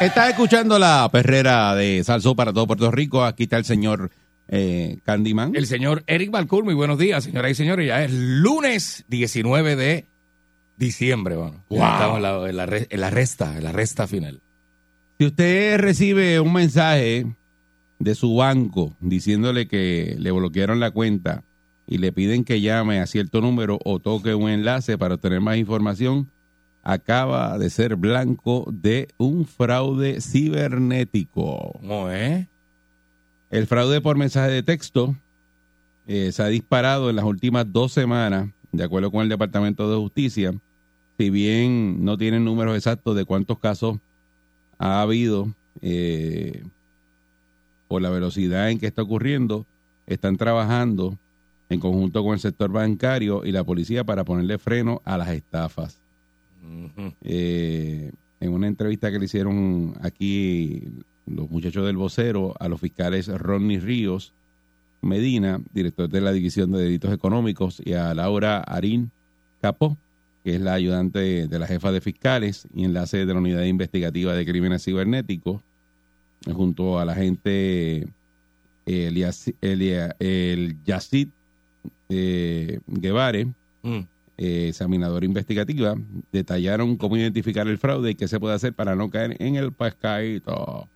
Estás escuchando la perrera de Salso para todo Puerto Rico. Aquí está el señor eh, Candyman. El señor Eric Balcour, muy buenos días, señoras y señores. Ya es lunes 19 de diciembre, bueno. Wow. Estamos en la, en la re- en la resta, en la resta final. Si usted recibe un mensaje de su banco diciéndole que le bloquearon la cuenta y le piden que llame a cierto número o toque un enlace para obtener más información, acaba de ser blanco de un fraude cibernético. ¿Cómo es? El fraude por mensaje de texto eh, se ha disparado en las últimas dos semanas, de acuerdo con el Departamento de Justicia. Si bien no tienen números exactos de cuántos casos ha habido eh, por la velocidad en que está ocurriendo, están trabajando en conjunto con el sector bancario y la policía para ponerle freno a las estafas. Eh, en una entrevista que le hicieron aquí los muchachos del vocero a los fiscales Rodney Ríos Medina, director de la División de Delitos Económicos, y a Laura Arín Capó, que es la ayudante de la jefa de fiscales y enlace de la Unidad Investigativa de Crímenes Cibernéticos, junto a la agente Elias- Elia- el Yacid eh, Guevare, Mm. Eh, examinadora investigativa, detallaron cómo identificar el fraude y qué se puede hacer para no caer en el pescadito.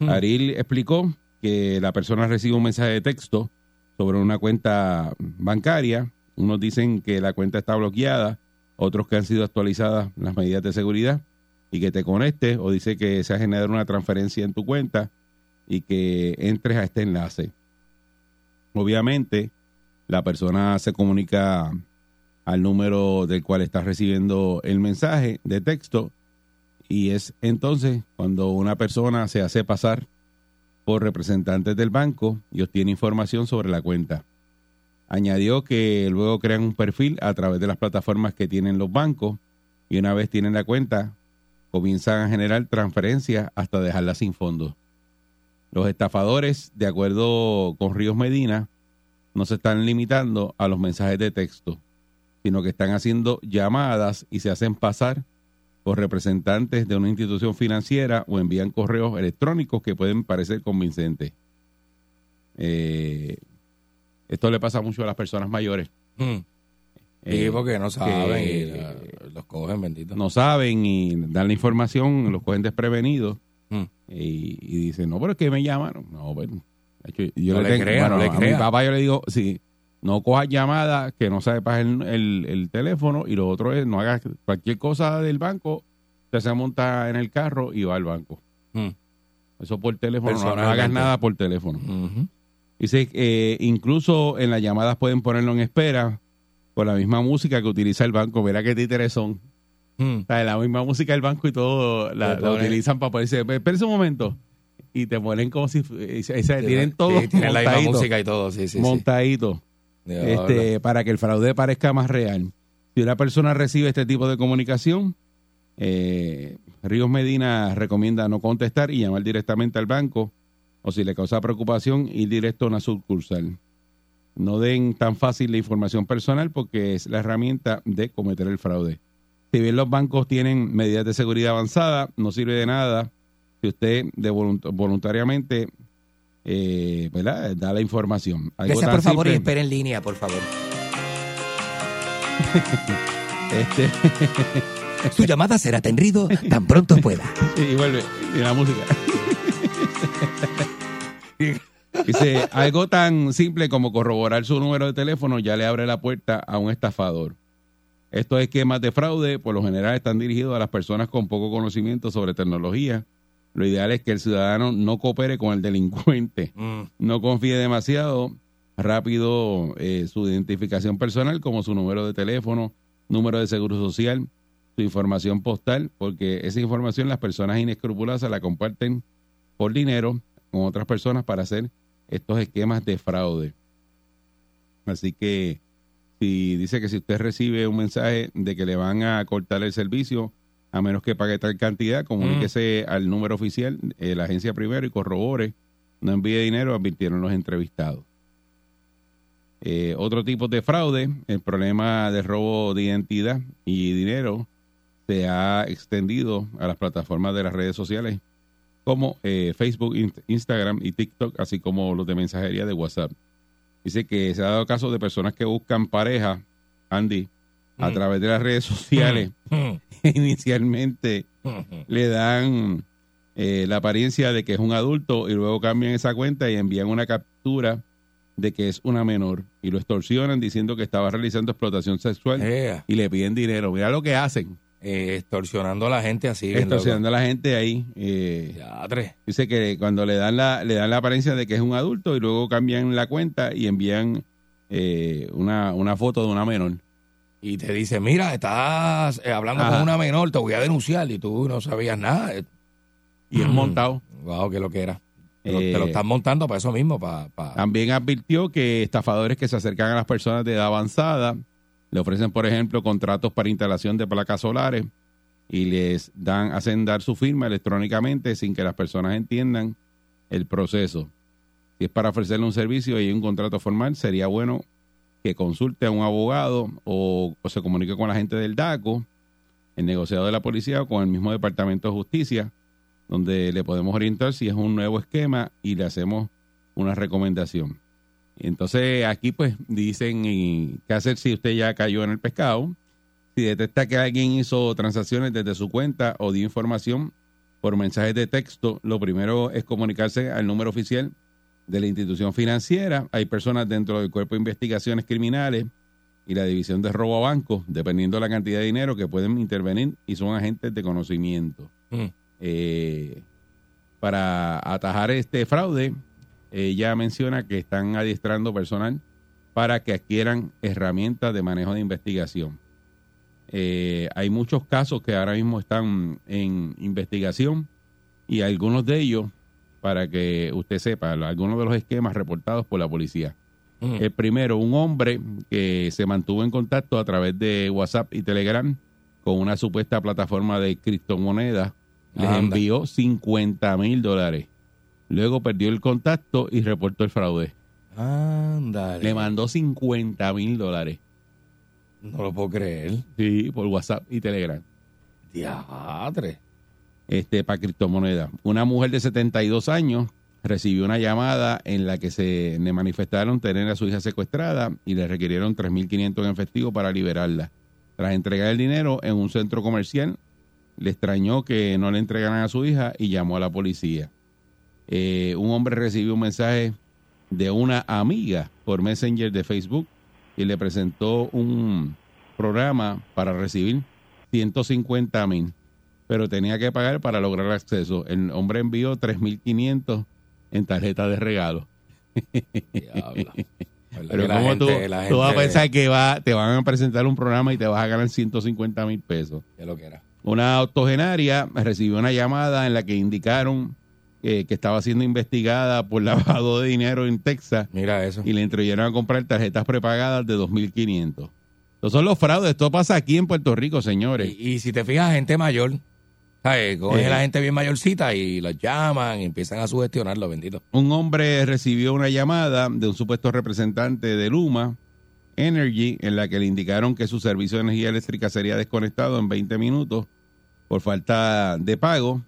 Hmm. Aril explicó que la persona recibe un mensaje de texto sobre una cuenta bancaria. Unos dicen que la cuenta está bloqueada, otros que han sido actualizadas las medidas de seguridad y que te conectes o dice que se ha generado una transferencia en tu cuenta y que entres a este enlace. Obviamente, la persona se comunica al número del cual está recibiendo el mensaje de texto y es entonces cuando una persona se hace pasar por representantes del banco y obtiene información sobre la cuenta. Añadió que luego crean un perfil a través de las plataformas que tienen los bancos y una vez tienen la cuenta comienzan a generar transferencias hasta dejarla sin fondos. Los estafadores, de acuerdo con Ríos Medina, no se están limitando a los mensajes de texto, sino que están haciendo llamadas y se hacen pasar por representantes de una institución financiera o envían correos electrónicos que pueden parecer convincentes. Eh, esto le pasa mucho a las personas mayores. Mm. Eh, Sí, porque no saben que y la- los cogen, bendito. no saben y dan la información, los cogen desprevenidos Mm. y, y dicen, no, pero es que me llamaron. No, bueno, yo No le le tengo- no bueno, le a mi papá yo le digo, sí, no cojas llamadas que no sabe pasar el, el- el teléfono y lo otro es no hagas cualquier cosa del banco, usted se monta en el carro y va al banco. Mm. Eso por teléfono, no, no hagas nada por teléfono. Dice que incluso en las llamadas pueden ponerlo en espera con la misma música que utiliza el banco. Verá qué títeres son. Mm. O sea, la misma música del banco y todo la, Te utilizan para ponerse. Espérense un momento. Y te ponen como si. eh, o sea, tienen Sí, todo tienen la misma montadito, música y todo, sí, sí, sí. Este, para que el fraude parezca más real. Si una persona recibe este tipo de comunicación, eh, Ríos Medina recomienda no contestar y llamar directamente al banco o si le causa preocupación, ir directo a una sucursal. No den tan fácil la información personal porque es la herramienta de cometer el fraude. Si bien los bancos tienen medidas de seguridad avanzada, no sirve de nada si usted de volunt- voluntariamente eh, ¿verdad? da la información. Algo Gracias, por favor, y espera en línea, por favor. Este, Su llamada será atendido tan pronto pueda. y vuelve, y la música. Dice, algo tan simple como corroborar su número de teléfono ya le abre la puerta a un estafador. Estos esquemas de fraude, por lo general, están dirigidos a las personas con poco conocimiento sobre tecnología, Lo ideal es que el ciudadano no coopere con el delincuente, Mm. no confíe demasiado rápido eh, su identificación personal como su número de teléfono, número de seguro social, su información postal, porque esa información las personas inescrupulosas la comparten por dinero con otras personas para hacer estos esquemas de fraude. Así que si dice que si usted recibe un mensaje de que le van a cortar el servicio, a menos que pague tal cantidad, comuníquese al número oficial de la agencia primero y corrobore, no envíe dinero, advirtieron los entrevistados. Eh, otro tipo de fraude, el problema de robo de identidad y dinero se ha extendido a las plataformas de las redes sociales como eh, Facebook, In- Instagram y TikTok, así como los de mensajería de WhatsApp. Dice que se ha dado caso de personas que buscan pareja, Andy, a Mm. través de las redes sociales. Mm. Inicialmente Mm. le dan eh, la apariencia de que es un adulto y luego cambian esa cuenta y envían una captura de que es una menor y lo extorsionan diciendo que estaba realizando explotación sexual y le piden dinero. Mira lo que hacen, eh, extorsionando a la gente así. extorsionando a la gente ahí. eh, dice que cuando le dan la le dan la apariencia de que es un adulto y luego cambian la cuenta y envían eh, una, una foto de una menor. Y te dice, mira, estás eh, hablando Ajá. con una menor, te voy a denunciar. Y tú no sabías nada. Y es Mm. montado. Wow, que lo que era. Te lo, Eh, te lo están montando para eso mismo, para... para- También advirtió que estafadores que se acercan a las personas de edad avanzada le ofrecen, por ejemplo, contratos para instalación de placas solares y les dan, hacen dar su firma electrónicamente sin que las personas entiendan el proceso. Si es para ofrecerle un servicio y un contrato formal, sería bueno que consulte a un abogado o, se comunique con la gente del DACO, el negociado de la policía o con el mismo Departamento de Justicia, donde le podemos orientar si es un nuevo esquema y le hacemos una recomendación. Entonces aquí pues dicen qué hacer si usted ya cayó en el pescado, si detecta que alguien hizo transacciones desde su cuenta o dio información por mensajes de texto, lo primero es comunicarse al número oficial de la institución financiera. Hay personas dentro del cuerpo de investigaciones criminales y la división de robo a bancos, dependiendo de la cantidad de dinero que pueden intervenir y son agentes de conocimiento. Mm. Eh, para atajar este fraude, ella menciona que están adiestrando personal para que adquieran herramientas de manejo de investigación. Eh, hay muchos casos que ahora mismo están en investigación y algunos de ellos, para que usted sepa, algunos de los esquemas reportados por la policía. El primero, un hombre que se mantuvo en contacto a través de WhatsApp y Telegram con una supuesta plataforma de criptomonedas, les Anda. envió 50 mil dólares. Luego perdió el contacto y reportó el fraude. Ándale. Le mandó 50 mil dólares. No lo puedo creer. Sí, por WhatsApp y Telegram. Diatre. Este, para criptomonedas. Una mujer de 72 años recibió una llamada en la que se le manifestaron tener a su hija secuestrada y le requirieron 3.500 en efectivo para liberarla. Tras entregar el dinero en un centro comercial, le extrañó que no le entregaran a su hija y llamó a la policía. Eh, un hombre recibió un mensaje de una amiga por Messenger de Facebook y le presentó un programa para recibir 150 mil, pero tenía que pagar para lograr acceso. El hombre envió 3.500 en tarjeta de regalo. Diablo. ¿Verdad Pero como gente- tú, tú vas a pensar que va, te van a presentar un programa y te vas a ganar 150 mil pesos. que lo que era. Una octogenaria recibió una llamada en la que indicaron eh, que estaba siendo investigada por lavado de dinero en Texas Mira eso. y le instruyeron a comprar tarjetas prepagadas de 2.500. Estos son los fraudes. Esto pasa aquí en Puerto Rico, señores. Y, y si te fijas, gente mayor, ¿sabes? Coge Eh. la gente bien mayorcita y los llaman y empiezan a sugestionarlo, bendito. Un hombre recibió una llamada de un supuesto representante de Luma Energy en la que le indicaron que su servicio de energía eléctrica sería desconectado en 20 minutos por falta de pago.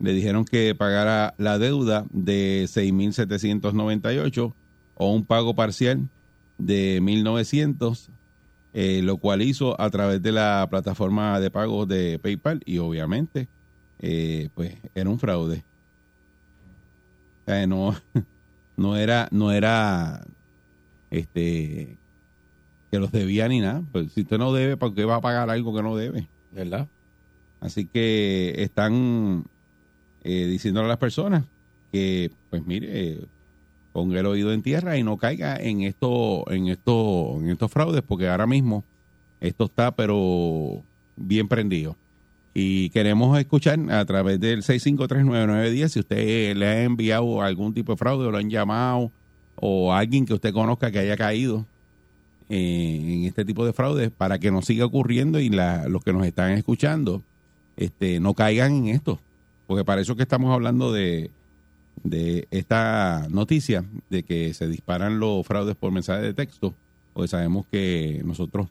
Le dijeron que pagara la deuda de 6.798 o un pago parcial de 1.900, eh, lo cual hizo a través de la plataforma de pagos de PayPal y obviamente eh, pues era un fraude. O sea, no, no era, no era este que los debía ni nada. Pues si usted no debe, ¿por qué va a pagar algo que no debe? ¿Verdad? Así que están eh, diciéndole a las personas que, pues mire, ponga el oído en tierra y no caiga en esto, en esto, en estos fraudes, porque ahora mismo esto está pero bien prendido. Y queremos escuchar a través del 6539910 si usted le ha enviado algún tipo de fraude o lo han llamado o alguien que usted conozca que haya caído en este tipo de fraudes para que no siga ocurriendo y la- los que nos están escuchando este, no caigan en esto. Porque para eso que estamos hablando de, de esta noticia de que se disparan los fraudes por mensaje de texto, porque sabemos que nosotros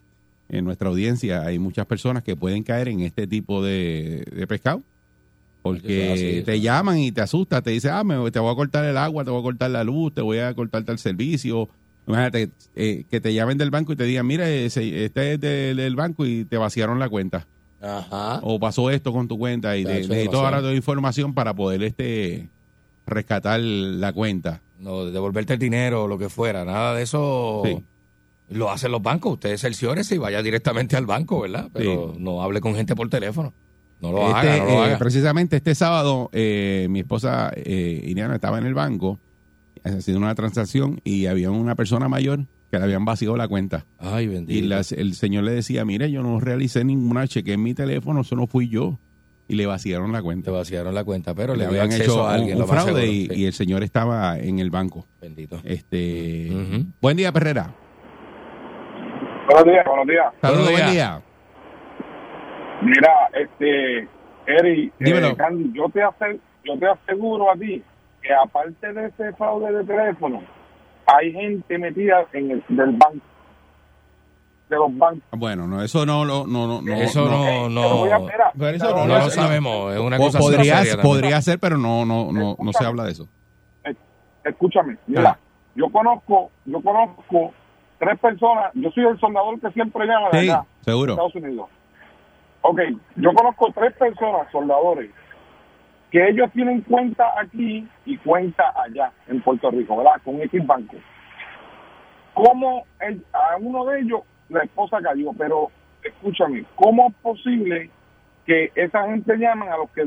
en nuestra audiencia hay muchas personas que pueden caer en este tipo de, de pescado. Porque así, te llaman y te asustas, te dicen, ah, me, te voy a cortar el agua, te voy a cortar la luz, te voy a cortar tal servicio. Imagínate eh, que te llamen del banco y te digan, mira, ese- este es del, del banco y te vaciaron la cuenta. Ajá. O pasó esto con tu cuenta y de- necesito ahora toda información para poder este rescatar la cuenta. No, devolverte el dinero o lo que fuera, nada de eso Sí. Lo hacen los bancos. Usted cerciórese y vaya directamente al banco, ¿verdad? Pero Sí. no hable con gente por teléfono. No lo Este, haga, no lo eh, haga. precisamente este sábado, eh, mi esposa eh, Iriana estaba en el banco haciendo una transacción y había una persona mayor que le habían vaciado la cuenta. Ay, Y bendito. las- el señor le decía, mire, yo no realicé ninguna cheque en mi teléfono, eso no fui yo. Y le vaciaron la cuenta. vaciaron la cuenta, pero le, Le habían hecho a alguien. un, un fraude seguro, y, sí. y el señor estaba en el banco. Bendito. Este. Buen día, Perrera. Buenos días, buenos días. Saludos, Buenos buen días. día. Mira, este, Eri, eh, Candy, yo te, ase- yo te aseguro a ti que aparte de ese fraude de teléfono, hay gente metida en el del banco, de los bancos. Bueno, no, eso no lo, no, no, no, Eso no, voy a no, esperar. Pero eso no no, lo no, sabemos. Es una cosa podría, seria podría ser, pero no, no, no, no se habla de eso. Escúchame, mira, Ah. yo conozco, yo conozco tres personas, yo soy el soldador que siempre llama de Sí, acá, seguro. Estados Unidos. Ok, yo conozco tres personas, soldadores, que ellos tienen cuenta aquí y cuenta allá en Puerto Rico, ¿verdad? Con X Banco. ¿Cómo el- a uno de ellos la esposa cayó? Pero escúchame, ¿cómo es posible que esa gente llaman a los que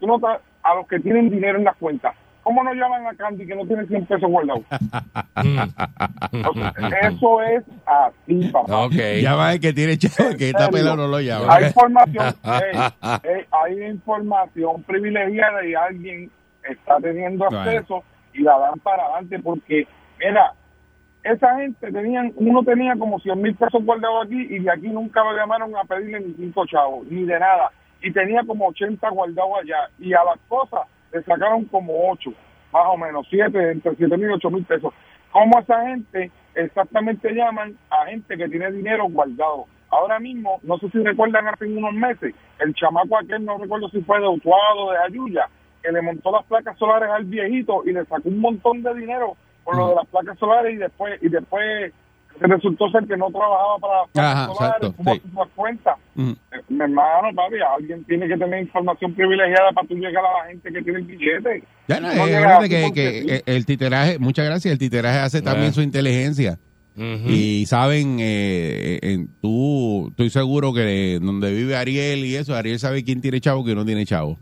tú no a los que tienen dinero en las cuentas? ¿Cómo no llaman a Candy que no tiene 100 pesos guardados? Eso es así, papá. Ok. Llama el que tiene chavo, que está pelado no lo llama. Hay información, hay información privilegiada y alguien está teniendo acceso y la dan para adelante porque, mira, esa gente tenían, uno tenía como 100 mil pesos guardados aquí y de aquí nunca lo llamaron a pedirle ni cinco chavos, ni de nada. Y tenía como 80 guardados allá y a las cosas le sacaron como 8, más o menos, 7, entre 7 mil y 8 mil pesos. ¿Cómo esa gente exactamente llaman a gente que tiene dinero guardado? Ahora mismo, no sé si recuerdan hace unos meses, el chamaco aquel, no recuerdo si fue de Utuado de Ayuya, que le montó las placas solares al viejito y le sacó un montón de dinero por lo de las placas solares y después y después resultó ser que no trabajaba para Ajá, exacto, ¿cómo sí. Mm. Eh, Mi hermano, papi, alguien tiene que tener información privilegiada para tú llegar a la gente que tiene el billete. Ya no, No eh, que, porque que, sí. eh, el titeraje, muchas gracias, el titeraje hace también Eh. su inteligencia. Y saben, eh, en- tú, estoy seguro que donde vive Ariel y eso, Ariel sabe quién tiene chavo y quién no tiene chavo.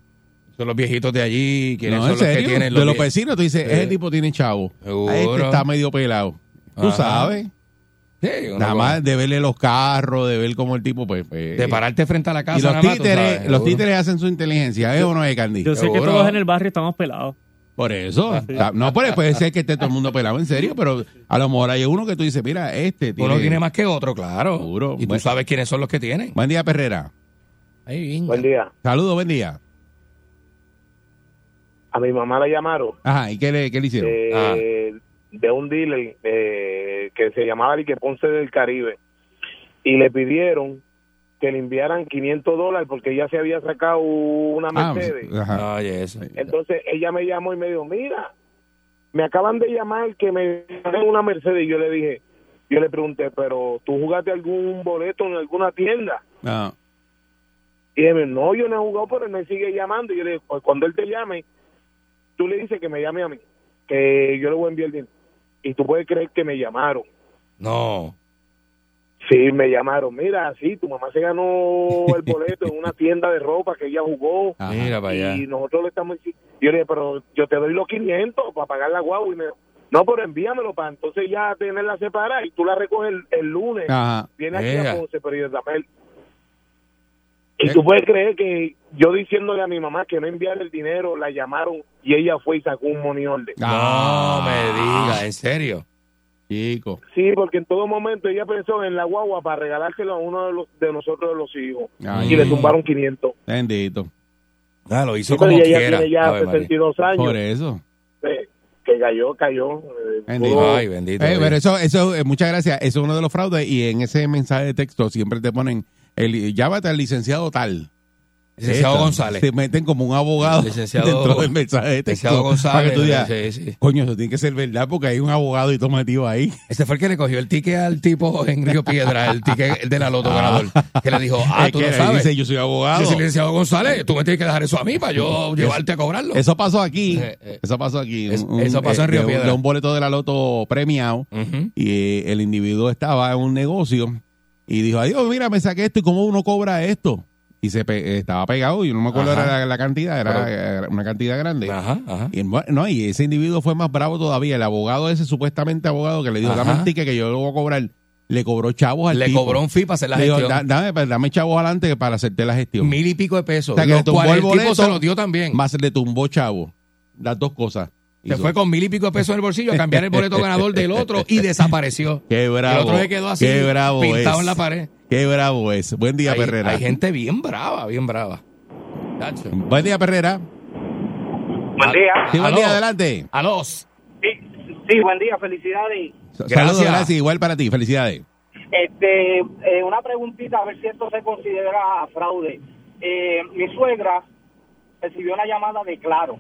Son los viejitos de allí, quienes No, son los que de los vecinos, tú dices, Sí. ese tipo tiene chavo. Seguro. A este está medio pelado. Tú Ajá. sabes, Sí, nada más de verle los carros, de ver cómo el tipo, pues... pues, de pararte frente a la casa. y los nada más, tú títeres, sabes, los títeres hacen su inteligencia, ¿es o no es, Candy? Yo sé que Seguro. todos en el barrio estamos pelados. Por eso. Ta- No puede, puede ser que esté todo el mundo pelado en serio, pero a lo mejor hay uno que tú dices, mira, este tiene... Uno tiene más que otro, claro. Seguro. Y tú Bueno. sabes quiénes son los que tienen. Buen día, Perrera. Ay. Buen día. Saludos, buen día. A mi mamá la llamaron Ajá, ¿y qué le, qué le hicieron? eh, de un dealer eh, que se llamaba Lique Ponce del Caribe y le pidieron que le enviaran 500 dólares porque ella se había sacado una Ah, Mercedes. Entonces ella me llamó y me dijo, mira, me acaban de llamar que me den una Mercedes y yo le dije, yo le pregunté, pero tú jugaste algún boleto en alguna tienda? Ah, Y él me dijo, no, yo no he jugado, pero él me sigue llamando. Y yo le dije, pues cuando él te llame, tú le dices que me llame a mí, que yo le voy a enviar el dinero. Y tú puedes creer que me llamaron. No. Sí, me llamaron. Mira, sí, tu mamá se ganó el boleto en una tienda de ropa que ella jugó. Ajá. Mira para allá. Y nosotros le estamos diciendo, yo le dije, pero yo te doy los 500 para pagar la guagua. Y me no, pero envíamelo para entonces ya tenerla separada y tú la recoges el, el lunes. Ajá. Viene aquí a Ponce, pero yo dame el- Y Eh. tú puedes creer que yo diciéndole a mi mamá que no enviara el dinero, la llamaron y ella fue y sacó un money order. Ah. No me diga, en serio. Chico. Sí, porque en todo momento ella pensó en la guagua para regalárselo a uno de, los, de nosotros de los hijos. Ay, y le ay. tumbaron 500. Bendito. Ah, lo hizo Sí, como ella quiera. tiene ya María. 62 años. Por eso. eh, que cayó, cayó. eh, Bendito. Ay, bendito. Eh, pero eso, eso, eh, muchas gracias. Eso es uno de los fraudes y en ese mensaje de texto siempre te ponen, el, llámate al licenciado tal. Licenciado Esta. González. Te meten como un abogado Licenciado- dentro del mensaje de texto. Licenciado González. Para que tú digas, sí, sí. coño, eso tiene que ser verdad porque hay un abogado y todo metido ahí. Este fue el que le cogió el ticket al tipo en Río Piedra, el ticket el de la loto ganador. Que le dijo, ah, Es tú que no sabes. dice, yo soy abogado. Soy licenciado González, tú me tienes que dejar eso a mí para yo llevarte a cobrarlo. Eso pasó aquí. Eh, eh. Eso pasó aquí. Es- eso pasó en Río de un- Piedra. de un boleto de la loto premiado. Y eh, el individuo estaba en un negocio y dijo, adiós, mira, me saqué esto y cómo uno cobra esto. Y se pe- eh, estaba pegado y no me acuerdo era la, la cantidad, era Pero- una cantidad grande. Ajá, ajá. Y, no, y ese individuo fue más bravo todavía. El abogado ese, supuestamente abogado, que le dijo, dame el ticket que yo lo voy a cobrar, le cobró chavos al Le tipo. cobró un fee para hacer la Le gestión. "Da- dame, dame chavos adelante para hacerte la gestión. Mil y pico de pesos. O sea, que le tumbó el boleto, se los dio también. Más le tumbó chavo. Las dos cosas. Se Hizo. fue con mil y pico de pesos en el bolsillo a cambiar el boleto ganador del otro y desapareció. Qué bravo. el otro se quedó así, Qué bravo pintado es. en la pared. Qué bravo es. Buen día, hay, Perrera. hay gente bien brava, bien brava. Buen día, Perrera. Buen día. Sí, buen Aló. día, adelante. A los. Sí, sí, buen día, felicidades. Saludos, Gracias. gracias. Igual para ti. Felicidades. Este, eh, una preguntita, a ver si esto se considera fraude. Eh, mi suegra recibió una llamada de Claro.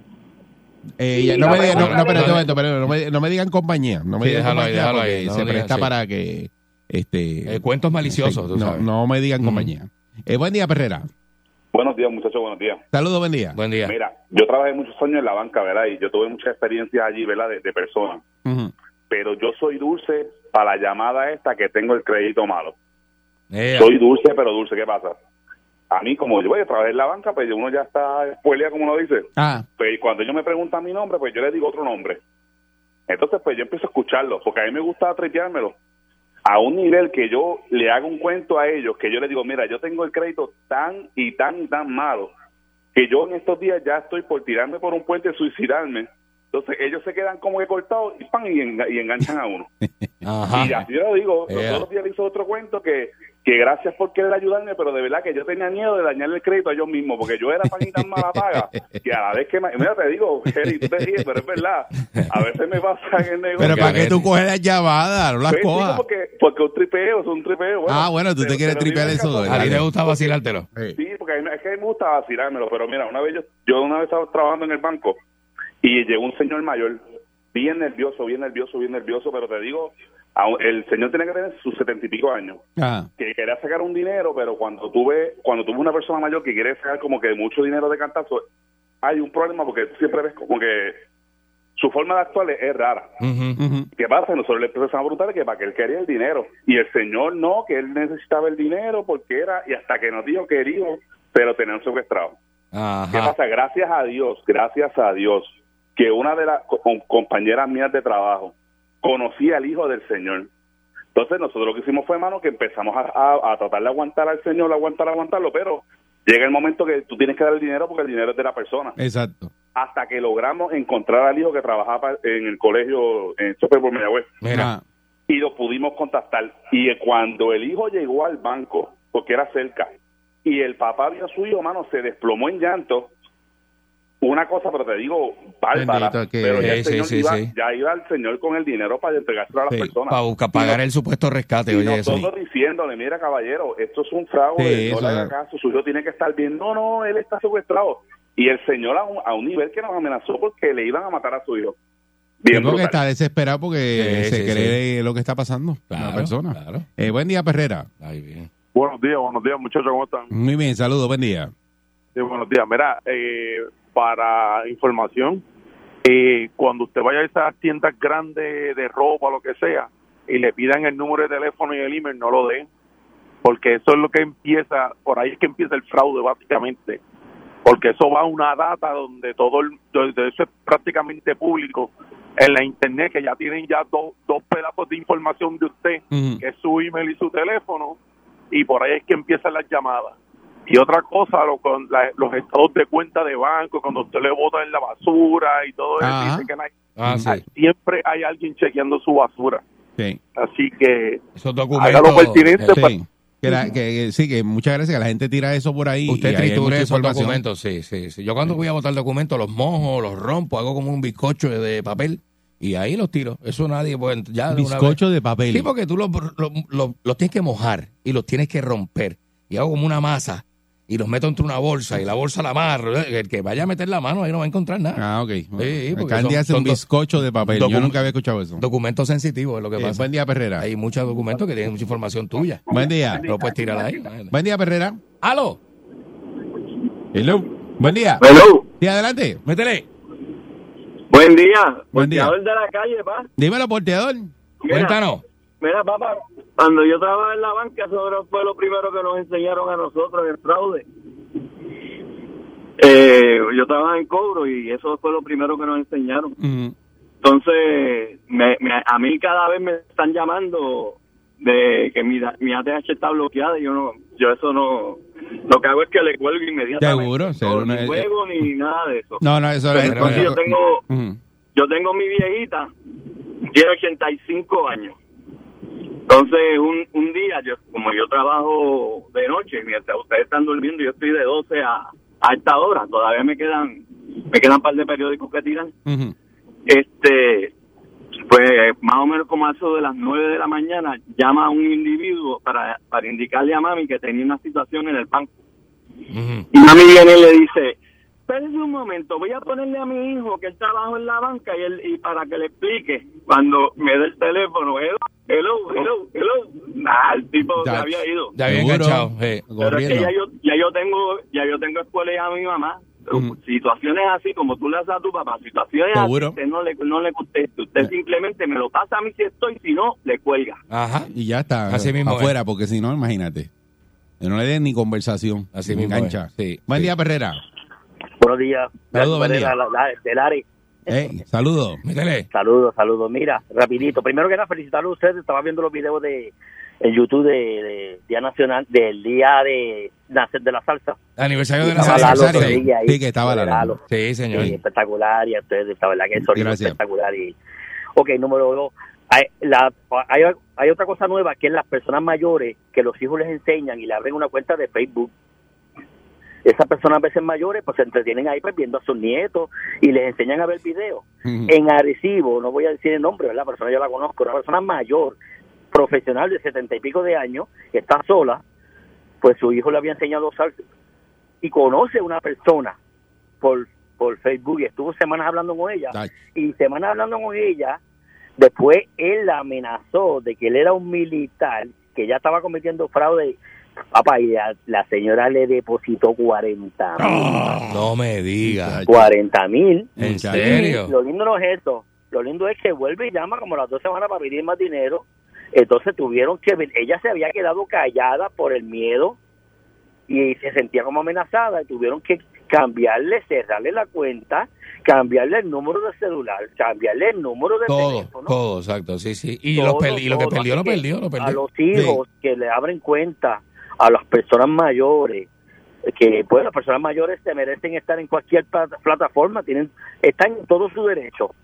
Eh, Sí, ya- no, me digan, no, no, un momento, no, me, no me digan compañía. No me Sí, digan déjalo ahí, compañía déjalo ahí, no se digan, presta sí. para que. Este, Eh, cuentos maliciosos, tú no, sabes. no me digan Ujú. compañía. Eh, buen día, Perrera. Buenos días, muchachos, buenos días. Saludos, buen día. Buen día. Mira, yo trabajé muchos años en la banca, ¿verdad? Y yo tuve muchas experiencias allí, ¿verdad? De, de personas. Pero yo soy dulce para la llamada esta que tengo el crédito malo. Eh, Soy dulce, pero dulce. ¿Qué pasa? A mí, como yo voy a trabajar en la banca, pues uno ya está spoilea, como uno dice. Ah, Pues cuando ellos me preguntan mi nombre, pues yo les digo otro nombre. Entonces, pues yo empiezo a escucharlo, porque a mí me gusta tripeármelo a un nivel que yo le hago un cuento a ellos, que yo les digo, mira, yo tengo el crédito tan y tan y tan malo, que yo en estos días ya estoy por tirarme por un puente y suicidarme. Entonces ellos se quedan como que cortados y, pan, y, enga- y enganchan a uno. Ajá. Y así yo lo digo, los Ea. otros días le hizo otro cuento que, que gracias por querer ayudarme, pero de verdad que yo tenía miedo de dañarle el crédito a ellos mismos, porque yo era tan y tan mala paga, que a la vez que... me- Mira, te digo, Jerry, tú te ríes, pero es verdad, a veces me pasa en el negocio. pero ¿para qué tú coges las llamadas? No las cojas. porque, porque un tripeo, es un tripeo. Bueno, Ah, bueno, tú te quieres tripear eso. A ti te gusta vacilártelo. Sí. Sí, porque a mí- es que a mí me gusta vacilármelo, pero mira, una vez yo, yo una vez estaba trabajando en el banco y llegó un señor mayor, bien nervioso, bien nervioso, bien nervioso, pero te digo, el señor tiene que tener sus setenta y pico años, que quería sacar un dinero, pero cuando tuve, cuando tuve una persona mayor que quiere sacar como que mucho dinero de cantazo, hay un problema porque tú siempre ves como que su forma de actuar es, rara. Ujú. ¿Qué pasa? Nosotros le empezamos a preguntar que para qué él quería el dinero. Y el señor no, que él necesitaba el dinero porque era, y hasta que nos dijo que quería, pero tenían secuestrado. ¿Qué Ajá. pasa? Gracias a Dios, gracias a Dios, que una de las co- compañeras mías de trabajo conocía al hijo del señor. Entonces nosotros lo que hicimos fue, hermano, que empezamos a, a- a tratar de aguantar al señor, aguantar, aguantarlo, pero llega el momento que tú tienes que dar el dinero porque el dinero es de la persona. Exacto. Hasta que logramos encontrar al hijo que trabajaba en el colegio en Chope por Mayagüez Mira. Y lo pudimos contactar. Y cuando el hijo llegó al banco, porque era cerca, y el papá vio a su hijo, mano, se desplomó en llanto. Una cosa, pero te digo, bárbara. Bendito que- pero ya, el Sí, señor sí, iba, sí. ya iba el señor con el dinero para entregárselo a las Sí, personas. Para buscar pagar el supuesto rescate, Y oye, eso. nosotros diciéndole, mira caballero, esto es un fraude, Sí, no eso le haga caso, su hijo tiene que estar bien. No, no, él está secuestrado. Y el señor a un, a un nivel que nos amenazó porque le iban a matar a su hijo. Bien Tengo que estar desesperado porque Sí, se sí, cree lo que está pasando la Claro, persona. claro. Eh, buen día, Perrera. Ay, bien. Buenos días, buenos días, muchachos, ¿cómo están? Muy bien, saludos, buen día. Sí, buenos días. Mira, eh, para información, eh, cuando usted vaya a esas tiendas grandes de ropa, lo que sea, y le pidan el número de teléfono y el email, no lo den, porque eso es lo que empieza, por ahí es que empieza el fraude básicamente, porque eso va a una data donde todo el, donde eso es prácticamente público en la internet, que ya tienen ya dos dos pedazos de información de usted, que es su email y su teléfono, y por ahí es que empiezan las llamadas. Y otra cosa, lo, con la- los estados de cuenta de banco, cuando usted le bota en la basura y todo eso, Ajá. dice que no hay- Ah, sí. siempre hay alguien chequeando su basura. Sí. Así que Esos haga lo documentos. pertinente. Sí. pues, Que, la- que- que- sí, que muchas gracias que la gente tira eso por ahí. Usted y tritura esos documentos, sí, sí, sí. Yo cuando voy a botar documentos los mojo, los rompo, hago como un bizcocho de papel y ahí los tiro. Eso nadie puede... Ya Bizcocho de papel. Sí, porque tú los, los, los- los tienes que mojar y los tienes que romper. Y hago como una masa y los meto entre una bolsa y la bolsa la amarro. El que vaya a meter la mano ahí no va a encontrar nada. Ah, ok. Sí, Candy son- hace son un bizcocho de papel. Yo nunca había escuchado eso. Documentos sensitivos es lo que Eh, pasa. buen día, Perrera. Hay muchos documentos que tienen mucha información tuya. Buen día. No puedes tirar ahí. Buen día, Perrera. ¡Aló! Hello. Buen día. Hello. Sí, adelante. Métele. Buen día. Buen día. Porteador de la calle, pa. Dímelo, porteador. Mira, Cuéntanos. Mira, papá, cuando yo trabajaba en la banca, eso fue lo primero que nos enseñaron a nosotros, el fraude. Eh, yo trabajaba en cobro y eso fue lo primero que nos enseñaron. Ujú. Entonces, me, me- a mí cada vez me están llamando de que mi, mi ATH está bloqueada y yo no, yo eso no, lo que hago es que le cuelgo inmediatamente. Seguro, seguro. No, ni juego ni nada de eso. No, no, eso Pero es. entonces yo tengo, Ujú. yo tengo mi viejita, tiene 85 años. Entonces, un, un día, yo como yo trabajo de noche, mientras ustedes están durmiendo, yo estoy de 12 a, a esta hora. Todavía me quedan me quedan un par de periódicos que tiran. Este, pues más o menos como a eso de las 9 de la mañana, llama a un individuo para, para indicarle a mami que tenía una situación en el banco. Y mami viene y le dice, espérense un momento, voy a ponerle a mi hijo que él trabaja en la banca y, él, y para que le explique. Cuando me dé el teléfono, hello, hello, hello, hello. Nah, el tipo se Ya- había ido. Ya había enganchado. sí. Pero es que ya yo, ya yo tengo, ya yo tengo escuela a mi mamá. Ujú. Situaciones así como tú le haces a tu papá, situaciones Seguro. así usted no le, no le conteste. Usted simplemente me lo pasa a mí si estoy, si no, le cuelga. Ajá. Y ya está. Así mismo afuera, porque si no, imagínate. Que no le den ni conversación. Así Me mismo engancha. Sí, Buen sí. día, Perrera. Buenos días. Saludos, buen día. Del área. Hey, saludos. Saludos, saludos. Mira, rapidito. Primero que nada, felicitarlos a ustedes. Estaba viendo los videos de en YouTube de, de Día Nacional, del Día de, nacer de la Salsa. Aniversario de la salsa. Lalo ahí. Sí, que estaba Lalo. Lalo. Sí, señor. Sí, espectacular. Y ustedes, la verdad que es sonido espectacular. Y, ok, número dos. Hay, la, hay, hay otra cosa nueva que es las personas mayores que los hijos les enseñan y le abren una cuenta de Facebook. Esas personas a veces mayores pues se entretienen ahí pues, viendo a sus nietos y les enseñan a ver videos. En Arecibo, no voy a decir el nombre, ¿verdad? La persona yo la conozco, una persona mayor, profesional de setenta y pico de años, que está sola, pues su hijo le había enseñado a usar y conoce a una persona por, por Facebook y estuvo semanas hablando con ella Ay, y semanas hablando con ella, después él la amenazó de que él era un militar que ya estaba cometiendo fraude. Papá, y la, la señora le depositó 40 mil. No me diga. 40 mil. ¿En serio? Lo lindo no es eso. Lo lindo es que vuelve y llama como las dos semanas para pedir más dinero. Entonces tuvieron que... Ella se había quedado callada por el miedo y se sentía como amenazada y tuvieron que cambiarle, cerrarle la cuenta, cambiarle el número de celular, cambiarle el número de Todo, teléfono. todo, exacto. Sí, sí. Y, Todo, los pel- y lo que perdió, lo perdió, A los hijos que le abren cuenta a las personas mayores, que pues las personas mayores se merecen estar en cualquier plat- plataforma, tienen están en todo su derecho,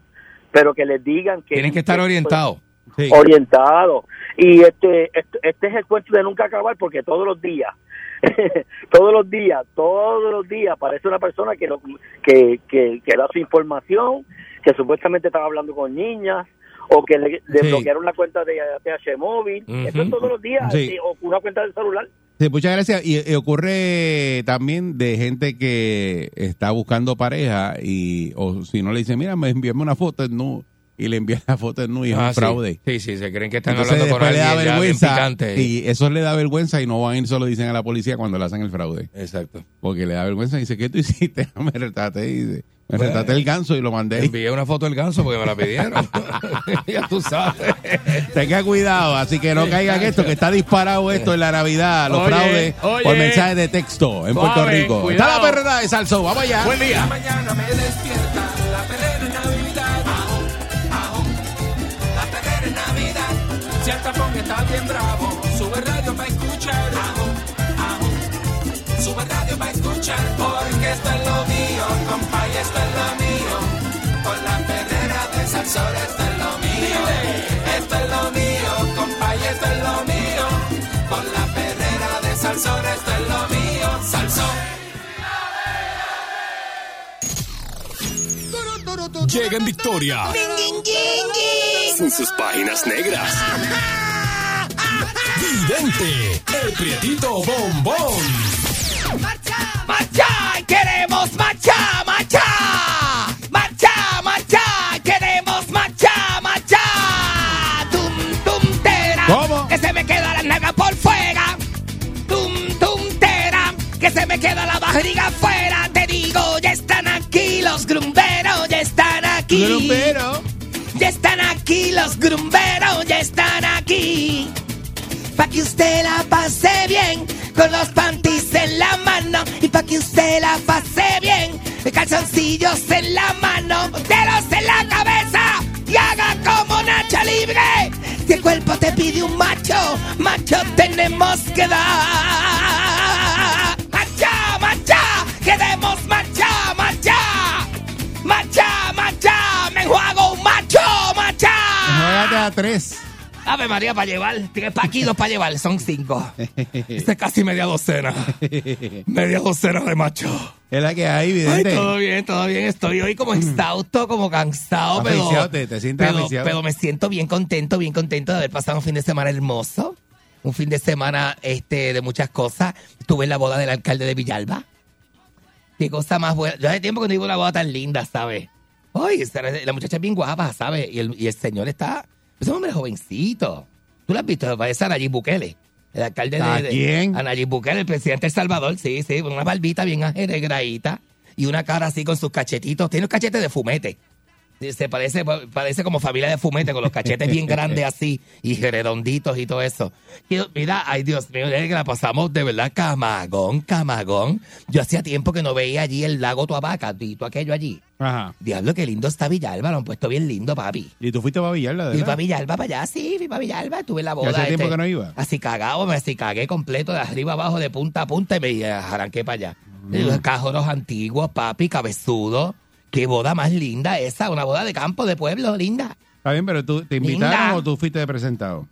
pero que les digan que Tienen que estar orientados. sí. orientados. Y este, este este es el cuento de nunca acabar porque todos los días todos los días, todos los días aparece una persona que, lo- que, que, que da su información, que supuestamente estaba hablando con niñas, o que le desbloquearon la cuenta de ATH móvil, eso es todos los días, Sí. sí, o una cuenta del celular. Sí, muchas gracias. Y, y ocurre también de gente que está buscando pareja y, o si no le dice, mira, me envíame una foto nu y le envía la foto nu y es Ah, un sí. fraude. Sí, sí, se creen que están Entonces hablando con después le alguien da ya bien vergüenza picante. y eso le da vergüenza y no van a ir solo dicen a la policía cuando le hacen el fraude. Exacto. Porque le da vergüenza y dice, ¿qué tú hiciste? Me retaste y dice, Me retraté el ganso y lo mandé. Envié una foto del ganso porque me la pidieron. ya tú sabes. Tenga cuidado, así que no caigan esto, que está disparado esto en la Navidad, los Oye, fraudes oye. por mensajes de texto en Puerto Suave, Rico. cuidado. Está la perrera de Salsón, vamos allá. Buen día. mañana me despierta la perrera en Navidad. Ajo, ajo, la perrera en Navidad. Si el tapón está bien bravo, sube radio para escuchar. Ajo, ajo, sube radio para escuchar. Porque esto es lo mío, compa, y esto es lo mío. Con la perrera de Salsón, esto es lo mío. Esto es lo mío, compa, y esto es lo mío. Con la perrera de Salsón, esto es lo mío. Salsón. Llega en victoria. En sus páginas negras. Vidente, el prietito bombón. ¡Marcha! ¡Queremos marcha! ¡Marcha! ¡Marcha! ¡Marcha! ¡Queremos marcha! ¡Marcha! ¡Tum, tum, tera! ¿Cómo? ¡Que se me queda la naga por fuera! ¡Tum, tum, tera! ¡Que se me queda la barriga afuera! Te digo, ya están aquí los grumberos, ya están aquí. Grumbero. Ya están aquí los grumberos, ya están aquí. Pa' que usted la pase bien, con los panties en la mano. Y pa' que usted la pase bien, calzoncillos en la mano, dedos en la cabeza. Y haga como Nacha Libre. Si el cuerpo te pide un macho, macho tenemos que dar. ¡Macha, macha! ¡Queremos macha, macha! ¡Macha, macha! ¡Me enjuago un macho, macha! Juegate a tres. Ave María para llevar, tienes pa' aquí dos para llevar, son cinco. Esto es casi media docena. Media docena de macho. Es la que hay, Ay, vidente. todo bien, todo bien. Estoy hoy como exhausto, como cansado, pero, Aficiado, te- te sientes pero, pero me siento bien contento, bien contento de haber pasado un fin de semana hermoso. Un fin de semana este, de muchas cosas. Estuve en la boda del alcalde de Villalba. Qué cosa más buena. Yo hace tiempo que no digo una boda tan linda, ¿sabes? Ay, la muchacha es bien guapa, ¿sabes? Y el, y el señor está. Es un hombre jovencito. ¿Tú lo has visto? Parece a Nayib Bukele. El alcalde de. ¿A de- quién? A Nayib Bukele, el presidente de El Salvador. Sí, sí, con una barbita bien ajeregradita. Y una cara así con sus cachetitos. Tiene los cachetes de fumete. Se parece, parece como familia de fumete, con los cachetes bien grandes así y redonditos y todo eso. Y, mira, ay Dios mío, que la pasamos de verdad camagón, camagón. Yo hacía tiempo que no veía allí el lago Tuabaca, y todo aquello allí. Ajá. Diablo, qué lindo está Villalba, lo han puesto bien lindo, papi. ¿Y tú fuiste para Villalba, de Fui para? Villalba, para allá, sí, fui para Villalba, estuve en la boda. hace tiempo este, que no iba? Así cagado, me así cagué completo de arriba abajo, de punta a punta y me arranqué para allá. Mm. Y Los cajoros antiguos, papi, cabezudo. Qué boda más linda esa, una boda de campo, de pueblo, linda. Está bien, pero tú, ¿te invitaron Linda. o tú fuiste de presentado?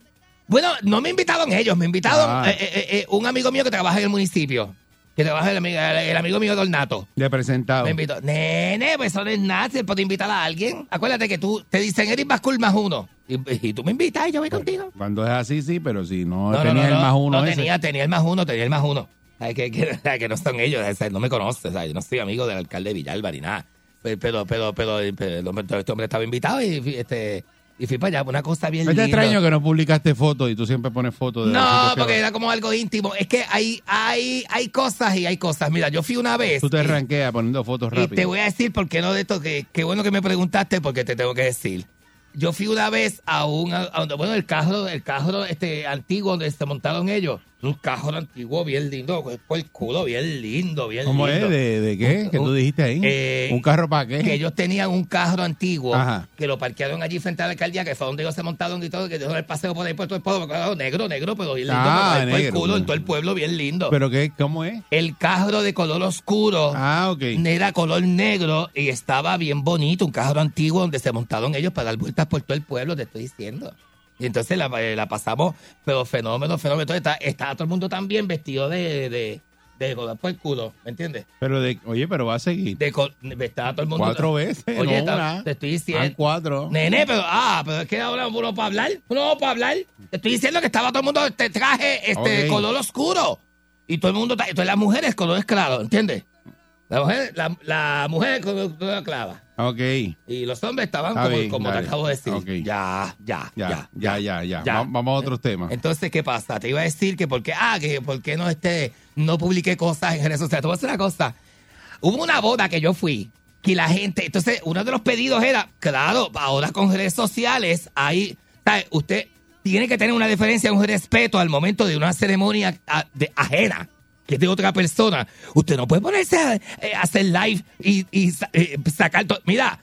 Bueno, no me invitaron ellos, me invitaron Ah. eh, eh, eh, un amigo mío que trabaja en el municipio. Que trabaja el, amigo- el amigo mío de Ornato. De presentado. Me invitó. Nene, pues eso no es nada, puede invitar a alguien. Acuérdate que tú te dicen Eric Bascul más uno. Y, y tú me invitas y yo voy contigo. Cuando es así, sí, pero si no, No, no, el más uno no ese. tenía, tenía el más uno, tenía el más uno. Ay, que, que, que no son ellos, no me conoces, ¿sabes? yo no soy amigo del alcalde de Villalba ni nada. Pero, pero, pero, pero, pero el hombre- este hombre estaba invitado y, fui, este, y fui para allá, una cosa bien Es linda. extraño que no publicaste fotos y tú siempre pones fotos de No, porque era como algo íntimo. Es que hay, hay, hay cosas y hay cosas. Mira, yo fui una vez. Tú te y- ranqueas poniendo fotos y rápido. te voy a decir por qué no de esto, que qué bueno que me preguntaste porque te tengo que decir. Yo fui una vez a un, a- a- bueno, el carro, el carro este antiguo donde se montaron ellos. Un carro antiguo bien lindo, por el culo bien lindo, bien ¿Cómo lindo. es? ¿De, de qué? Un- ¿Que tú dijiste ahí? eh, ¿Un carro para qué? Que ellos tenían un carro antiguo Ajá. que lo parquearon allí frente a la alcaldía, que fue donde ellos se montaron y todo, que dieron el paseo por ahí por todo el pueblo, negro, negro, pero bien lindo, Ah, por el culo, en todo el pueblo, bien lindo. ¿Pero qué? ¿Cómo es? el carro de color oscuro Ah, ok. era color negro y estaba bien bonito, un carro antiguo donde se montaron ellos para dar vueltas por todo el pueblo, te estoy diciendo. Y entonces la, eh, la pasamos, pero fenómeno, fenómeno. Entonces está, estaba todo el mundo también vestido de, de, de color por el culo, ¿me entiendes? Pero de, oye, pero va a seguir. De col- todo el mundo. Cuatro veces, Oye, no está- una. te estoy Van diciendo. cuatro. Nene, pero, ah, pero es que ahora uno para hablar, uno para hablar. Te estoy diciendo que estaba todo el mundo este traje, este Ok. color oscuro. Y todo el mundo, ta- entonces las mujeres colores claros, ¿entiendes? La mujer, la, la mujer color color clava. Ok. Y los hombres estaban Está como, bien, como te acabo de decir. Ya, ya, Ya, ya, ya, ya, ya. ya. Va- Vamos a otros temas. Entonces, ¿qué pasa? Te iba a decir que por qué, ah, que por qué no, este, no publiqué cosas en redes sociales. Te voy a decir una cosa. Hubo una boda que yo fui que la gente, entonces uno de los pedidos era, claro, ahora con redes sociales, ahí, ¿sabe? usted tiene que tener una diferencia, un respeto al momento de una ceremonia a- de- ajena, que es de otra persona. Usted no puede ponerse a, eh, hacer live y, y sa- eh, sacar todo. Mira,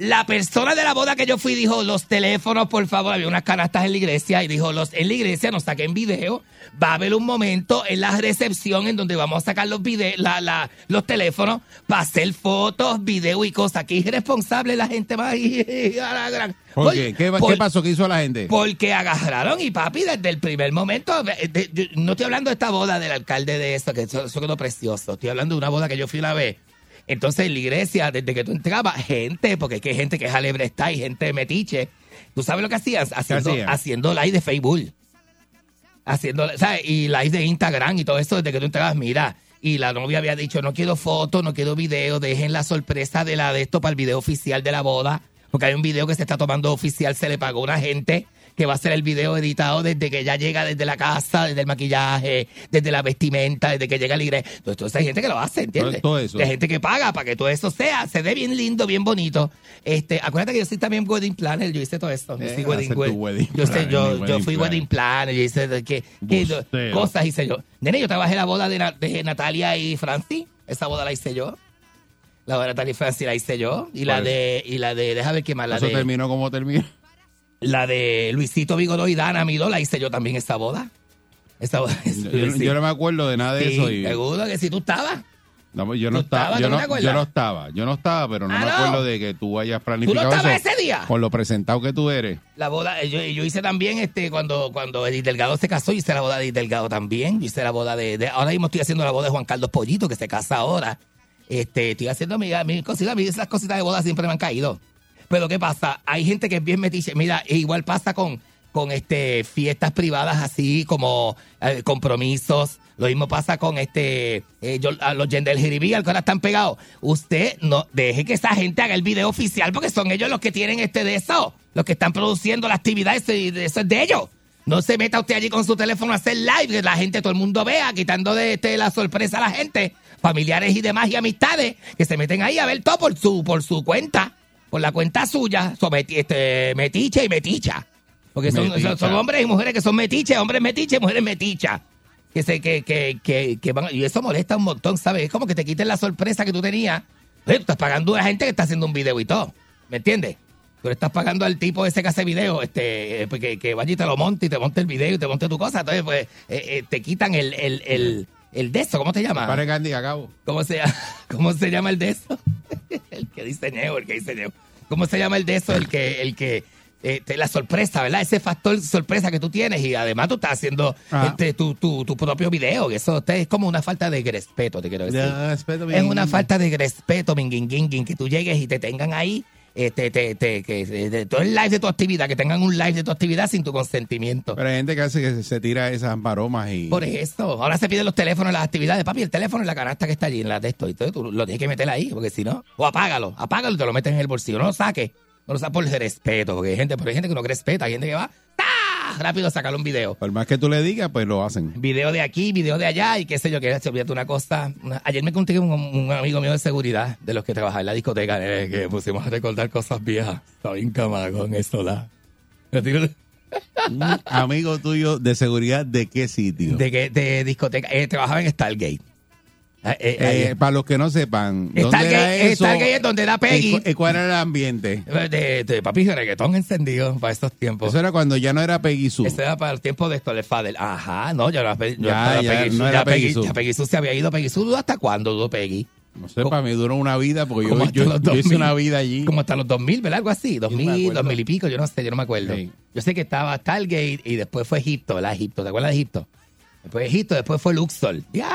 la persona de la boda que yo fui dijo, los teléfonos, por favor, había unas canastas en la iglesia y dijo, los en la iglesia nos saquen video, va a haber un momento en la recepción en donde vamos a sacar los vide la, la, los teléfonos para hacer fotos, video y cosas. Es irresponsable la gente más. a la gran- ¿Por Oye, qué? ¿Qué, por- qué pasó? ¿Qué hizo la gente? porque agarraron y papi, desde el primer momento, de- no estoy hablando de esta boda del alcalde de eso, que eso, eso quedó precioso. Estoy hablando de una boda que yo fui una vez. Entonces, en la iglesia, desde que tú entrabas, gente, porque es que hay gente que es alebre está y gente metiche. ¿Tú sabes lo que hacían? Haciendo, hacían? haciendo live de Facebook. Haciendo, ¿sabes? Y live de Instagram y todo eso desde que tú entrabas, mira. Y la novia había dicho, no quiero fotos, no quiero video, dejen la sorpresa de la de esto para el video oficial de la boda. Porque hay un video que se está tomando oficial, se le pagó a una gente que va a hacer el video editado desde que ella llega, desde la casa, desde el maquillaje, desde la vestimenta, desde que llega la iglesia. Entonces, hay gente que lo hace, ¿entiendes? Todo- eso. Hay gente que paga para que todo eso sea, se ve bien lindo, bien bonito. Este, acuérdate que yo soy también wedding planner, yo hice todo esto. Yo Eh, soy hacer wedding, wedding yo, sé, yo, yo fui wedding planner, yo hice que, que- cosas hice yo. Nene, yo trabajé la boda de, Na- de Natalia y Franci, esa boda la hice yo. La boda de Natalia y Franci la hice yo. Y la de, y la de, déjame ver qué más, la ¿Eso de, terminó como terminó? La de Luisito Vigoró y Dana Mido la hice yo también esa boda. Esa boda. Yo, yo- yo no me acuerdo de nada de Sí, eso. Y, seguro que si tú estabas. no, pues yo no ¿Tú estaba, ¿Tú yo no no, yo no estaba, yo no estaba, pero no Ah, me ¿no? acuerdo de que tú hayas planificado estabas eso ese día? Con lo presentado que tú eres. La boda, eh, yo, yo hice también este cuando, cuando Edith Delgado se casó, hice la boda de Edith Delgado también. Yo hice la boda de, de- ahora mismo estoy haciendo la boda de Juan Carlos Pollito, que se casa ahora. Este, estoy haciendo mi, mi cosita, esas cositas de boda siempre me han caído. Pero ¿qué pasa? Hay gente que es bien metiche. Mira, e igual pasa con, con este fiestas privadas así como eh, compromisos. Lo mismo pasa con este eh, yo- a los Yendel Jiribí, que ahora están pegados. Usted no deje que esa gente haga el video oficial porque son ellos los que tienen este de eso, los que están produciendo la actividad, eso, eso es de ellos. No se meta usted allí con su teléfono a hacer live, que la gente, todo el mundo vea, quitando de este, la sorpresa a la gente, familiares y demás y amistades, que se meten ahí a ver todo por su, por su cuenta, por la cuenta suya, son meti- este, metiche y meticha. Porque son, Meticha. son, son hombres y mujeres que son metiches, hombres metiches, mujeres metichas. Que, se, que, que, que, que van, y eso molesta un montón, ¿sabes? Es como que te quiten la sorpresa que tú tenías. Oye, tú estás pagando a la gente que está haciendo un video y todo. ¿Me entiendes? Tú le estás pagando al tipo ese que hace video, este, eh, pues, que, que vaya y te lo monte y te monte el video y te monte tu cosa. Entonces, pues, eh, eh, te quitan el, el, el, el de eso, ¿cómo te llama? Para Candy, acabo. ¿Cómo se? ¿Cómo se llama el de eso? el que diseñó, el que diseñó. ¿Cómo se llama el de eso? El que, el que, eh, te- la sorpresa, ¿verdad? Ese factor sorpresa que tú tienes y además tú estás haciendo este, tu, tu, tu propio video. Eso te- es como una falta de respeto, te quiero decir. Ya, respeto, es una falta de respeto, minguinguinguin, que tú llegues y te tengan ahí, este, te, te, que de, de todo el live de tu actividad, que tengan un live de tu actividad sin tu consentimiento. Pero hay gente que hace que se, tira esas maromas y. Por eso, ahora se piden los teléfonos en las actividades. Papi, el teléfono en la canasta que está allí, en la de esto. Y todo, tú lo tienes que meter ahí, porque si no, o apágalo, apágalo y te lo metes en el bolsillo. No lo saques, no lo saques por respeto, porque hay gente, pero hay gente que no respeta, hay gente que va, ¡tá! rápido sacarle un video. Por más que tú le digas, pues lo hacen. Video de aquí, video de allá, y qué sé yo, que se olvídate una cosa. una- ayer me conté un, un amigo mío de seguridad, de los que trabajaba en la discoteca, eh, que pusimos a recordar cosas viejas. Estaba bien camada con eso, la. Amigo tuyo de seguridad, ¿de qué sitio? De, que, de discoteca, eh, trabajaba en Stargate. Eh, eh, Eh, para los que no sepan, ¿dónde era Stargate, eso? Stargate es donde da Peggy. ¿Y cu- y cuál era el ambiente? De, de papi de reggaetón encendido para estos tiempos. Eso era cuando ya no era Peggy Sue. Ese era para el tiempo de esto, el Fadel. Ajá, no, ya no era Ya, estaba ya, Peggy no era ya Peggy Sue. ya Peggy Sue se había ido. Peggy Sue, ¿hasta cuándo duró Peggy? No sé, para mí duró una vida, porque yo, yo, yo hice 2000. una vida allí. Como hasta los 2000, ¿verdad? Algo así, 2000, me acuerdo. 2000 y pico, yo no sé, yo no me acuerdo. Sí. Yo sé que estaba Stargate y después fue Egipto, ¿verdad? Egipto, ¿te acuerdas de Egipto? Después Egipto, después fue Luxor. ¡Ya!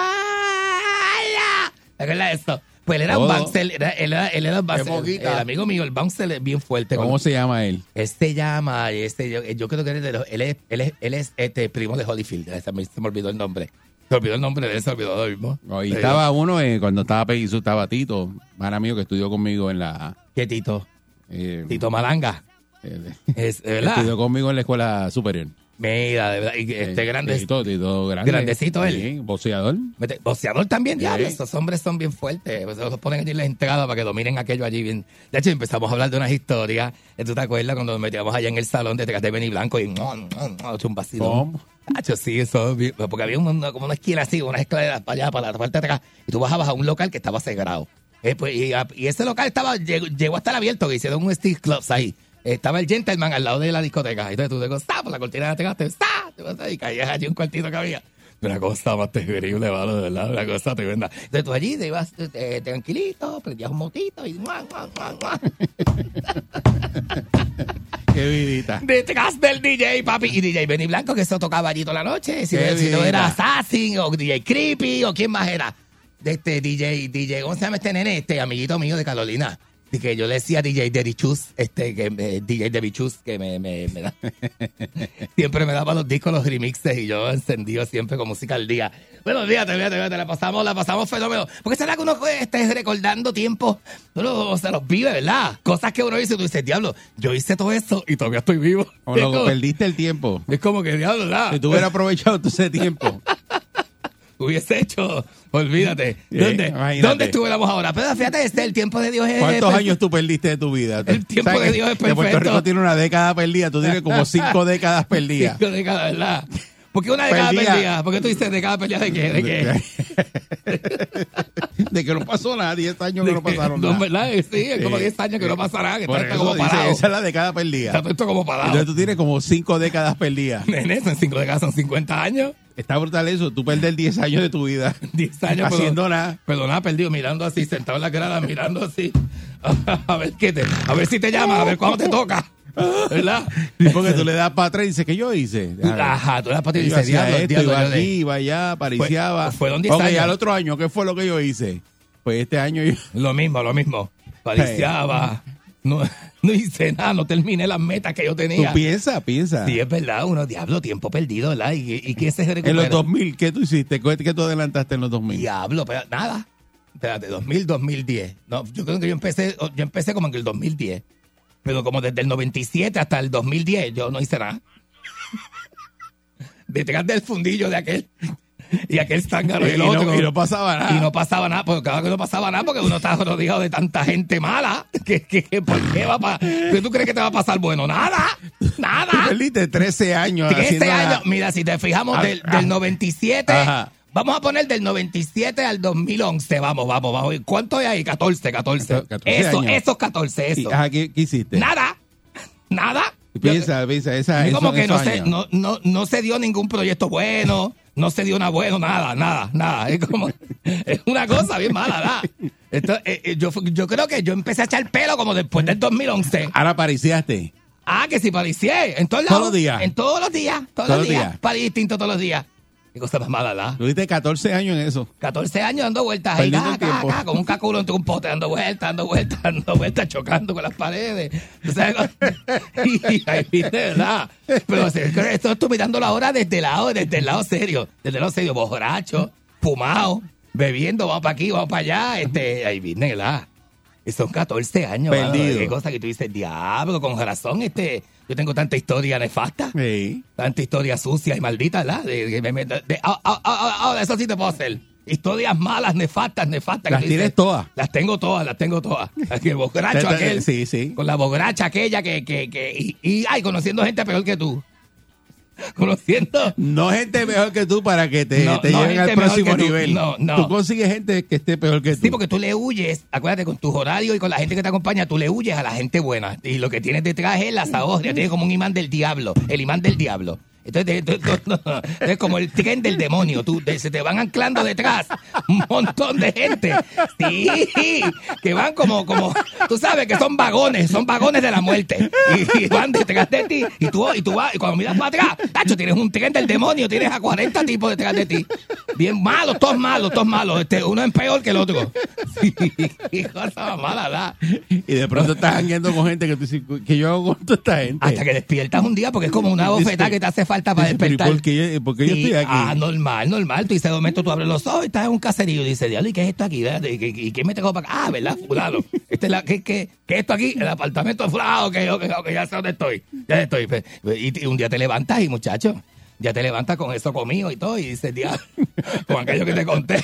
¿Te acuerdas de eso? Pues él era un Todo. bouncer, era- él era, él era un bouncer. poquita. El amigo mío, el bouncer es bien fuerte. con ¿Cómo se llama él? Él se llama, este, yo, yo creo que él es, de los- él es, él es, él es, este primo de Holyfield. Se me, se me olvidó el nombre. Se me olvidó el nombre de él, se me olvidó lo mismo. Y estaba uno, eh, cuando estaba Peggy Sue, estaba Tito, hermano mío que estudió conmigo en la... ¿Qué Tito? eh, Tito Malanga. eh, Es, ¿Verdad? estudió conmigo en la escuela superior. Mira, de verdad, y este grande, grande. grandecito él. Sí, boxeador. Mete- Boxeador también, diablo. Estos hombres son bien fuertes. Pues, los ponen allí en la entrada para que dominen aquello allí bien. De hecho, empezamos a hablar de unas historias. ¿Tú te acuerdas cuando nos metíamos allá en el salón detrás de Benny Blanco y un vacilón? ¿Cómo? Hacho, sí, eso. Porque había una- como una esquina así, unas escaleras para allá, para la parte de atrás. Y tú bajabas a un local que estaba sagrado. Eh, pues, y ese local estaba llegó, llegó a estar abierto, que hicieron un Steve Clubs ahí. Estaba el gentleman al lado de la discoteca. Entonces tú te ¡stop! Por la cortina de ¡stop! Te ahí, Y caías allí un cuartito que había. Una cosa más terrible, mano, de verdad, una cosa tremenda. Entonces tú allí te ibas eh, tranquilito, prendías un motito y. Qué vidita. detrás del DJ, papi. Y DJ Benny Blanco, que eso tocaba allí toda la noche. Si, Qué si no era. Assassin o DJ Creepy o quién más era. De este DJ, DJ, ¿cómo se llama este nene? Este amiguito mío de Carolina. Y que yo le decía DJ Daddy Chus, este, que me- DJ Daddy Chus, que me, me, me da. siempre me daba los discos, los remixes, y yo encendido siempre con música al día. Bueno, fíjate, fíjate, fíjate, la pasamos, la pasamos fenómeno. Porque será que uno esté recordando tiempos, uno se los vive, ¿verdad? Cosas que uno dice, y tú dices, diablo, yo hice todo eso y todavía estoy vivo. O Es lo como- perdiste el tiempo. es como que, diablo, ¿verdad? Si tú hubieras aprovechado todo ese tiempo. Hubiese hecho, olvídate. ¿Dónde, imagínate. ¿Dónde estuviéramos ahora? Pero fíjate, este, el tiempo de Dios es... ¿Cuántos años tú perdiste de tu vida? El tiempo ¿Sabes de Dios es que Puerto perfecto. Rico tiene una década perdida. Tú tienes como cinco décadas perdidas. Cinco décadas, ¿verdad? ¿Por qué una década Perdida. perdida? ¿Por qué tú dices década perdida de qué? ¿De qué? De que no pasó nada. Diez años que no pasaron No, nada. ¿verdad? Sí, es como Sí. 10 años que no pasa nada, que Por está esto eso como dice, parado. esa es la década perdida. Está esto como parado. Entonces tú tienes como cinco décadas perdidas. Nene, son cinco décadas, son 50 años. Está brutal eso. Tú perder 10 años de tu vida 10 años. pero- haciendo nada. Pero nada, perdido, mirando así, sentado en la grada, mirando así. A ver qué te, a ver si te llaman, a ver cuándo te toca. ¿Verdad? Y porque tú le das para atrás y dices, ¿qué yo hice? Ajá, tú le das para atrás y dices, diablo, esto, diablo, iba aquí, iba allá, apariciaba. Fue- fueron 10 Ok, años. al otro año, ¿qué fue lo que yo hice? Pues este año yo... Lo mismo, lo mismo. Pariciaba. No, no hice nada, no terminé las metas que yo Tú tenía. piensa, piensa. Sí, es verdad, uno, diablo, tiempo perdido, ¿verdad? ¿Y, y qué se recupera? En los 2000, ¿qué tú hiciste? ¿Qué qué tú adelantaste en los 2000? Diablo, pero nada. Espérate, 2000, 2010. No, yo creo que yo empecé, yo empecé como en el 2010. Pero como desde el 97 hasta el 2010 yo no hice nada. Detrás del fundillo de aquel y aquel zángano y el Y no- otro. y no pasaba nada. Y no pasaba nada, porque claro que no pasaba nada, porque uno está rodeado de tanta gente mala. Que, que, que ¿Por qué va a ¿Qué tú crees que te va a pasar? Bueno, nada, Tú nada. perdiste 13 años 13 haciendo nada. años. Mira, si te fijamos, Ah, del, ah. del 97, Ajá. vamos a poner del 97 al 2011. Vamos, vamos, vamos. ¿Cuánto hay ahí? 14, 14. 14 eso, años. esos 14, Y, eso. ajá, ¿qué, qué hiciste? Nada, nada. Piensa, piensa, esa, Es como que no se, no, no, no se dio ningún proyecto bueno, no se dio nada bueno, nada, nada, nada. Es como, es una cosa bien mala, ¿verdad? Esto, eh, eh, yo, yo creo que yo empecé a echar pelo como después del 2011. Ahora apariciaste. Ah, que si paricié, en todos Todos los días. En todos los días, todos, los días. días. Para distinto todos los días. Qué cosa más mala, ¿verdad? Tuviste 14 años en eso. 14 años dando vueltas ahí, el tiempo. acá, con un caculo entre un pote, dando vueltas, dando vueltas, dando vueltas, chocando con las paredes. ¿Tú sabes? y ahí viste, ¿verdad? Pero esto estoy mirándolo ahora desde el lado, desde el lado serio, desde el lado serio, borracho, fumado, bebiendo, vamos para aquí, vamos para allá, este, ahí viene, ¿verdad? Y son 14 años, mano, Perdido. Qué cosa que tú dices, diablo, con razón, este, yo tengo tanta historia nefasta. Sí. Tanta historia sucia y maldita, ¿verdad? De, de- de- de- ah, ah, ah, eso sí te puedo hacer. Historias malas, nefastas, nefastas. Las tienes todas. Las tengo todas, las tengo todas. El bogracho aquel. Sí, sí. Con la bogracha aquella que, que, que y, y, ay, conociendo gente peor que tú. Conociendo. No gente mejor que tú para que te, No, te no lleven al próximo nivel. No, no. Tú consigues gente que esté peor que tú. Sí, porque tú le huyes, acuérdate, con tus horarios y con la gente que te acompaña, tú le huyes a la gente buena. Y lo que tienes detrás es la zahorra, tienes como un imán del diablo, el imán del diablo. Entonces, es como el tren del demonio. Tú, de- se te van anclando detrás un montón de gente. Sí, que van como, como, tú sabes que son vagones, son vagones de la muerte. Y, y van detrás de ti. Y tú, y tú vas, y cuando miras para atrás, tacho, tienes un tren del demonio, tienes a 40 tipos detrás de ti. Bien malos, todos malos, todos malos. Este, uno es peor que el otro. Sí, cosa mala, ¿verdad? Y de pronto estás jangueando con gente que tú dices, que yo hago con toda esta gente. Hasta que despiertas un día porque es como una bofetada que te hace falta para Dice, pero ¿y despertar. por qué yo- qué estoy aquí? Ah, normal, normal. Tú dices, de momento tú abres los ojos y estás en un caserío y dices, diablo, ¿y qué es esto aquí? ¿Y, quién me tengo para acá? Ah, ¿verdad? Fulano. Este es la, ¿qué, qué, qué es esto aquí? El apartamento de fulano. Ok, ok, ok, ya sé dónde estoy. Ya estoy. Pues, Y, y un día te levantas y, muchacho, ya te levantas con eso comido y todo y dices, diablo, con aquello que te conté.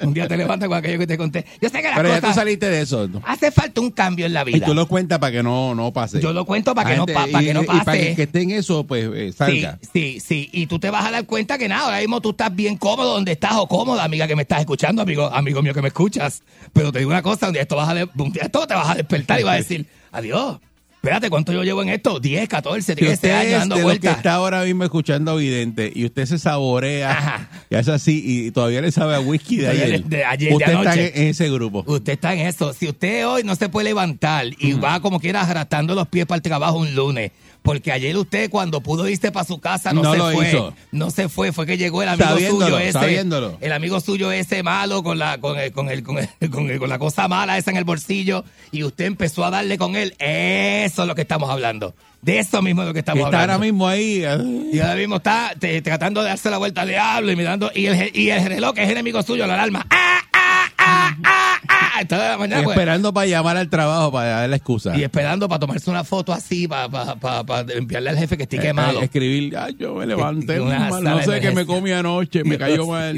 Un día te levantas con aquello que te conté. Yo sé que las Pero ya tú cosas... saliste de eso. ¿no? Hace falta un cambio en la Y vida. tú lo cuentas para que no, no pase. Yo lo cuento para que, no, gente- pa- para y- que no y para que, que esté en eso, pues eh, salga. Sí, sí, sí. Y tú te vas a dar cuenta que nada, ahora mismo tú estás bien cómodo donde estás o cómoda, amiga que me estás escuchando, amigo, amigo mío que me escuchas. Pero te digo una cosa, un día esto, vas a de- un día esto te vas a despertar y vas a decir, adiós. Espérate, ¿cuánto yo llevo en esto? 10, 14, Si 13 usted años dando de lo que vueltas. está ahora mismo escuchando a Vidente y usted se saborea y hace así y todavía le sabe a whisky de ayer, de ayer, de usted está anoche. en, en ese grupo. Usted está en eso. Si usted hoy no se puede levantar y va como quiera arrastrando los pies para el trabajo un lunes, porque ayer usted cuando pudo irse para su casa no, No se lo fue. hizo. No se fue, fue que llegó el amigo Sabiéndolo, suyo ese. sabiéndolo. El amigo suyo ese malo con la con el, con el, con, el- con el- con la cosa mala esa en el bolsillo y usted empezó a darle con él. Eso es lo que estamos hablando. De eso mismo es lo que estamos está hablando. ahora mismo ahí. eh, Y ahora mismo está te- tratando de darse la vuelta al diablo y mirando. Y el, y el reloj, que es enemigo suyo, la alarma. ¡Ah, ah, ah, ah, ah! La mañana, pues, esperando para llamar al trabajo para dar la excusa. y esperando para tomarse una foto así, para, para, para, para enviarle al jefe que esté Eh, quemado. eh, escribir, "Ay, yo me levanté, mal, no sé qué me comí anoche, me cayó mal.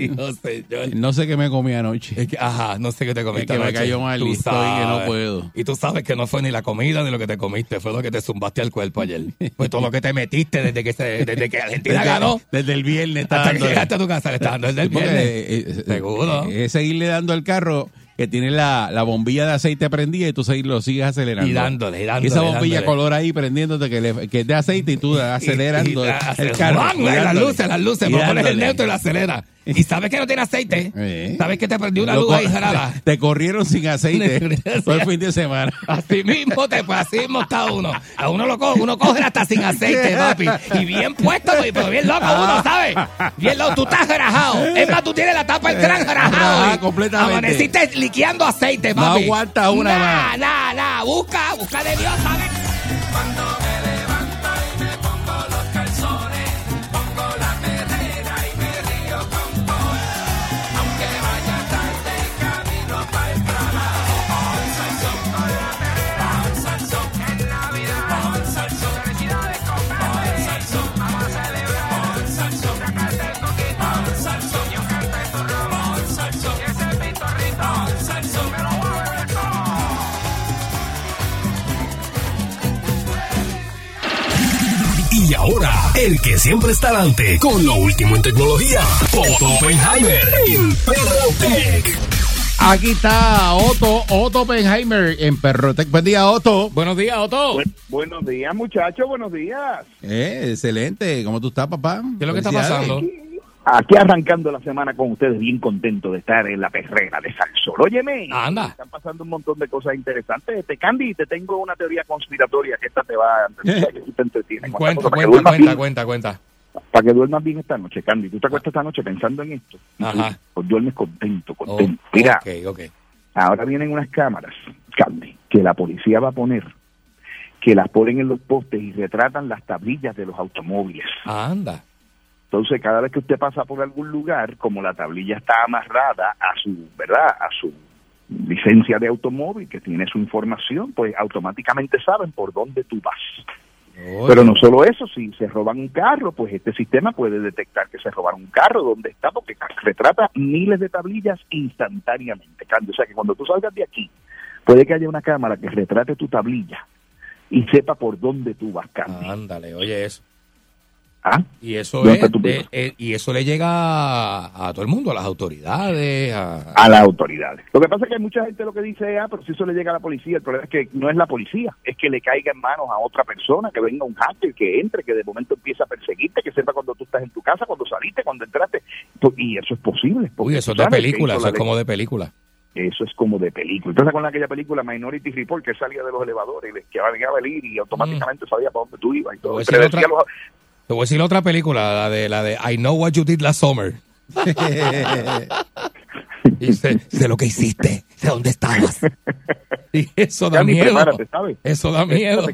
No sé qué me comí anoche. Es que, ajá, no sé qué te comiste. Es que me cayó mal Tú y estoy que no puedo. Y tú sabes que no fue ni la comida ni lo que te comiste, fue lo que te zumbaste al cuerpo ayer. Fue todo lo que te metiste desde que, se, desde que Argentina Desde, ganó. desde el viernes Hasta que llegaste a tu casa, le estás dando el del Porque, viernes. eh, eh, Seguro. eh, Es seguirle dando al carro que tiene la, la bombilla de aceite prendida y tú lo sigues acelerando. Y dándole, y dándole, esa bombilla dándole. color ahí prendiéndote que, le- que es de aceite y tú acelerando Y- y- el carro. Las luces, las luces. Pones el neutro y la acelera. Y sabes que no tiene aceite. Eh. Sabes que te prendió una luz ahí jarada. Te corrieron sin aceite todo el fin de semana. Así mismo, te, pues así mismo está uno. A uno lo coge, uno coge hasta sin aceite, papi. Y bien puesto, pues, pero bien loco uno, ¿sabes? Bien loco, tú estás garajado. Es más, tú tienes la tapa del garajado. Rajada y completamente. Amaneciste liqueando aceite, No papi. aguanta una nah, más. Nah, nah, busca, busca de Dios, ¿sabes? Cuando ahora, el que siempre está adelante con lo último en tecnología, Otto Oppenheimer en Perrotec. Aquí está Otto, Otto Oppenheimer en Perrotec. Buen día, Otto. Buenos días, Otto. buenos días, muchachos, buenos días. Eh, excelente. ¿Cómo tú estás, papá? ¿Qué es lo que está pasando? Aquí arrancando la semana con ustedes, bien contento de estar en la perrera de Salsol. Óyeme, Anda. están pasando un montón de cosas interesantes. Este, Candy, te tengo una teoría conspiratoria que esta te va a tú te. Cuenta, cuenta, cuenta, cuenta, cuenta. Para que duermas bien esta noche, Candy. Tú te acuestas esta noche pensando en esto. Ajá. Pues duermes contento, Oh, contento. Mira, ahora vienen unas cámaras, Candy, que la policía va a poner, que las ponen en los postes y retratan las tablillas de los automóviles. Anda. Entonces, cada vez que usted pasa por algún lugar, como la tablilla está amarrada a su, ¿verdad? A su licencia de automóvil, que tiene su información, pues automáticamente saben por dónde tú vas. Pero no solo eso, si se roban un carro, pues este sistema puede detectar que se robaron un carro, dónde está, porque retrata miles de tablillas instantáneamente. O sea que cuando tú salgas de aquí, puede que haya una cámara que retrate tu tablilla y sepa por dónde tú vas, Candy. Ándale, oye eso. ¿Ah? Y eso eh, y eso le llega a, a todo el mundo, a las autoridades, a, a las autoridades. Lo que pasa es que hay mucha gente lo que dice, ah, pero si eso le llega a la policía, el problema es que no es la policía, es que le caiga en manos a otra persona, que venga un hacker, que entre, que de momento empiece a perseguirte, que sepa cuando tú estás en tu casa, cuando saliste, cuando entraste. Y eso es posible. Uy, eso es de que película, eso es como de película. Eso es como de película. Entonces, con aquella película Minority Report que salía de los elevadores y les quedaba a venir y automáticamente sabía para dónde tú ibas y Te todo. predecía otra- los- Te voy a decir otra película, la de la de I Know What You Did Last Summer. Y sé, sé lo que hiciste, sé dónde estabas. Y eso da miedo. ¿sabes? Eso da miedo.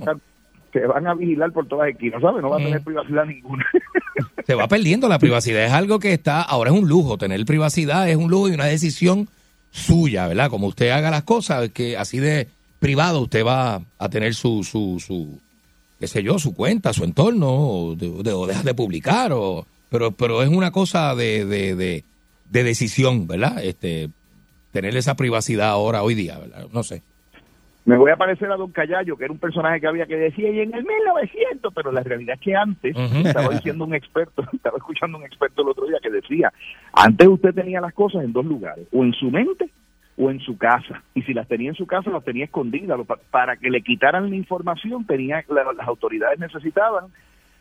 Te van a vigilar por todas esquinas, ¿sabes? No va a Mm. tener privacidad ninguna. Se va perdiendo la privacidad. Es algo que está, ahora es un lujo. Tener privacidad es un lujo y una decisión suya, ¿verdad? Como usted haga las cosas, que así de privado usted va a tener su, su, su qué sé yo, su cuenta, su entorno, o, de- de- o deja de publicar, o, pero, pero es una cosa de, de, de, de decisión, ¿verdad? Este, tener esa privacidad ahora, hoy día, ¿verdad? No sé. Me voy a parecer a Don Callayo, que era un personaje que había que decir, y en el 1900, pero la realidad es que antes, estaba diciendo un experto, estaba escuchando un experto el otro día que decía, antes usted tenía las cosas en dos lugares, o en su mente o en su casa. Y si las tenía en su casa, las tenía escondidas. Para que le quitaran la información, tenía la- las autoridades necesitaban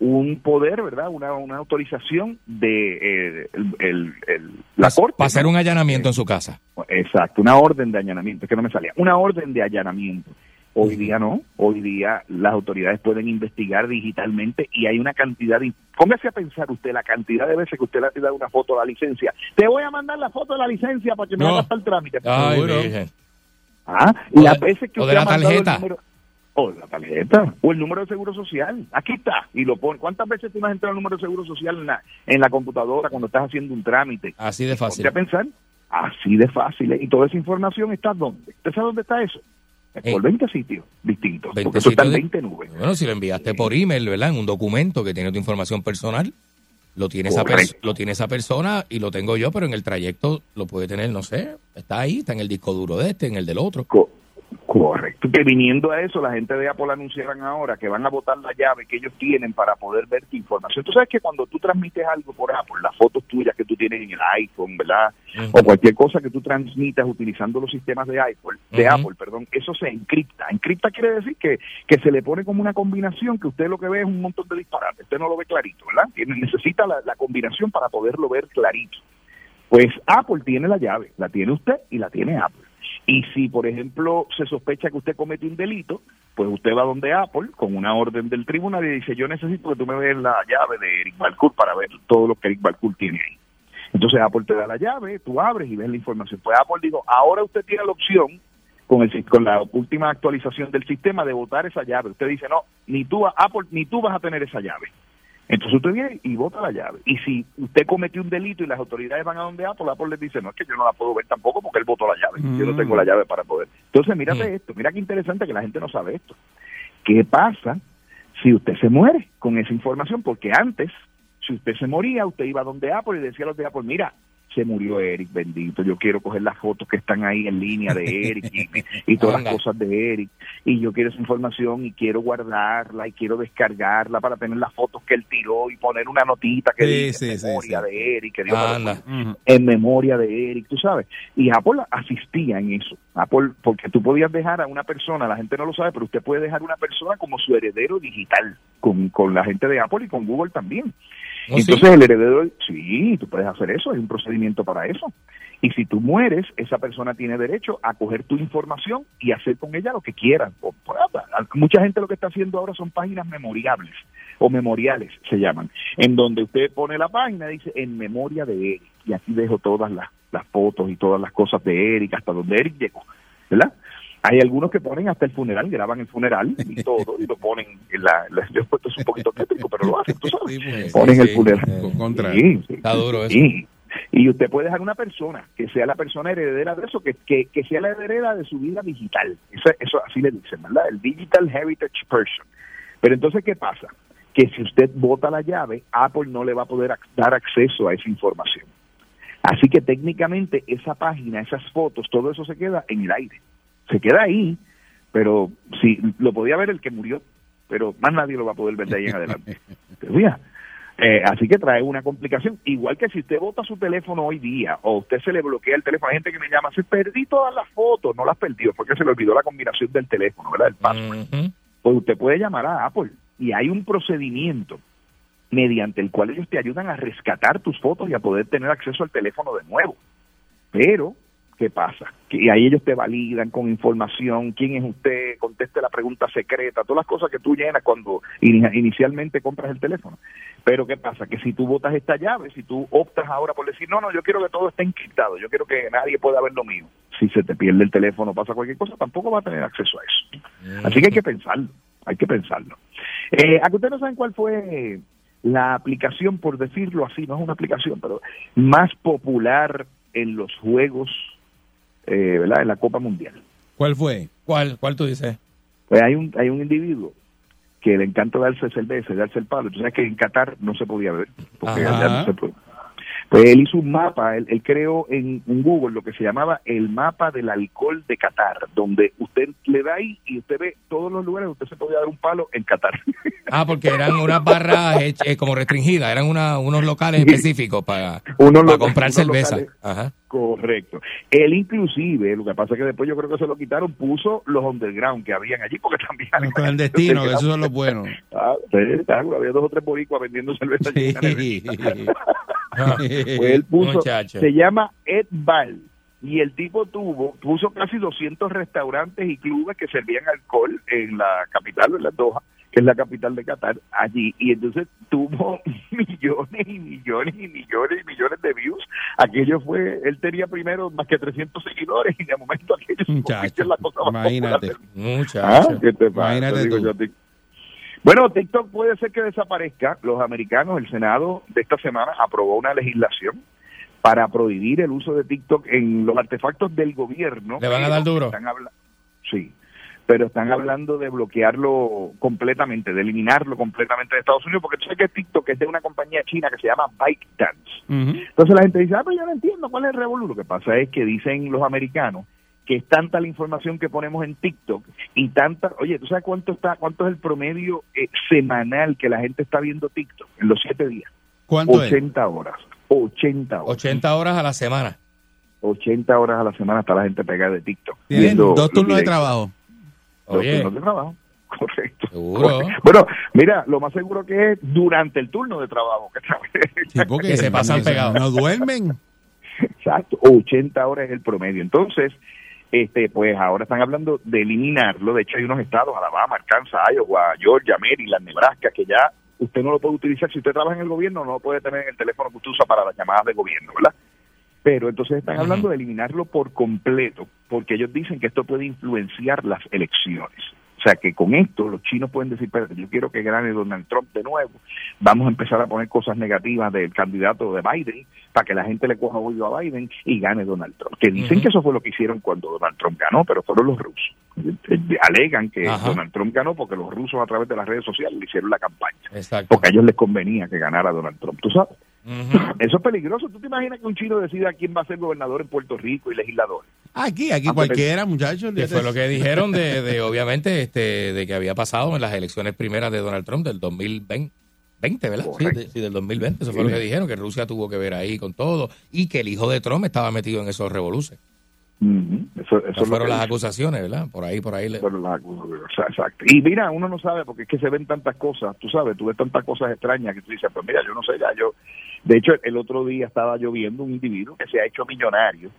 un poder, ¿verdad? Una, una autorización de eh, el, el- el- la corte. Para hacer un allanamiento en su casa. Exacto, una orden de allanamiento, es que no me salía, una orden de allanamiento. Hoy día no, hoy día las autoridades pueden investigar digitalmente y hay una cantidad de... Póngase a pensar usted la cantidad de veces que usted le ha tirado una foto de la licencia. Te voy a mandar la foto de la licencia para que me No. hagas el trámite. Ay. Ah, las veces que o de usted la ha mandado el tarjeta. número- o la tarjeta, o el número de seguro social. Aquí está, y lo pone. ¿Cuántas veces tú no has entrado el número de seguro social en la, en la computadora cuando estás haciendo un trámite? Así de fácil. Ponte a pensar, así de fácil. ¿eh? Y toda esa información está ¿dónde? ¿Usted sabe dónde está eso? Eh. Por 20 sitios distintos. 20 porque eso está en sitios de- 20 nubes. Bueno, si lo enviaste por email, ¿verdad? En un documento que tiene tu información personal, lo tiene, esa lo tiene esa persona y lo tengo yo, pero en el trayecto lo puede tener, no sé, está ahí, está en el disco duro de este, en el del otro. Co- Correcto. Que viniendo a eso, la gente de Apple anunciaran ahora que van a botar la llave que ellos tienen para poder ver tu información. Tú sabes que cuando tú transmites algo por Apple, las fotos tuyas que tú tienes en el iPhone, ¿verdad? O cualquier cosa que tú transmitas utilizando los sistemas de Apple, de. Apple, perdón, eso se encripta. Encripta quiere decir que, que se le pone como una combinación que usted lo que ve es un montón de disparates. Usted no lo ve clarito, ¿verdad? Necesita la, la combinación para poderlo ver clarito. Pues Apple tiene la llave, la tiene usted y la tiene Apple. Y si, por ejemplo, se sospecha que usted comete un delito, pues usted va donde Apple con una orden del tribunal y dice, yo necesito que tú me veas la llave de Eric Balcour para ver todo lo que Eric Balcour tiene ahí. Entonces Apple te da la llave, tú abres y ves la información. Pues Apple dijo, ahora usted tiene la opción con el con la última actualización del sistema de votar esa llave. Usted dice, no, ni tú, Apple, ni tú vas a tener esa llave. Entonces usted viene y vota la llave. Y si usted cometió un delito y las autoridades van a donde Apple, Apple les dice, no, es que yo no la puedo ver tampoco porque él votó la llave. Yo no Mm. tengo la llave para poder. Entonces, mírate Mm. esto, mira qué interesante que la gente no sabe esto. ¿Qué pasa si usted se muere con esa información? Porque antes, si usted se moría, usted iba donde Apple y decía a los de Apple, mira, se murió Eric, bendito, yo quiero coger las fotos que están ahí en línea de Eric y, y todas Anda. las cosas de Eric, y yo quiero esa información y quiero guardarla y quiero descargarla para tener las fotos que él tiró y poner una notita que Sí, dice sí, en sí, memoria sí. de Eric, que Dios en memoria de Eric, tú sabes. Y Apple asistía en eso. Apple, porque tú podías dejar a una persona, la gente no lo sabe, pero usted puede dejar a una persona como su heredero digital con, con la gente de Apple y con Google también. ¿Oh, sí? Entonces el heredero, sí, tú puedes hacer eso, hay un procedimiento para eso. Y si tú mueres, esa persona tiene derecho a coger tu información y hacer con ella lo que quiera. O- pues, Mucha gente lo que está haciendo ahora son páginas memoriables o memoriales, se llaman, en donde usted pone la página y dice en memoria de Eric. Y aquí dejo todas las, las fotos y todas las cosas de Eric, hasta donde Eric llegó, ¿verdad? Hay algunos que ponen hasta el funeral, graban el funeral y todo, y lo ponen en la... la- yo he puesto eso un poquito tétrico, pero lo hacen, tú sabes. Sí, pues, Ponen sí, el funeral. Con- contra. Sí, sí. Está duro eso. Y usted puede dejar una persona que sea la persona heredera de eso, que, que, que sea la heredera de su vida digital. Eso, eso así le dicen, ¿verdad? El Digital Heritage Person. Pero entonces, ¿qué pasa? Que si usted bota la llave, Apple no le va a poder dar acceso a esa información. Así que técnicamente esa página, esas fotos, todo eso se queda en el aire. Se queda ahí, pero sí, lo podía ver el que murió, pero más nadie lo va a poder ver de ahí en adelante. Eh, así que trae una complicación. Igual que si usted bota su teléfono hoy día o usted se le bloquea el teléfono, hay gente que me llama, se perdí todas las fotos, no las perdió porque se le olvidó la combinación del teléfono, ¿verdad? El password. Pues usted puede llamar a Apple y hay un procedimiento mediante el cual ellos te ayudan a rescatar tus fotos y a poder tener acceso al teléfono de nuevo. Pero ¿qué pasa? Que- Y ahí ellos te validan con información, quién es usted, conteste la pregunta secreta, todas las cosas que tú llenas cuando ini- inicialmente compras el teléfono. Pero ¿qué pasa? Que si tú botas esta llave, si tú optas ahora por decir, no, no, yo quiero que todo esté encriptado, yo quiero que nadie pueda ver lo mío. Si se te pierde el teléfono, pasa cualquier cosa, tampoco va a tener acceso a eso. Así que hay que pensarlo, hay que pensarlo. Eh, ¿A que ustedes no saben cuál fue la aplicación, por decirlo así, no es una aplicación, pero más popular en los juegos, eh, ¿verdad? En la Copa Mundial. ¿Cuál fue? ¿Cuál, cuál tú dices? Pues hay un, hay un individuo que le encanta darse cerveza darse el palo. Tú sabes que en Qatar no se podía beber, porque allá no se puede. Pues él hizo un mapa, él, él creó en, en Google lo que se llamaba el mapa del alcohol de Qatar, donde usted le da ahí y usted ve todos los lugares donde usted se podía dar un palo en Qatar. Ah, porque eran unas barras hech- eh, como restringidas, eran una- unos locales específicos para, Unos para loca- comprar cerveza. locales. Ajá. Correcto. Él inclusive, lo que pasa es que después yo creo que se lo quitaron, puso los underground que habían allí, porque también... Los clandestinos, que esos son los buenos. Ah, sí, había dos o tres boricuas vendiendo cerveza. nevera. Pues él puso, Muchacho. se llama Ed Bal y el tipo tuvo, puso casi 200 restaurantes y clubes que servían alcohol en la capital, en la Doha, que es la capital de Qatar, allí, y entonces tuvo millones y millones y millones y millones de views. Aquello fue, él tenía primero más que 300 seguidores y de momento aquello se convirtió en la cosa más Imagínate. popular del Muchacho. Ah, ¿qué te pasa? Imagínate Digo tú. yo a ti. Bueno, TikTok puede ser que desaparezca. Los americanos, el Senado de esta semana aprobó una legislación para prohibir el uso de TikTok en los artefactos del gobierno. ¿Le van a dar duro? Están sí, pero están hablando de bloquearlo completamente, de eliminarlo completamente de Estados Unidos, porque tú sabes que TikTok es de una compañía china que se llama ByteDance. Entonces la gente dice, ah, pero yo no entiendo cuál es el revolú. Lo que pasa es que dicen los americanos que es tanta la información que ponemos en TikTok y tanta, oye, ¿tú sabes cuánto está, cuánto es el promedio eh, semanal que la gente está viendo TikTok en los siete días? ¿Cuánto es? 80 horas. 80 horas. 80 horas a la semana. 80 horas a la semana está la gente pegada de TikTok. Tienen viendo dos turnos de trabajo. Dos Oye. turnos de trabajo. Correcto. Seguro. Bueno, mira, lo más seguro que es durante el turno de trabajo. Sí, Que se pasan pegados. No duermen. Exacto, 80 horas es el promedio. Entonces, este, pues ahora están hablando de eliminarlo. De hecho, hay unos estados, Alabama, Arkansas, Iowa, Georgia, Maryland, Nebraska, que ya usted no lo puede utilizar. Si usted trabaja en el gobierno, no lo puede tener en el teléfono que usted usa para las llamadas de gobierno, ¿verdad? Pero entonces están hablando de eliminarlo por completo, porque ellos dicen que esto puede influenciar las elecciones. O sea, que con esto los chinos pueden decir, "Espérate, yo quiero que gane Donald Trump de nuevo, vamos a empezar a poner cosas negativas del candidato de Biden para que la gente le coja oído a Biden y gane Donald Trump. Que dicen que eso fue lo que hicieron cuando Donald Trump ganó, pero fueron los rusos. Eh, eh, Alegan que Ajá. Donald Trump ganó porque los rusos a través de las redes sociales le hicieron la campaña, Exacto. porque a ellos les convenía que ganara Donald Trump. ¿Tú sabes? Eso es peligroso. ¿Tú te imaginas que un chino decida quién va a ser gobernador en Puerto Rico y legislador? Aquí, aquí Ah, cualquiera, muchachos. Que fue lo que dijeron de, de, obviamente, este, de que había pasado en las elecciones primeras de Donald Trump del 2020. 20, ¿verdad? Sí, de- sí, del 2020. Eso fue lo que dijeron, que Rusia tuvo que ver ahí con todo y que el hijo de Trump estaba metido en esos revoluces. Ujú. Eso, eso lo fueron las acusaciones, ¿verdad? Por ahí, por ahí. le- Pero la- o sea, exacto. Y mira, uno no sabe porque es que se ven tantas cosas, tú sabes, tú ves tantas cosas extrañas que tú dices, pues mira, yo no sé, ya yo. De hecho, el otro día estaba yo viendo un individuo que se ha hecho millonario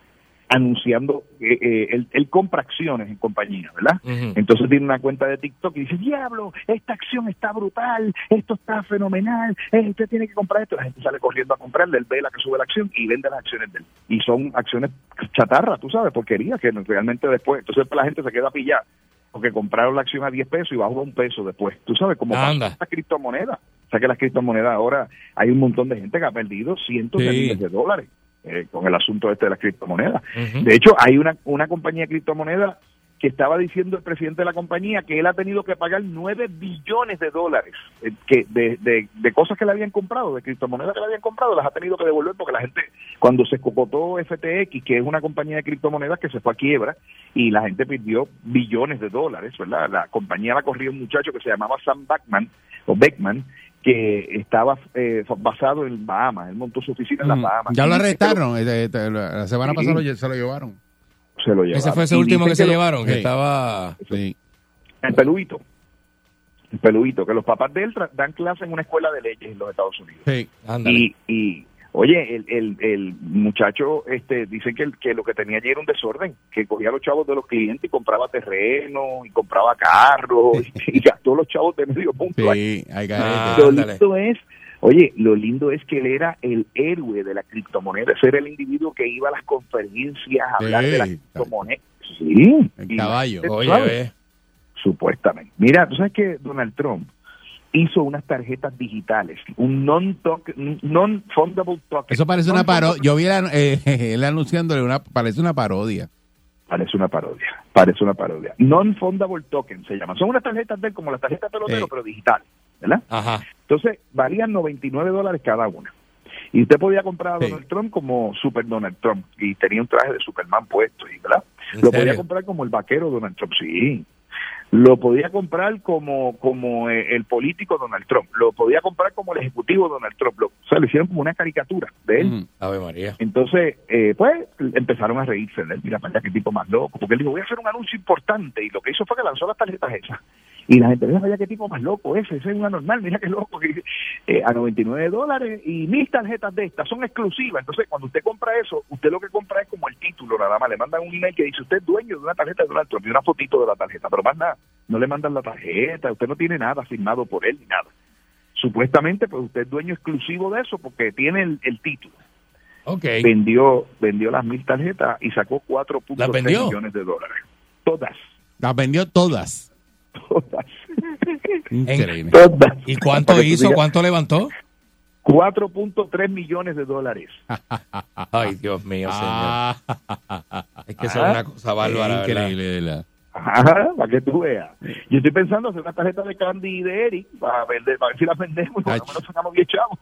anunciando, eh, eh, él, él compra acciones en compañías, ¿verdad? Entonces tiene una cuenta de TikTok y dice, diablo, esta acción está brutal, esto está fenomenal, eh, usted tiene que comprar esto. La gente sale corriendo a comprarle, él ve la que sube la acción y vende las acciones de él. Y son acciones chatarra, tú sabes, porquería, que realmente después, entonces la gente se queda pillada porque compraron la acción a 10 pesos y bajó a un peso después. Tú sabes, pasó Anda. con las criptomonedas. O sea que las criptomonedas ahora hay un montón de gente que ha perdido cientos de miles de dólares eh, con el asunto este de las criptomonedas. De hecho, hay una, una compañía de criptomonedas que estaba diciendo el presidente de la compañía que él ha tenido que pagar 9 billones de dólares eh, que de, de, de cosas que le habían comprado, de criptomonedas que le habían comprado, las ha tenido que devolver porque la gente, cuando se cocotó FTX, que es una compañía de criptomonedas que se fue a quiebra y la gente perdió billones de dólares, ¿verdad? La compañía la corrió un muchacho que se llamaba Sam Backman, o Beckman, que estaba eh, basado en Bahamas, él montó su oficina en las Bahamas. Ya lo arrestaron. eh, eh, La semana Sí. pasada lle- se lo llevaron. Se lo llevaron. Ese fue ese Y último dicen que se lo- llevaron, que Sí. estaba... Sí. El peluito. El peluito, que los papás de él dan clase en una escuela de leyes en los Estados Unidos. Sí. Y, y Oye, el, el, el muchacho este, dice que, el- que lo que tenía allí era un desorden, que cogía a los chavos de los clientes y compraba terreno y compraba carros y, gastó los chavos de medio punto. ahí. Sí, hay que Ah, es, oye, lo lindo es que él era el héroe de la criptomoneda. Ese era el individuo que iba a las conferencias a hablar de la criptomoneda. Sí. El caballo. Oye. Supuestamente. Mira, tú sabes que Donald Trump hizo unas tarjetas digitales, un non-fundable token. Eso parece una parodia. Yo vi la- eh, él anunciándole una, parece una parodia. Parece una parodia, parece una parodia. Non-fundable token se llama. Son unas tarjetas de él como las tarjetas de pelotero, Sí. pero digitales, ¿verdad? Ajá. Entonces, valían 99 dólares cada una. Y usted podía comprar a Sí. Donald Trump como Super Donald Trump. Y tenía un traje de Superman puesto, ¿verdad? ¿En Lo serio? podía comprar como el vaquero Donald Trump, sí. Lo podía comprar como, como eh, el político Donald Trump. Lo podía comprar como el ejecutivo Donald Trump. Lo, o sea, le hicieron como una caricatura de él. Mm. Ave María. Entonces, eh, pues empezaron a reírse de él. Mira, para qué tipo más loco. Porque él dijo, voy a hacer un anuncio importante. Y lo que hizo fue que lanzó las tarjetas esas. Y la gente, mira, vaya, qué tipo más loco ese. Ese es un anormal, mira qué loco. Y, eh, a 99 dólares. Y mis tarjetas de estas son exclusivas. Entonces, cuando usted compra eso, usted lo que compra es como el título, nada más. Le mandan un email que dice, usted es dueño de una tarjeta de Donald Trump y una fotito de la tarjeta. Pero más nada, no le mandan la tarjeta. Usted no tiene nada firmado por él ni nada. Supuestamente, pues usted es dueño exclusivo de eso porque tiene el- el título Ok. vendió vendió las mil tarjetas y sacó 4.3 ¿Las vendió? millones de dólares. Todas, Las vendió todas. Todas, Increíble. todas. ¿Y cuánto hizo? digas, ¿Cuánto levantó? 4.3 millones de dólares. Ay, Dios mío, señor. Ah, Es que eso es una cosa bárbara, increíble, ¿verdad? Ajá, para que tú veas. Yo estoy pensando hacer una tarjeta de Candy y de Eric para vender, para ver si las vendemos por lo menos sacamos 10 chavos.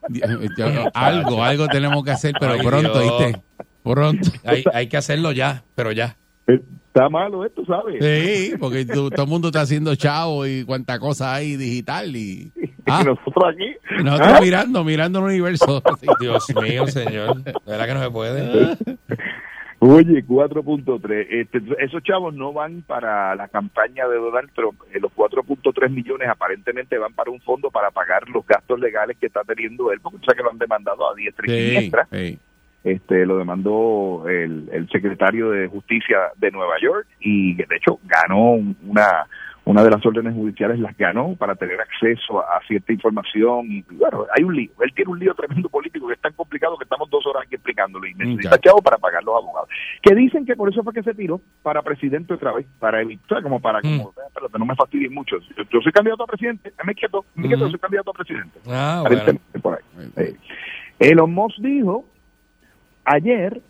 Yo- algo, algo tenemos que hacer, pero Ay, pronto, Dios. ¿viste? Pronto. Hay, hay que hacerlo ya, pero ya. Está malo esto, ¿sabes? Sí, porque tú- todo el mundo está haciendo chavo y cuánta cosa hay digital y... Ah, Y nosotros aquí. nosotros ¿ah? mirando, mirando el universo. Dios mío, señor. De verdad que no se puede. Oye, 4.3. Este, esos chavos no van para la campaña de Donald Trump. Eh, los 4.3 millones aparentemente van para un fondo para pagar los gastos legales que está teniendo él, porque tú sabes que lo han demandado a diestra y Sí, siniestra. sí. Este, lo demandó el, el secretario de Justicia de Nueva York y de hecho ganó un- una una de las órdenes judiciales las ganó para tener acceso a cierta información y bueno, hay un lío, él tiene un lío tremendo político que es tan complicado que estamos dos horas aquí explicándolo y necesita Ok. chavo para pagar los abogados. Que dicen que por eso fue que se tiró para presidente otra vez, para evitar, como para, como, Mm. "Eh, pero que no me fastidien mucho. Yo, yo soy candidato a presidente, me quieto, me quieto, Ujú. soy candidato a presidente. Ah, bueno. Por ahí. Eh, Elon Musk dijo ayer,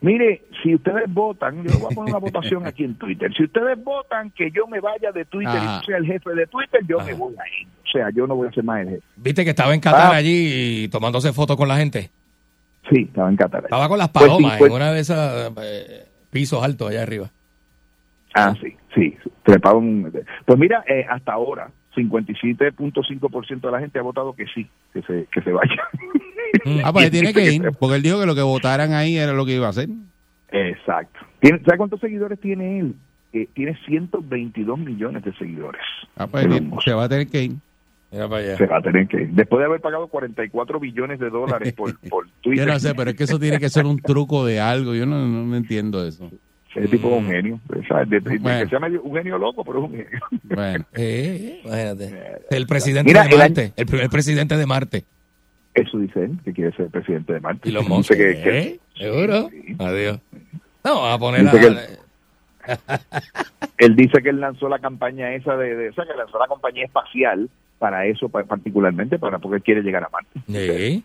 mire, si ustedes votan, yo voy a poner una votación aquí en Twitter, si ustedes votan que yo me vaya de Twitter Ajá. y sea el jefe de Twitter, yo Ajá. me voy a ir. O sea, yo no voy a ser más el jefe. ¿Viste que estaba en Qatar Ah. allí tomándose fotos con la gente? Sí, estaba en Qatar. Estaba con las Pues sí, palomas pues- en una de esas eh, pisos altos allá arriba. Ah, sí, sí, trepado en- Pues mira, eh, hasta ahora, 57.5% de la gente ha votado que sí, que se, que se vaya. Ah, pues tiene que ir, porque él dijo que lo que votaran ahí era lo que iba a hacer. Exacto. ¿Tiene- ¿Sabe cuántos seguidores tiene él? Eh, tiene 122 millones de seguidores. Ah, pues bien, se va a tener que ir. Mira para allá. Se va a tener que ir. Después de haber pagado 44 billones de dólares por, por Twitter. Yo no sé, pero es que eso tiene que ser un truco de algo. Yo no, no, no entiendo eso. Ese tipo es un genio. ¿sabes? De- de- que sea medio- un genio loco, pero es un genio. Bueno, Eh, imagínate. El presidente Mira, de el Marte. El primer presidente de Marte. Eso dice él, que quiere ser presidente de Marte. Y los monstruos. que- que- ¿Eh? ¿Seguro? Sí. Adiós. No, a poner Dice a... que él- Él dice que él lanzó la campaña esa de, de- o sea, que lanzó la compañía espacial para eso, pa- particularmente, para porque él quiere llegar a Marte. Sí.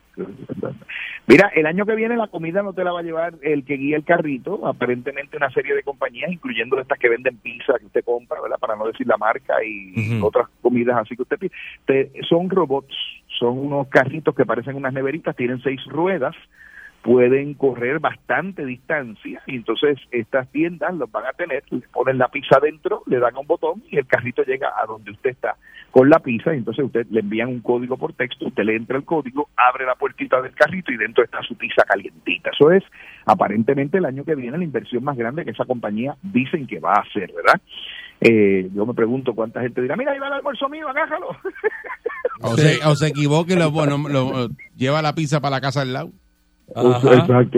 Mira, el año que viene la comida no te la va a llevar el que guía el carrito, aparentemente una serie de compañías, incluyendo estas que venden pizza que usted compra, ¿verdad? Para no decir la marca y otras comidas así que usted pide. Te- son robots, son unos carritos que parecen unas neveritas, tienen seis ruedas, pueden correr bastante distancia y entonces estas tiendas los van a tener, le ponen la pizza dentro, le dan un botón y el carrito llega a donde usted está con la pizza y entonces usted le envían un código por texto, usted le entra el código, abre la puertita del carrito y dentro está su pizza calientita. Eso es aparentemente el año que viene la inversión más grande que esa compañía dicen que va a hacer, ¿verdad? Eh, yo me pregunto cuánta gente dirá, mira, ahí va el almuerzo mío, agájalo. o, se, o se y lo, lo- lleva la pizza para la casa al lado. Ajá. Exacto.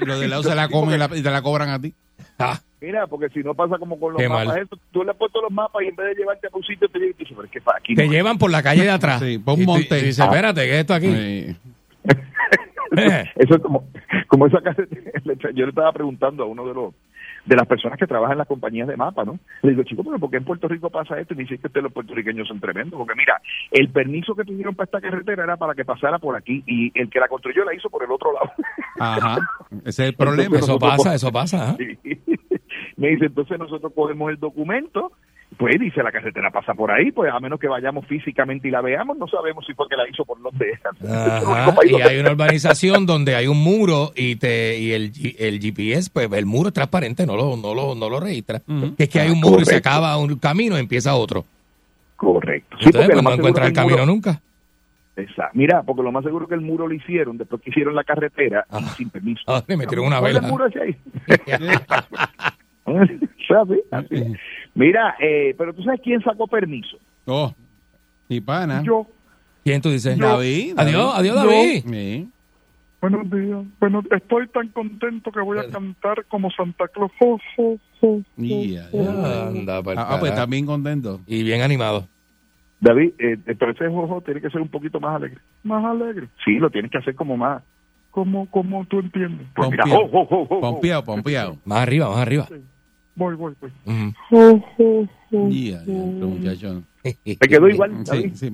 Y los de lado se la comen y la- te la cobran a ti. Mira, porque si no pasa como con los Qué mapas, eso, tú le has puesto los mapas y en vez de llevarte a un sitio te llevan pero es que para aquí Te no llevan por la calle de atrás. Sí, por un monte. y dices, Ah. espérate, ¿qué es esto aquí? Sí. Eso es como, como esa carretera. Yo le estaba preguntando a uno de los de las personas que trabajan en las compañías de mapa, ¿no? Le digo, chico, pero ¿por qué en Puerto Rico pasa esto? Y me dice que ustedes los puertorriqueños son tremendos. Porque mira, el permiso que tuvieron para esta carretera era para que pasara por aquí y el que la construyó la hizo por el otro lado. Ajá. Ese es el problema. Eso pasa, eso pasa. ¿ah? Sí. Me dice, entonces nosotros cogemos el documento, pues dice la carretera pasa por ahí, pues a menos que vayamos físicamente y la veamos, no sabemos si fue que la hizo por los de Ajá, y hay una urbanización donde hay un muro y te y el, G- el GPS, pues el muro es transparente, no lo, no lo, no lo registra. Que es que hay un muro y se acaba un camino y empieza otro. Correcto. Sí, Entonces, porque lo pues, no más seguro encuentra el camino muro- nunca. Exacto. Mira, porque lo más seguro que el muro lo hicieron después que hicieron la carretera y sin permiso. Ah, le metieron una vela. el muro hacia ahí. ¿Sabes? Así. Mira, eh, pero tú sabes quién sacó permiso. Oh, mi pana. Yo. ¿Quién tú dices? David. Adiós, adiós, David. Sí. Buenos días. Bueno, estoy tan contento que voy a cantar como Santa Claus. Jo, jo, jo, jo, ya. Anda, Ah, ah, pues está bien contento. Y bien animado. David, eh, pero ese jojo tiene que ser un poquito más alegre. Más alegre. Sí, lo tienes que hacer como más. como como tú entiendes? Pues mira, Pompeado. pompeado. Más arriba, más arriba. Voy, voy, voy. Ya, ya, jo. este muchacho. Te quedó igual, Sí, sí.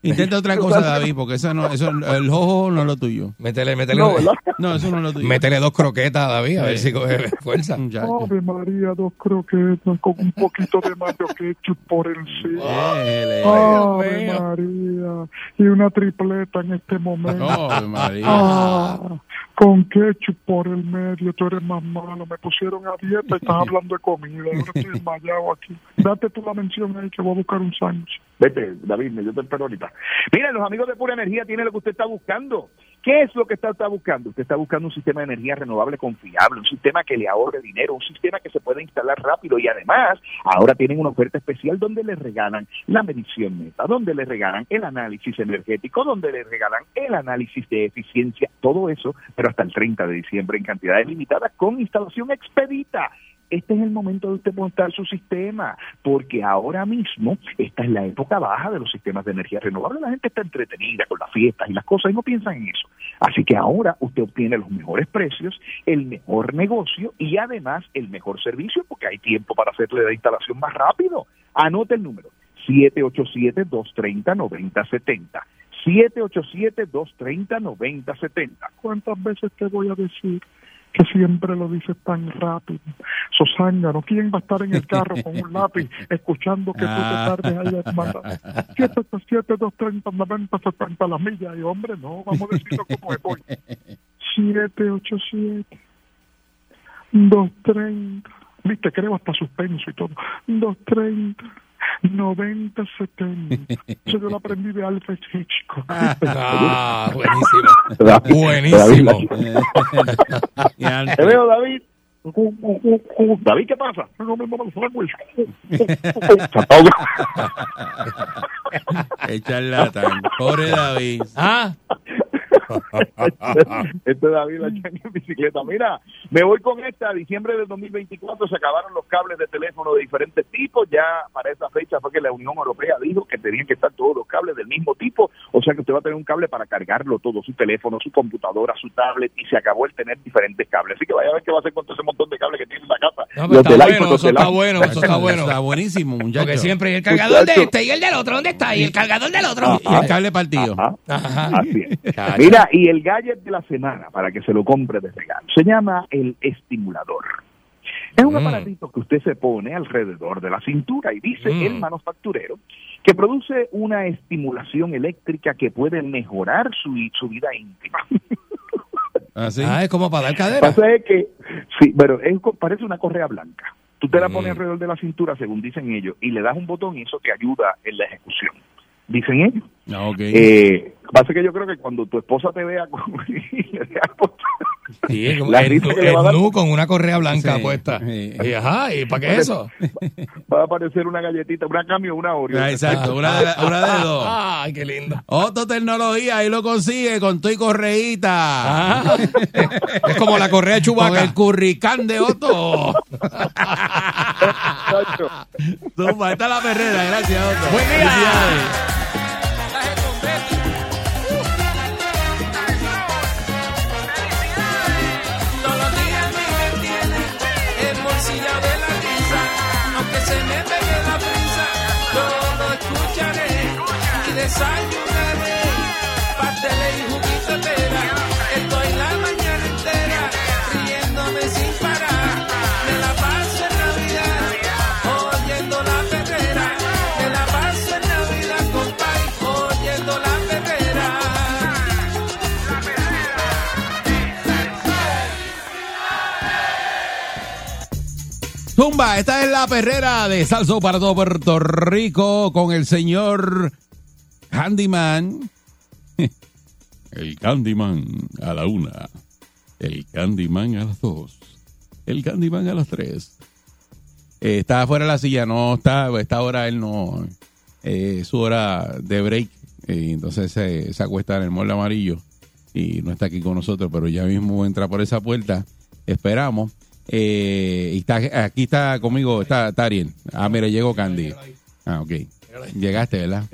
Intenta otra cosa, David, porque eso no, eso, el jojo no es lo tuyo. Métele, métele, No, ¿verdad? No, eso no es lo tuyo. métele dos croquetas a David, a ver si coge fuerza. Ave María, dos croquetas con un poquito de mayo ketchup por encima. Déjele. Ave. María. Y una tripleta en este momento. Oh, María. Ah, con ketchup por el medio, tú eres más malo. Me pusieron a dieta y estás hablando de comida. Ahora estoy desmayado aquí. Date tú la mención ahí que voy a buscar un sándwich. Vete, David, me dio el pelo ahorita. Mira, los amigos de Pura Energía tienen lo que usted está buscando. ¿Qué es lo que está, está buscando? Usted está buscando un sistema de energía renovable confiable, un sistema que le ahorre dinero, un sistema que se pueda instalar rápido y además ahora tienen una oferta especial donde le regalan la medición neta, donde le regalan el análisis energético, donde le regalan el análisis de eficiencia, todo eso, pero hasta el 30 de diciembre en cantidades limitadas con instalación expedita. Este es el momento de usted montar su sistema, porque ahora mismo esta es la época baja de los sistemas de energía renovable. La gente está entretenida con las fiestas y las cosas y no piensan en eso. Así que ahora usted obtiene los mejores precios, el mejor negocio y además el mejor servicio, porque hay tiempo para hacerle la instalación más rápido. Anote el número 787-230-9070. 787-230-9070. ¿Cuántas veces te voy a decir que siempre lo dices tan rápido? Sosángano, ¿quién va a estar en el carro con un lápiz escuchando que tú te Ah. tardes ahí a matar? 787, 230, 90, 70 las millas. Y hombre, no, vamos a decirlo como es hoy. 787, 230. Viste, creo hasta suspenso y todo. 230. 90, 70. Eso yo lo aprendí de Alfred Hitchcock. Ah, buenísimo. David, Buenísimo. Te veo, David. David, ¿qué pasa? No me el sándwich. El charlatán. Pobre David. Ah, este David la echan en bicicleta. Mira, me voy con esta. Diciembre del 2024 se acabaron los cables de teléfono de diferentes tipos. Ya para esa fecha fue que la Unión Europea dijo que tenían que estar todos los cables del mismo tipo. O sea que usted va a tener un cable para cargarlo todo, su teléfono, su computadora, su tablet. Y se acabó el tener diferentes cables. Así que vaya a ver qué va a hacer con todo ese montón de cables que tiene en la casa. No, pero Los está del bueno, iPhone, los eso del está iPhone. bueno, eso está bueno. Está buenísimo, muchacho. Porque siempre el cargador de este y el del otro. ¿Dónde está? Y el cargador del otro. Y el cable partido. Ajá. Ajá. Así es. Mira, y el gadget de la semana, para que se lo compre de regalo, se llama el estimulador. Es un Mm. aparatito que usted se pone alrededor de la cintura y dice Mm. el manufacturero que produce una estimulación eléctrica que puede mejorar su, su vida íntima. Así. Ah, es como para dar cadera. Pasa es que, sí, pero es, parece una correa blanca. Tú te la Mm. pones alrededor de la cintura, según dicen ellos, y le das un botón y eso te ayuda en la ejecución. Dicen ellos. Ah, ok. Eh, pasa que yo creo que cuando tu esposa te vea con, Sí, es La el, que le va a el dar- nu con una correa blanca Sí, puesta. sí. Y ajá, ¿y para qué eso? Va a aparecer una galletita, una cambio, una Oreo. Ah, Exacto, una una de dos. Ay, qué lindo. Otto Tecnología, ahí lo consigue con tu y correíta. Ah, es como la correa Con Chubaca. el curricán de Otto. Chacho. Zumba, esta es la perrera, gracias Otto. Buen día. Se me pegue la prisa, yo lo escucharé y desayunaré. Esta es la perrera de Salso para todo Puerto Rico con el señor Candyman. El Candyman a la una. El Candyman a las dos. El Candyman a las tres. Eh, está fuera de la silla, no está, esta hora él no, eh, es su hora de break, eh, entonces se, se acuesta en el molde amarillo y no está aquí con nosotros, pero ya mismo entra por esa puerta, esperamos. Eh, y está, aquí está conmigo, está Tarien. Ah, mira, llegó Candy. Ah, ok. Llegaste, ¿verdad?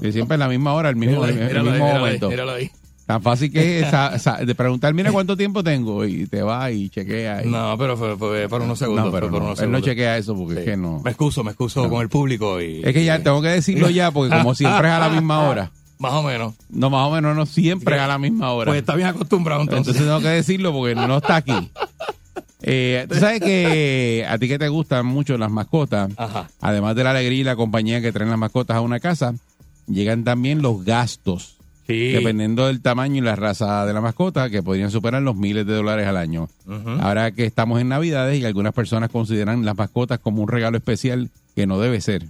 Que siempre en la misma hora, el mismo, Míralo el mismo míralo momento. míralo ahí. Tan fácil que es sa- sa- de preguntar, mira cuánto tiempo tengo y te va y chequea. y- No, pero fue, fue por unos segundos. No, pero no, unos él no segundos. chequea eso porque Sí. es que no. Me excuso, me excuso con el público y... Es que ya tengo que decirlo ya porque como siempre es a la misma hora. Más o menos. No, más o menos no siempre es a la misma hora. Pues está bien acostumbrado entonces. Entonces tengo que decirlo porque no está aquí. Eh, Tú sabes que a ti que te gustan mucho las mascotas, Ajá. además de la alegría y la compañía que traen las mascotas a una casa, llegan también los gastos. Sí. Dependiendo del tamaño y la raza de la mascota, que podrían superar los miles de dólares al año. Ahora que estamos en Navidades y algunas personas consideran las mascotas como un regalo especial que no debe ser.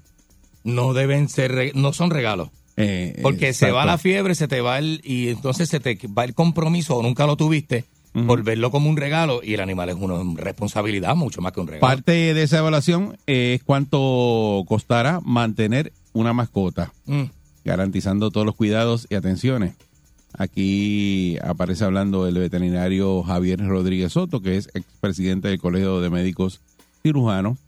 No deben ser, no son regalos. Eh, Porque se va la fiebre, se te va el, y entonces se te va el compromiso, o nunca lo tuviste, Ujú. por verlo como un regalo, y el animal es una responsabilidad mucho más que un regalo. Parte de esa evaluación es cuánto costará mantener una mascota, Mm. garantizando todos los cuidados y atenciones. Aquí aparece hablando el veterinario Javier Rodríguez Soto, que es expresidente del Colegio de Médicos Cirujanos.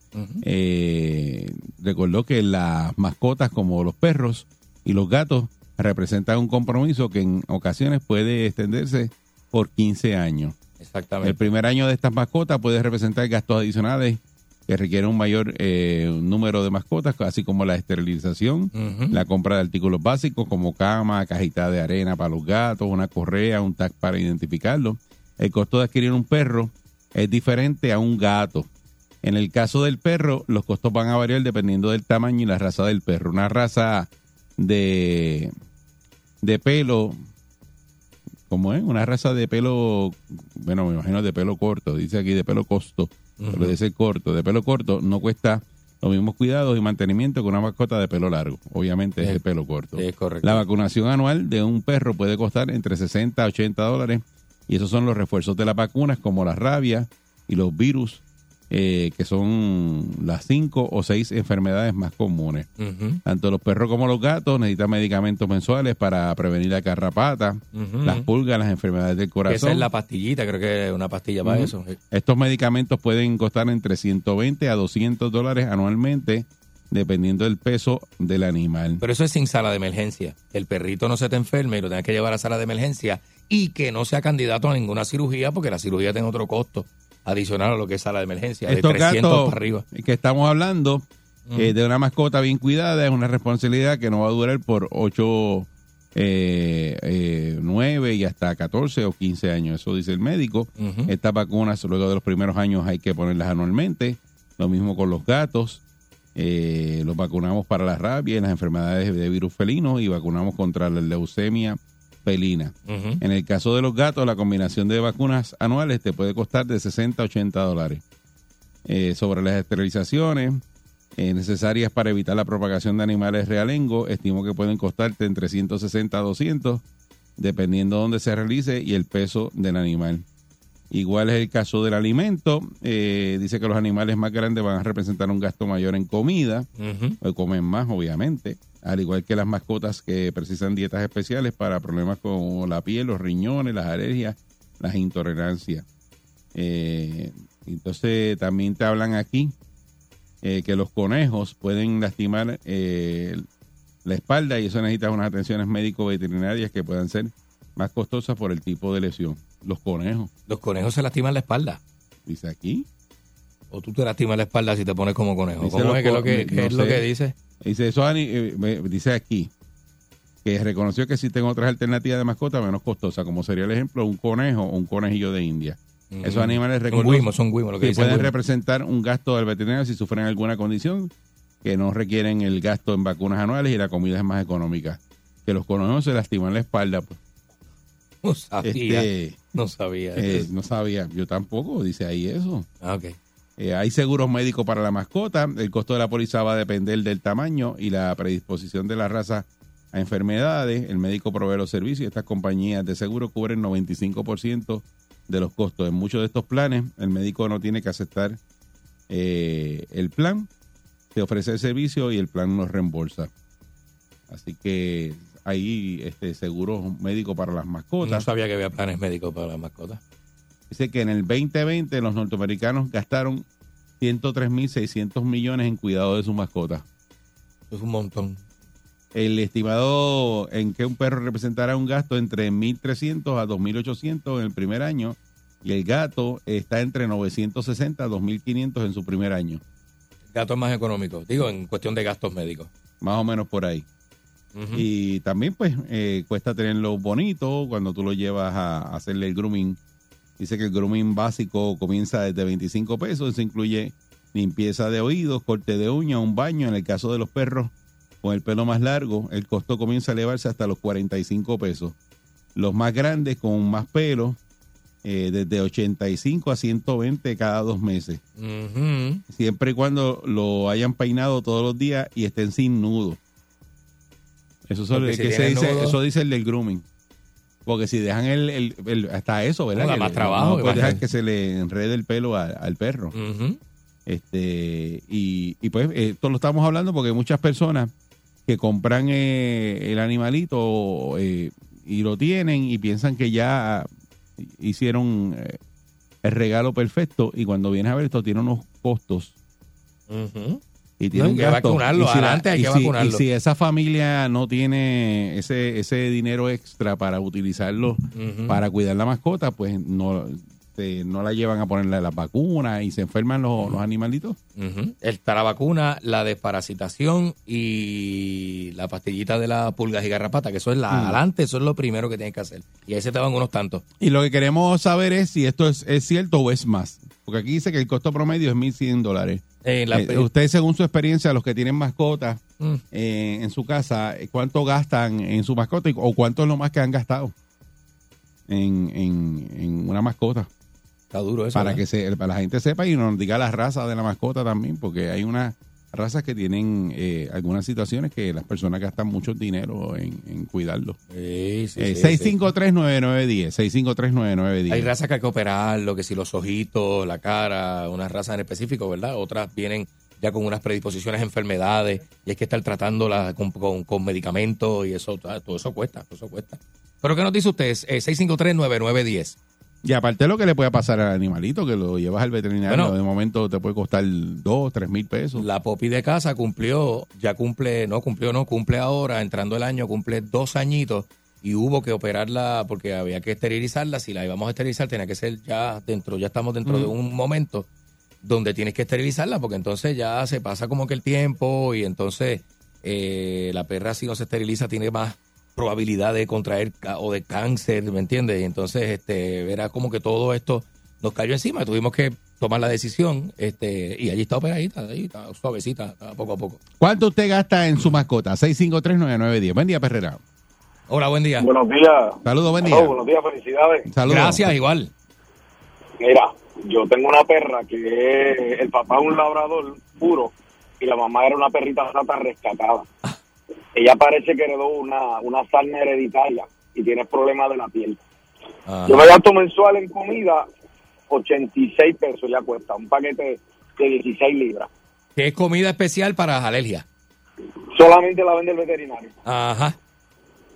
Eh, recordó que las mascotas como los perros y los gatos representan un compromiso que en ocasiones puede extenderse por 15 años. El Exactamente. primer año de estas mascotas puede representar gastos adicionales que requieren un mayor eh, número de mascotas, así como la esterilización, la compra de artículos básicos como cama, cajita de arena para los gatos, una correa, un tag para identificarlo. El costo de adquirir un perro es diferente a un gato. En el caso del perro, los costos van a variar dependiendo del tamaño y la raza del perro. Una raza de, de pelo, ¿cómo es? Una raza de pelo, bueno, me imagino de pelo corto, dice aquí de pelo costo, pero de ser corto, de pelo corto no cuesta los mismos cuidados y mantenimiento que una mascota de pelo largo. Obviamente es Sí. de pelo corto. Es correcto. La vacunación anual de un perro puede costar entre 60 a 80 dólares y esos son los refuerzos de las vacunas como la rabia y los virus, eh, que son las cinco o seis enfermedades más comunes. Tanto los perros como los gatos necesitan medicamentos mensuales para prevenir la carrapata, las pulgas, las enfermedades del corazón. Esa es la pastillita, creo que es una pastilla para eso. Estos medicamentos pueden costar entre 120 a 200 dólares anualmente, dependiendo del peso del animal. Pero eso es sin sala de emergencia. El perrito no se te enferme y lo tengas que llevar a sala de emergencia y que no sea candidato a ninguna cirugía porque la cirugía tiene otro costo adicional a lo que es sala de emergencia, de Estos 300 gatos para arriba. que estamos hablando Mm. eh, de una mascota bien cuidada es una responsabilidad que no va a durar por 8, eh, 9 y hasta 14 o 15 años. Eso dice el médico. Estas vacunas luego de los primeros años hay que ponerlas anualmente. Lo mismo con los gatos. Eh, los vacunamos para la rabia y las enfermedades de virus felino y vacunamos contra la leucemia felina. En el caso de los gatos, la combinación de vacunas anuales te puede costar de 60 a 80 dólares. Eh, sobre las esterilizaciones eh, necesarias para evitar la propagación de animales realengo, estimo que pueden costarte entre 160 a 200, dependiendo de dónde se realice y el peso del animal. Igual es el caso del alimento. Eh, dice que los animales más grandes van a representar un gasto mayor en comida. O comen más, obviamente. Al igual que las mascotas que precisan dietas especiales para problemas con la piel, los riñones, las alergias, las intolerancias. Eh, entonces también te hablan aquí eh, que los conejos pueden lastimar eh, la espalda y eso necesita unas atenciones médico-veterinarias que puedan ser más costosas por el tipo de lesión. Los conejos, Los conejos se lastiman la espalda. dice aquí. O tú te lastimas la espalda si te pones como conejo. Dice ¿Cómo es que co- lo que, no qué es lo que dice? Dice, eso, eh, me- dice aquí que reconoció que existen otras alternativas de mascota menos costosas, como sería el ejemplo un conejo o un conejillo de India. Esos animales guimos, son guimos, lo que pueden guimos. representar un gasto del veterinario si sufren alguna condición que no requieren el gasto en vacunas anuales y la comida es más económica. Que los conejos se lastiman la espalda. pues. No sabía. Este, no sabía. eh, no sabía, yo tampoco, dice ahí eso. Ah, ok. Eh, hay seguros médicos para la mascota. El costo de la póliza va a depender del tamaño y la predisposición de la raza a enfermedades. El médico provee los servicios y estas compañías de seguro cubren 95% de los costos. En muchos de estos planes, el médico no tiene que aceptar eh, el plan, te ofrece el servicio y el plan nos reembolsa. Así que hay este seguro médico para las mascotas. No sabía que había planes médicos para las mascotas. Dice que en el 2020 los norteamericanos gastaron 103.600 millones en cuidado de su mascota. Es un montón. El estimado en que un perro representará un gasto entre 1.300 a 2.800 en el primer año y el gato está entre 960 a 2.500 en su primer año. Gato es más económico. Digo, en cuestión de gastos médicos. Más o menos por ahí. Y también pues eh, cuesta tenerlo bonito cuando tú lo llevas a hacerle el grooming. Dice que el grooming básico comienza desde 25 pesos. Eso incluye limpieza de oídos, corte de uña, un baño. En el caso de los perros con el pelo más largo, el costo comienza a elevarse hasta los 45 pesos. Los más grandes con más pelo, eh, desde 85 a 120 cada dos meses. Siempre y cuando lo hayan peinado todos los días y estén sin nudo. Eso, si que se dice, nudo- eso dice el del grooming. Porque si dejan el, el- el- hasta eso, ¿verdad? No, da más trabajo, No dejar imagínate. que se le enrede el pelo a- al perro. Este y, y pues eh, esto lo estamos hablando porque muchas personas que compran eh, el animalito eh, y lo tienen y piensan que ya hicieron eh, el regalo perfecto y cuando vienes a ver esto tiene unos costos Ujú. Y tiene No, un que gasto. vacunarlo, Y si la- adelante hay y que si- vacunarlo. Y si esa familia no tiene ese, ese dinero extra para utilizarlo para cuidar la mascota, pues no, se- no la llevan a ponerle las vacunas y se enferman los, los animalitos. Ujú. Está la vacuna, la desparasitación y la pastillita de la pulgas y garrapata, que eso es la Mm. adelante, eso es lo primero que tienes que hacer. Y ahí se te van unos tantos. Y lo que queremos saber es si esto es, es cierto o es más. Porque aquí dice que el costo promedio es 1.100 dólares. Eh, Eh, usted, según su experiencia, los que tienen mascotas Mm. eh, en su casa, eh, ¿cuánto gastan en su mascota y- o cuánto es lo más que han gastado en, en- en una mascota? Está duro eso. para ¿verdad? que se, para la gente sepa y nos diga la raza de la mascota también, porque hay unas razas que tienen eh, algunas situaciones que las personas gastan mucho dinero en, en cuidarlo. Sí, sí, Eh, sí, 6539910, 6539910. Hay razas que hay que operarlo, que si los ojitos, la cara, una raza en específico, ¿verdad? Otras vienen ya con unas predisposiciones a enfermedades y hay que estar tratándolas con, con, con medicamentos y eso, ah, todo eso cuesta, todo eso cuesta. ¿Pero qué nos dice usted? Eh, 653-9910. Y aparte lo que le puede pasar al animalito, que lo llevas al veterinario, Bueno. de momento te puede costar dos, tres mil pesos. La Popi de casa cumplió, ya cumple, no cumplió, no, cumple ahora, entrando el año, cumple dos añitos y hubo que operarla porque había que esterilizarla. Si la íbamos a esterilizar, tenía que ser ya dentro, ya estamos dentro Mm. de un momento donde tienes que esterilizarla porque entonces ya se pasa como que el tiempo y entonces eh, la perra si no se esteriliza tiene más probabilidad de contraer o de cáncer, ¿me entiendes? Y entonces este verá como que todo esto nos cayó encima, tuvimos que tomar la decisión este y allí está operadita, ahí está suavecita, está poco a poco. ¿Cuánto usted gasta en su mascota? 6539910. Buen día, Perrera. Hola, buen día. Buenos días. Saludos, buen Hello, día. buenos días, felicidades. Saludos. Gracias, igual. Mira, yo tengo una perra que es- el papá es un labrador puro y la mamá era una perrita rata rescatada. Ella parece que heredó una, una sarna hereditaria y tiene problemas de la piel. Ajá. Yo me gasto mensual en comida 86 pesos ya cuesta, un paquete de 16 libras. Que es comida especial para las alergias. Solamente la vende el veterinario. Ajá.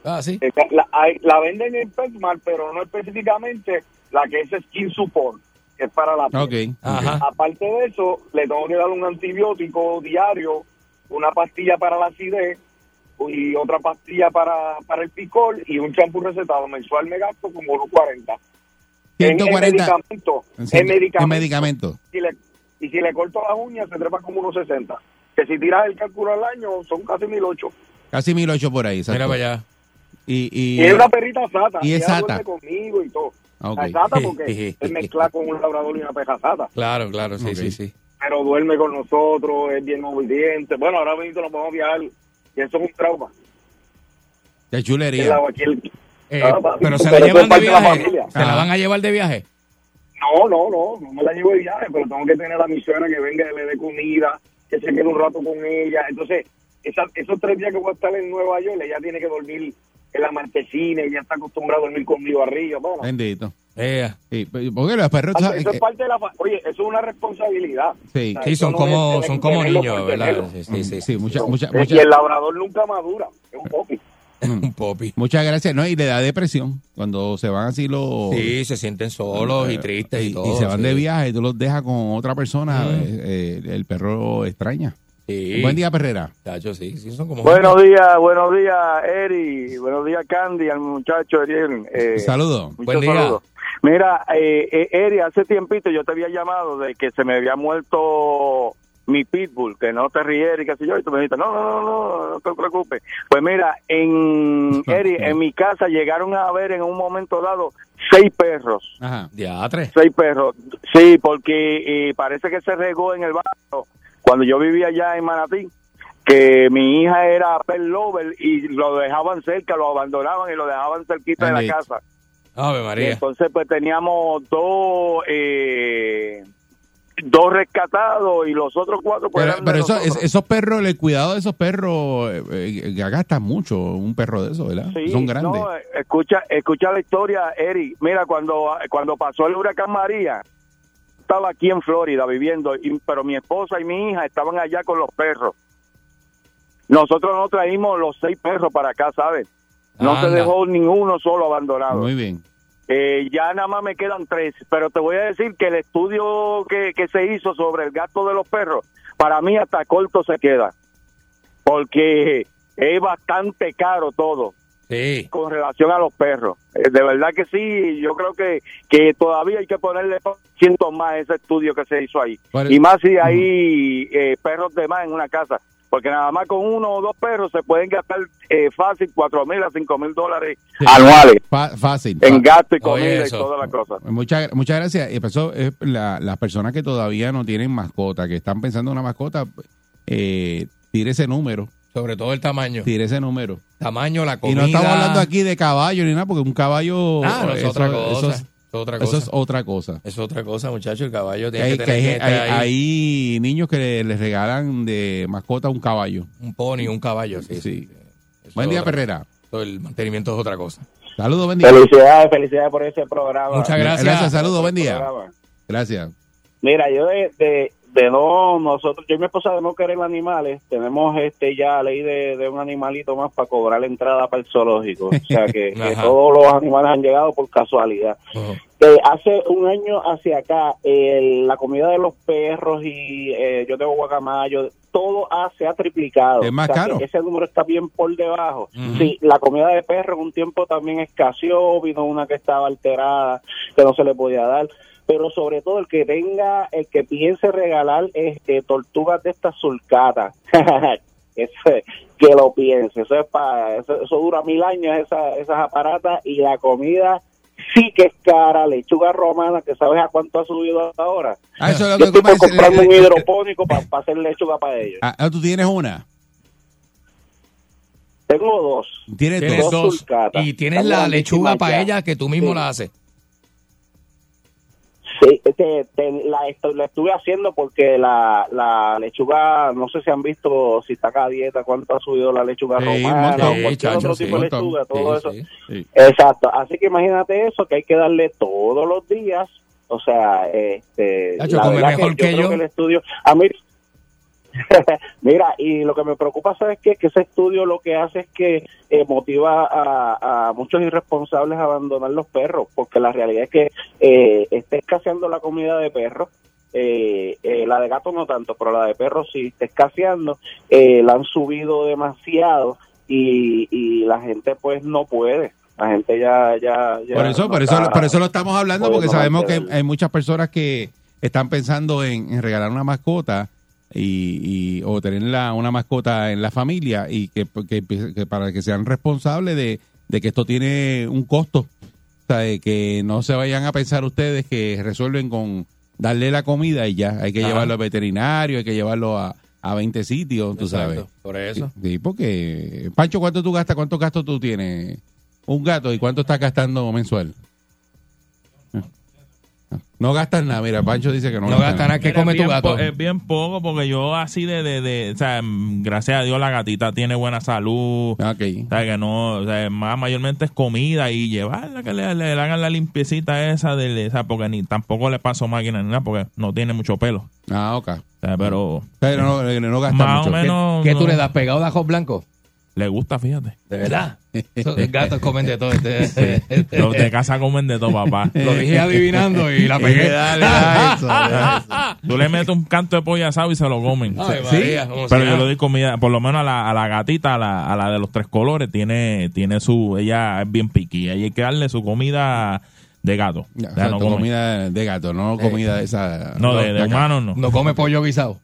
Ah, sí. La, venden en PetSmart, pero no específicamente la que es Skin Support, que es para la piel. Ajá. Aparte de eso, le tengo que dar un antibiótico diario, una pastilla para la acidez y otra pastilla para, para el picor y un champú recetado mensual me gasto como unos 40. En, en 140. medicamento. En En ciento- medicamento. en medicamento. Y, le- y si le corto las uñas, se trepa como unos 60. Que si tiras el cálculo al año, son casi 1008. Casi 1008 por ahí. exacto. Mira para allá. Y, y, Y es una perrita sata. Y es ella sata. duerme conmigo y todo. Ok. Es sata porque es mezclar con un labrador y una peja sata. Claro, claro, sí, sí, sí. Pero duerme con nosotros, es bien obediente. Bueno, ahora mismo nos vamos a viajar y eso es un trauma. El chulería. el- Eh, Ah, pero se la llevan de de la viaje. ¿Se la van a llevar de viaje? No, no, no, no me la llevo de viaje, pero tengo que tener a mi suegra que venga y le dé comida, que se quede un rato con ella. Entonces, esa- esos tres días que voy a estar en Nueva York, ella tiene que dormir en la marquesina, ella está acostumbrada a dormir conmigo arriba. Bueno, Bendito. Ea. Sí, porque los perros. eso ¿sabes? es parte de la... Oye, eso es una responsabilidad. Sí. O sea, Sí, eso son no como, es son como niños, ¿verdad? Sí, sí, sí. Sí, mucha, mucha, Y mucha, el labrador nunca madura, es un popi. Un popi. muchas gracias. No, y le da depresión cuando se van así los. Sí, se sienten solos y tristes y, y, todo. y se van sí. de viaje y tú los dejas con otra persona, Mm. eh, eh, el perro extraña. Sí. Buen día, Perrera. Tacho, sí, sí, son como... Buenos días, buenos días, Eri. Buenos días, Candy, al muchacho Ariel. Eh, Saludos. Buen día. saludos. Mira, eh, eh, Eri, hace tiempito yo te había llamado de que se me había muerto mi pitbull, que no te ríes y qué sé yo, y tú me dijiste, no, no, no, no, no te preocupes. Pues mira, en Eri, en mi casa llegaron a ver en un momento dado seis perros. Ajá. Diatre. Seis perros. Sí, porque eh, parece que se regó en el barrio cuando yo vivía allá en Manatí, que mi hija era pet lover y lo dejaban cerca, lo abandonaban y lo dejaban cerquita de la casa. Ave Y María. entonces pues teníamos dos eh, dos rescatados y los otros cuatro pues Pero, eso- es- esos perros, el cuidado de esos perros, eh, eh, que gastan mucho un perro de eso, ¿verdad? Sí, Son grandes. no, eh, escucha, escucha la historia, Eri. Mira, cuando, cuando pasó el huracán María, estaba aquí en Florida viviendo, y- pero mi esposa y mi hija estaban allá con los perros. Nosotros no traímos los seis perros para acá, ¿sabes? No se dejó ninguno solo abandonado. Muy bien. Eh, ya nada más me quedan tres, pero te voy a decir que el estudio que, que se hizo sobre el gasto de los perros, para mí hasta corto se queda, porque es bastante caro todo Sí. con relación a los perros. Eh, de verdad que sí, yo creo que, que todavía hay que ponerle cientos más a ese estudio que se hizo ahí. Y más si hay eh, perros de más en una casa. Porque nada más con uno o dos perros se pueden gastar eh, fácil cuatro mil a cinco mil dólares Sí. anuales Fa- fácil. en gasto y comida y eso. todas las cosas. Muchas, muchas gracias. Y empezó eh, la- las personas que todavía no tienen mascota, que están pensando en una mascota, eh, tire ese número, Sobre todo el tamaño. tire ese número. Tamaño, la Y comida. no estamos hablando aquí de caballo ni nada, porque un caballo... Ah, no, es eso- otra cosa. Eso es, es otra eso cosa. es otra cosa. Es otra cosa, muchacho. El caballo tiene hay, que que tener hay, gente hay- ahí. hay niños que le- les regalan de mascota un caballo. Un pony, un caballo, sí. Sí. Buen día, otra Perrera. El mantenimiento es otra cosa. Saludos, buen día. Felicidades, felicidades por ese programa. Muchas gracias. Gracias, saludos, buen día. Gracias. Mira, yo de, de, de no, nosotros, yo y mi esposa de no querer animales, tenemos este ya ley de, de un animalito más para cobrar la entrada para el zoológico. O sea que, todos los animales han llegado por casualidad. Eh, hace un año hacia acá, eh, la comida de los perros y eh, yo tengo guacamayo, todo ha- se ha triplicado. Es más O sea, caro. ese número está bien por debajo. Ujú. Sí, la comida de perro en un tiempo también escaseó, vino una que estaba alterada, que no se le podía dar. Pero sobre todo el que tenga, el que piense regalar este tortugas de estas sulcatas. Ese, que lo piense, eso es para, eso, eso dura mil años esa, esas aparatas y la comida sí que es cara, lechuga romana, que sabes a cuánto ha subido ahora. Ah, eso es lo Yo que estoy comprarme eh, un hidropónico para hacer lechuga para ellos. ah, ah, tú tienes una. Tengo dos. Tienes, Tienes dos. dos. Y tienes Están la lechuga para ella que tú mismo Sí. la haces. Sí, este, te- la, la estuve haciendo porque la, la lechuga, no sé si han visto, si está acá a dieta, cuánto ha subido la lechuga Sí, romana montón. o Sí, cualquier chacho, otro sí, tipo de lechuga, todo Sí, eso. sí. Sí. Exacto, así que imagínate eso, que hay que darle todos los días O sea, este, Nacho, la verdad mejor que, que yo creo yo. que el estudio, a mí, mira, y lo que me preocupa, ¿sabes qué? Que ese estudio lo que hace es que eh, motiva a, a muchos irresponsables a abandonar los perros, porque la realidad es que eh, está escaseando la comida de perros. Eh, eh, la de gato no tanto, pero la de perros sí está escaseando. La han subido demasiado y, y la gente pues no puede. La gente ya, ya, ya Por eso, no por eso, está por eso lo estamos hablando, porque sabemos que hay muchas personas que están pensando en, en regalar una mascota y, y- o tener la- una mascota en la familia y que, que- que para que sean responsables de, de que esto tiene un costo. O sea, de que no se vayan a pensar ustedes que resuelven con darle la comida y ya. Hay que Ajá. llevarlo al veterinario, hay que llevarlo a, a 20 sitios, tú Exacto, sabes. por eso. Sí, porque, Pancho, ¿cuánto tú gastas? ¿Cuántos gastos tú tienes? Un gato, ¿y cuánto estás gastando mensual? No gastas nada, mira, Pancho dice que no, No gasta nada. ¿Qué Mira, come tu gato? Es bien poco porque yo así de, de, de- o sea, gracias a Dios la gatita tiene buena salud. Ah, O sea, que no, o sea, más mayormente es comida y llevarla, que le, le hagan la limpiecita esa, de, o sea, porque ni tampoco le paso máquina ni nada porque no tiene mucho pelo. Ah, ok. O sea, pero... Pero no, no gasta Más mucho. o menos... ¿Qué tú no- le das pegado de ajos blancos? Le gusta, fíjate. De verdad. Esos gatos comen de todo. Este- Los de casa comen de todo, papá. Lo dije adivinando y la pegué. Dale, dale, eso, dale eso. Tú le metes un canto de pollo asado y se lo comen. Ay, Sí. María, Pero yo le doy comida, por lo menos a la, a la gatita, a la, a la de los tres colores, tiene, tiene su, ella es bien piqui. Hay que darle su comida de gato. Ya, O sea, no comida de gato, no comida de esa. No, de, de acá. humano no. No come pollo guisado.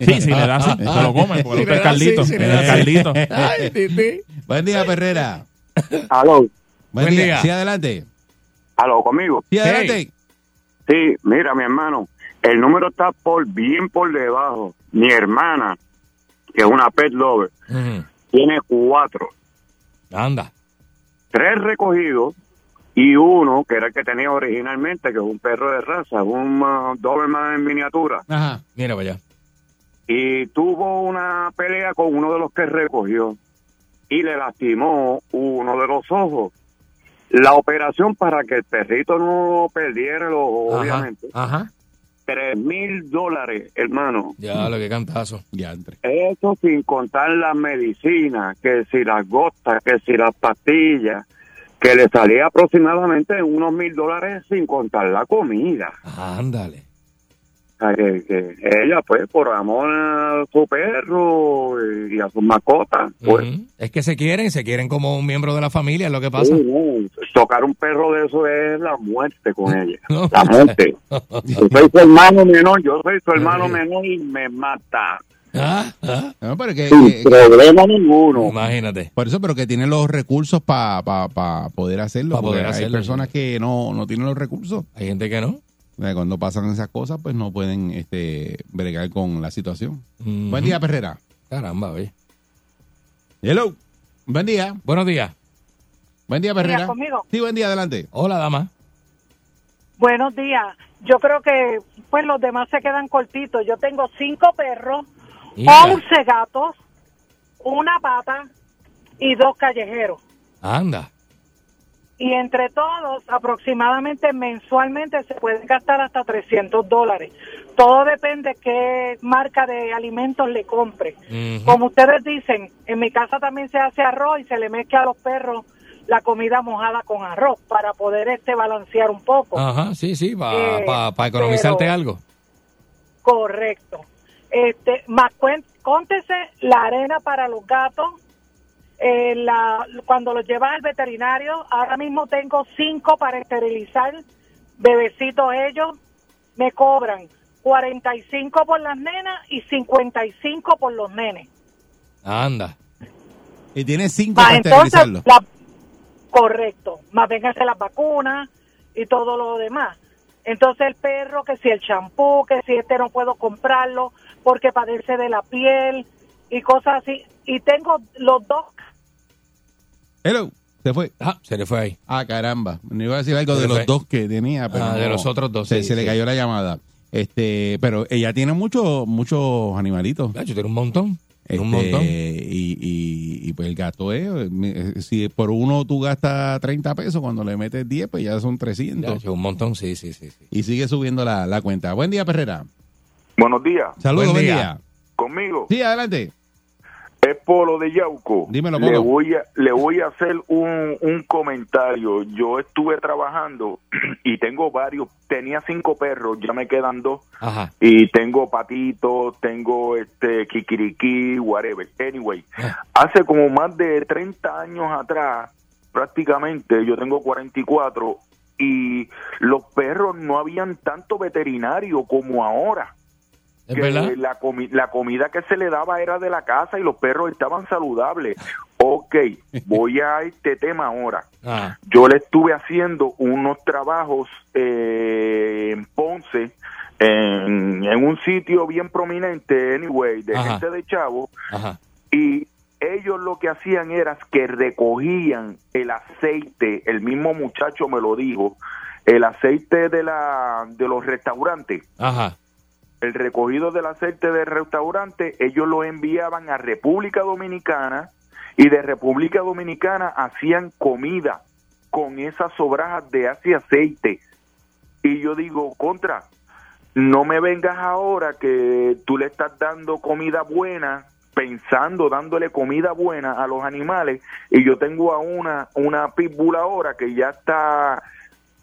Sí, sí, le da así, se lo come, porque Sí, le gusta el le da caldito. así, sí, así. caldito. Ay. Buen día, Perrera. Aló, Buen, Buen día. día. Sí, adelante. aló, conmigo. Sí, adelante. Sí, mira, mi hermano, el número está por bien por debajo. Mi hermana, que es una pet lover, Ujú. tiene cuatro. Anda. Tres recogidos y uno, que era el que tenía originalmente, que es un perro de raza, un uh, Doberman en miniatura. Ajá. Mira para allá. Y tuvo una pelea con uno de los que recogió y le lastimó uno de los ojos. La operación para que el perrito no perdiera el ojo, Ajá, obviamente, Ajá. tres mil dólares, hermano. Ya, lo que cantazo. Ya, entre. Eso sin contar las medicinas, que si las gotas, que si las pastillas, que le salía aproximadamente unos mil dólares sin contar la comida. Ándale. O sea, que, que ella, pues, por amor a su perro y a sus mascotas, pues, Ujú. Es que se quieren, se quieren como un miembro de la familia, es lo que pasa. no, tocar un perro de eso es la muerte con ella. No. La muerte. Yo soy su hermano menor, yo soy su hermano menor y me mata. Ah, ah. No, pero que, Sin que- problema ninguno. Imagínate. por eso, pero que tiene los recursos para pa, pa poder hacerlo. Pa poder hacerlo, Hay personas que no, no tienen los recursos. Hay gente que no. Cuando pasan esas cosas, pues no pueden este, bregar con la situación. Buen día, Perrera. Caramba, oye. Hello. Buen día. Buenos días. Buen día, Perrera. conmigo? Sí, buen día, adelante. Hola, dama. Buenos días. Yo creo que pues los demás se quedan cortitos. Yo tengo cinco perros, Mira. 11 gatos, una pata y dos callejeros. Anda. Y entre todos, aproximadamente mensualmente se pueden gastar hasta 300 dólares. Todo depende qué marca de alimentos le compre. Como ustedes dicen, en mi casa también se hace arroz y se le mezcla a los perros la comida mojada con arroz para poder este balancear un poco. Ajá, sí, sí, para Eh, economizarte pero- algo. Correcto. Este, más cóntese la arena para los gatos. Eh, la, cuando los llevas al veterinario, ahora mismo tengo cinco para esterilizar, bebecitos ellos, me cobran 45 por las nenas y 55 por los nenes. Anda. Y tiene cinco para entonces, la- correcto, más vénganse las vacunas y todo lo demás. Entonces el perro, que si el champú, que si este no puedo comprarlo porque padece de la piel y cosas así. Y tengo los dos Hello. Se fue. Ah, se le fue ahí. Ah, caramba. Me iba a decir algo Se de los fue. dos que tenía, pero Ah, de no. los otros dos, Se, sí, se le cayó la llamada. Este, pero ella tiene muchos muchos animalitos. Yo tiene un montón. Este, Un montón. Y, y, y, pues el gasto es, eh, si por uno tú gastas 30 pesos, cuando le metes 10, pues ya son 300. Ya, un montón, sí, sí, sí. sí. Y sigue subiendo la, la cuenta. Buen día, Perrera. Buenos días. Saludos, Buen buen día. Conmigo. Sí, adelante. Es Polo de Yauco. Dímelo, le Polo. voy a le voy a hacer un, un comentario. Yo estuve trabajando y tengo varios. Tenía cinco perros, ya me quedan dos. Ajá. Y tengo patitos, tengo este kikiriki, whatever. Anyway, hace como más de 30 años atrás, prácticamente, yo tengo 44 y los perros no habían tanto veterinario como ahora ¿Es que verdad? la, comi- la comida que se le daba era de la casa y los perros estaban saludables. Ok, voy a este tema ahora. Ah, Yo le estuve haciendo unos trabajos eh, en Ponce, en, en un sitio bien prominente, anyway, de Ajá. gente de chavo, ajá. y ellos lo que hacían era que recogían el aceite, el mismo muchacho me lo dijo, el aceite de, la, de los restaurantes Ajá. El recogido del aceite del restaurante, ellos lo enviaban a República Dominicana y de República Dominicana hacían comida con esas sobrajas de aceite. Y yo digo, contra, no me vengas ahora que tú le estás dando comida buena, pensando, dándole comida buena a los animales, y yo tengo a una, una pitbull ahora que ya está,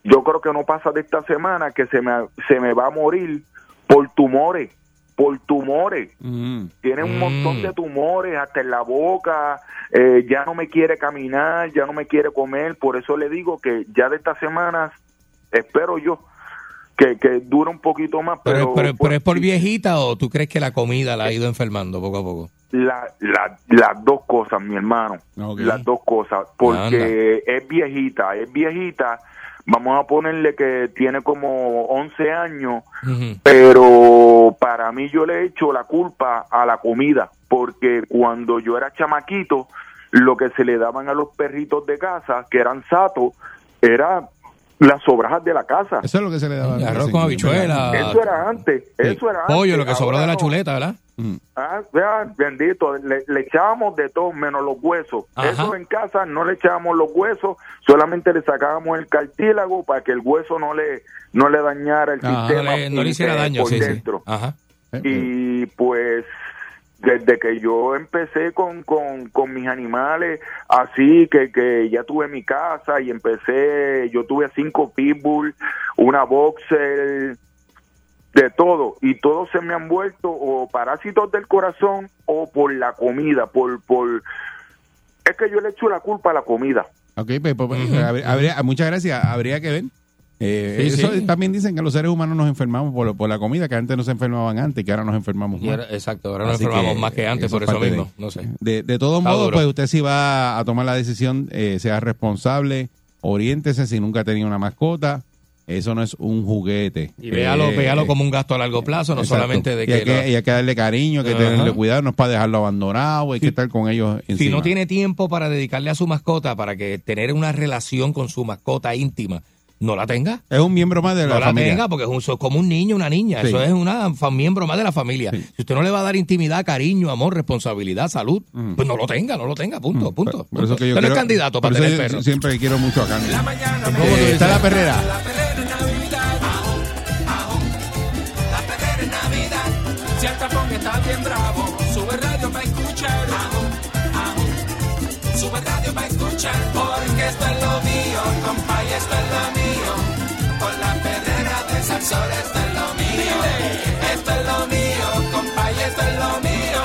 yo creo que no pasa de esta semana, que se me, se me va a morir por tumores, por tumores. Mm. Tiene un Mm. montón de tumores hasta en la boca, eh, ya no me quiere caminar, ya no me quiere comer, por eso le digo que ya de estas semanas espero yo que, que dure un poquito más, Pero, pero, pero, pues, pero es por viejita o tú crees que la comida la ha ido enfermando poco a poco? la, la- las dos cosas, mi hermano, las dos cosas, porque es viejita, es viejita, vamos a ponerle que tiene como 11 años, pero para mí yo le he hecho la culpa a la comida, porque cuando yo era chamaquito, lo que se le daban a los perritos de casa, que eran satos, era las sobrajas de la casa. Eso es lo que se le daba. Arroz con habichuela. Eso era antes, eso era antes. Pollo, lo que sobró de la no. chuleta, ¿verdad? Mm. Ah, vea, bendito, le, le echábamos de todo menos los huesos. Ajá. Eso en casa no le echábamos los huesos, solamente le sacábamos el cartílago para que el hueso no le no le dañara el Ajá, no sistema le, no le hiciera eh, daño, por sí, sí. dentro. Ajá. Y pues desde que yo empecé con, con, con mis animales, así que, que ya tuve mi casa y empecé, yo tuve cinco pitbull, una boxer, de todo, y todos se me han vuelto o parásitos del corazón o por la comida, por, por, es que yo le echo la culpa a la comida. Ok, pues, pues, pues, habría- habría- muchas gracias. Habría que ver. Eh, Sí, eso sí. también dicen que los seres humanos nos enfermamos por, por la comida, que antes no se enfermaban antes, que ahora nos enfermamos más. ahora- exacto, ahora nos enfermamos que más que antes, por es eso parte de- mismo. No sé. De, de todos modos, pues usted si va a tomar la decisión, eh, sea responsable, oriéntese si nunca ha tenido una mascota. Eso no es un juguete. Y véalo, Eh, véalo como un gasto a largo plazo, no exacto. solamente de y hay que... que, lo- y hay que darle cariño, hay que tenerle cuidado, no es para dejarlo abandonado, hay que estar con ellos encima. si no tiene tiempo para dedicarle a su mascota, para que tener una relación con su mascota íntima, no la tenga. Es un miembro más de la no la familia. tenga porque es un- es como un niño, una niña. Sí. Eso es una fa- miembro más de la familia. Si usted no le va a dar intimidad, cariño, amor, responsabilidad, salud, pues no lo tenga, no lo tenga, punto, punto. Mm. Por eso punto. que yo Usted no es quiero- candidato para tener yo perro. Siempre quiero mucho a. ¿Cómo tú Eh, está la perrera. La Sube radio para escuchar. Porque esto es lo mío, compa, y esto es lo mío. Con la perrera de Salsor, esto es lo mío. Esto es lo mío, compa, y esto es lo mío.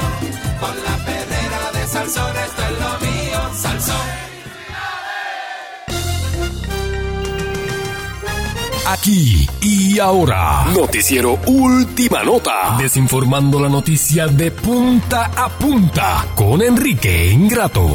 Con la perrera de Salsor, esto es lo mío. Salsón. Aquí y ahora. Noticiero Última Nota. Desinformando la noticia de punta a punta con Enrique Ingrato.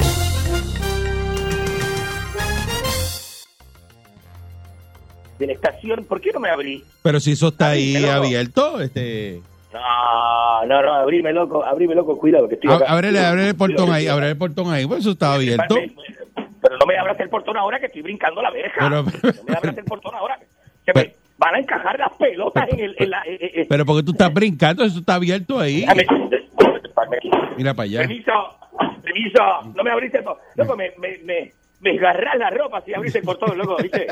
De la estación, ¿por qué no me abrí? Pero si eso está ahí loco. abierto, este... No, no, no, abrime loco, abrime loco, cuidado que estoy acá. Ábrele, ábrele el portón ahí, ábrele el portón ahí, pues eso está abierto. Pero no me abras el portón ahora que estoy brincando la verja. Pero, No me abras el portón ahora. Que me van a encajar las pelotas en el... En la, eh, eh, eh. pero porque tú estás brincando, eso está abierto ahí. Mira para allá. Permiso, permiso, no me abriste todo. Loco, me, me, me, me agarrás la ropa si abriste por todo, loco, ¿viste?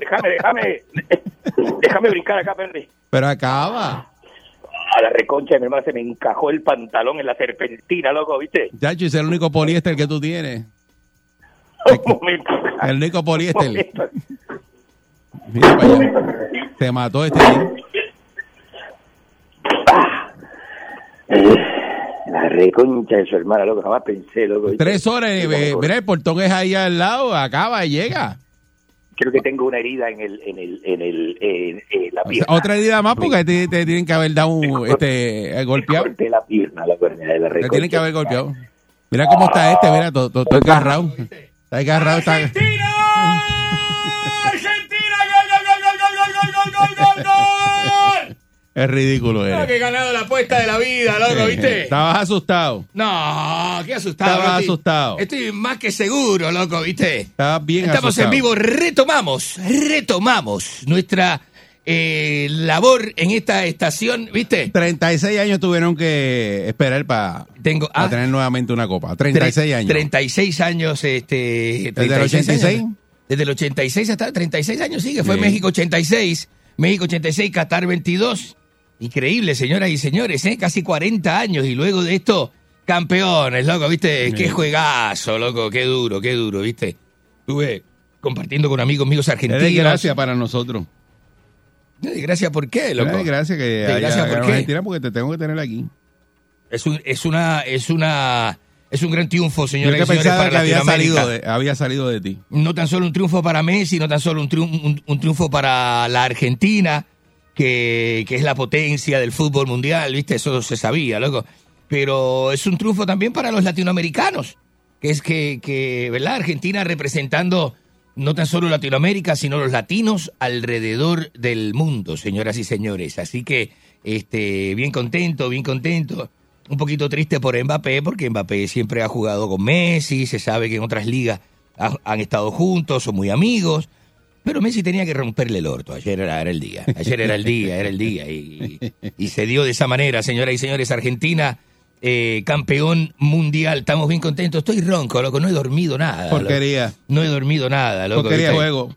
Déjame, déjame, déjame brincar acá, Perry. Pero acaba. A la reconcha de mi hermano se me encajó el pantalón en la serpentina, loco, ¿viste? Chacho, es el único poliéster que tú tienes. El único poliéster. Mira para allá. Se mató este. La reconcha de su hermana, loco, jamás pensé, loco. Tres horas. eh, mira, el portón es ahí al lado. Acaba y llega. Creo que tengo una herida en el, en el, en el, en, en la O sea, pierna. otra herida más porque te, te tienen que haber dado un, este, golpeado. Corté la pierna, loco, de la Te reconcha. tienen que haber golpeado. Mira cómo está este, mira, todo, todo, todo agarrado. Está agarrado, está. Es ridículo, Creo eres. que he ganado la apuesta de la vida, loco, ¿viste? Estabas asustado. No, qué asustado. Estabas asustado. Estoy más que seguro, loco, ¿viste? Estabas bien Estamos asustado. en vivo, retomamos, retomamos nuestra eh, labor en esta estación, ¿viste? 36 años tuvieron que esperar para Tengo ah, tener nuevamente una copa. 36 años. 36 años, este. ¿Desde el 36 86? años. Desde el 86 hasta 36 años, sí, que fue Sí. México 86, México 86, Qatar 22. Increíble, señoras y señores, ¿eh? Casi 40 años y luego de esto, campeones, loco, ¿viste? Sí. Qué juegazo, loco, qué duro, qué duro, ¿viste? Estuve compartiendo con amigos míos Es argentinos. de gracia para nosotros. De gracia, ¿por qué, loco? Es de gracia que. Argentina porque te tengo que tener aquí. Es, un, es una, es una, es un gran triunfo, Yo señoras que y señores, pensaba para que había salido, de, había salido de ti. no tan solo un triunfo para Messi, no tan solo un triunfo, un, un triunfo para la Argentina, que, que es la potencia del fútbol mundial, ¿viste? Eso se sabía, loco. Pero es un triunfo también para los latinoamericanos, que es que, que ¿verdad? Argentina representando no tan solo Latinoamérica, sino los latinos alrededor del mundo, señoras y señores. Así que, este, bien contento, bien contento. Un poquito triste por Mbappé, porque Mbappé siempre ha jugado con Messi, se sabe que en otras ligas ha- han estado juntos, son muy amigos. Pero Messi tenía que romperle el orto. Ayer era, era el día. Ayer era el día, era el día. Y, y- y se dio de esa manera, señoras y señores. Argentina, eh, campeón mundial. Estamos bien contentos. Estoy ronco, loco. No he dormido nada. loco. Porquería. No he dormido nada, loco. Porquería juego.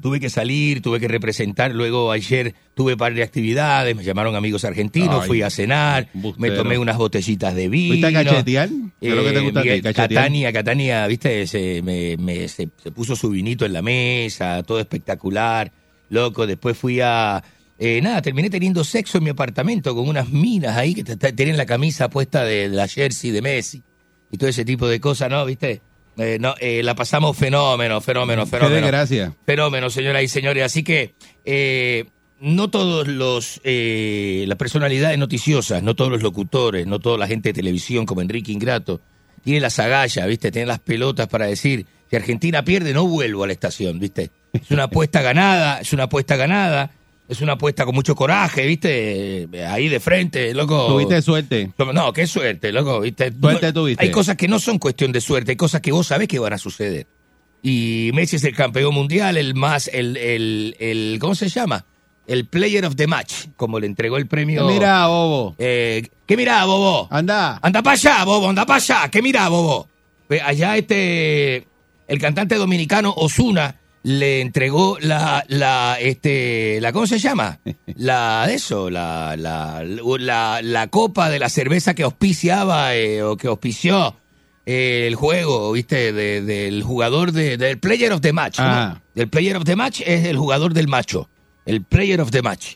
Tuve que salir, tuve que representar. Luego ayer tuve par de actividades. Me llamaron amigos argentinos. Ay, fui a cenar. Me tomé unas botellitas de vino. ¿Fuiste a cachetear? ¿Qué es lo que te Eh, gusta Miguel cachetear? Catania, Catania, viste, se, me, me- se, se puso su vinito en la mesa, todo espectacular, loco. Después fui a. eh, nada, terminé teniendo sexo en mi apartamento con unas minas ahí que tienen la camisa puesta de, de la jersey de Messi y todo ese tipo de cosas, ¿no? ¿Viste? Eh, no, eh, la pasamos fenómeno, fenómeno, Qué fenómeno. desgracia. Fenómeno, señoras y señores. Así que eh, no todos los eh, las personalidades noticiosas, no todos los locutores, no toda la gente de televisión como Enrique Ingrato tiene las agallas, ¿viste? Tiene las pelotas para decir si Argentina pierde no vuelvo a la estación, ¿viste? Es una apuesta ganada, es una apuesta ganada, es una apuesta con mucho coraje, ¿viste? Ahí de frente, loco. Tuviste suerte. No, qué suerte, loco, ¿viste? Suerte tuviste. Hay cosas que no son cuestión de suerte, hay cosas que vos sabés que van a suceder. Y Messi es el campeón mundial, el más, el, el, el ¿cómo se llama? El player of the match, como le entregó el premio. Mira, bobo. Eh, ¿Qué mira, bobo? Anda. Anda para allá, bobo, anda para allá. ¿Qué mira, bobo? Allá este, el cantante dominicano Osuna le entregó la, la, este, la, ¿cómo se llama? La, eso, la, la, la, la copa de la cerveza que auspiciaba eh, o que auspició eh, el juego, ¿viste? De- del jugador de, del player of the match. ¿no? Ah. El player of the match es el jugador del macho. El player of the match.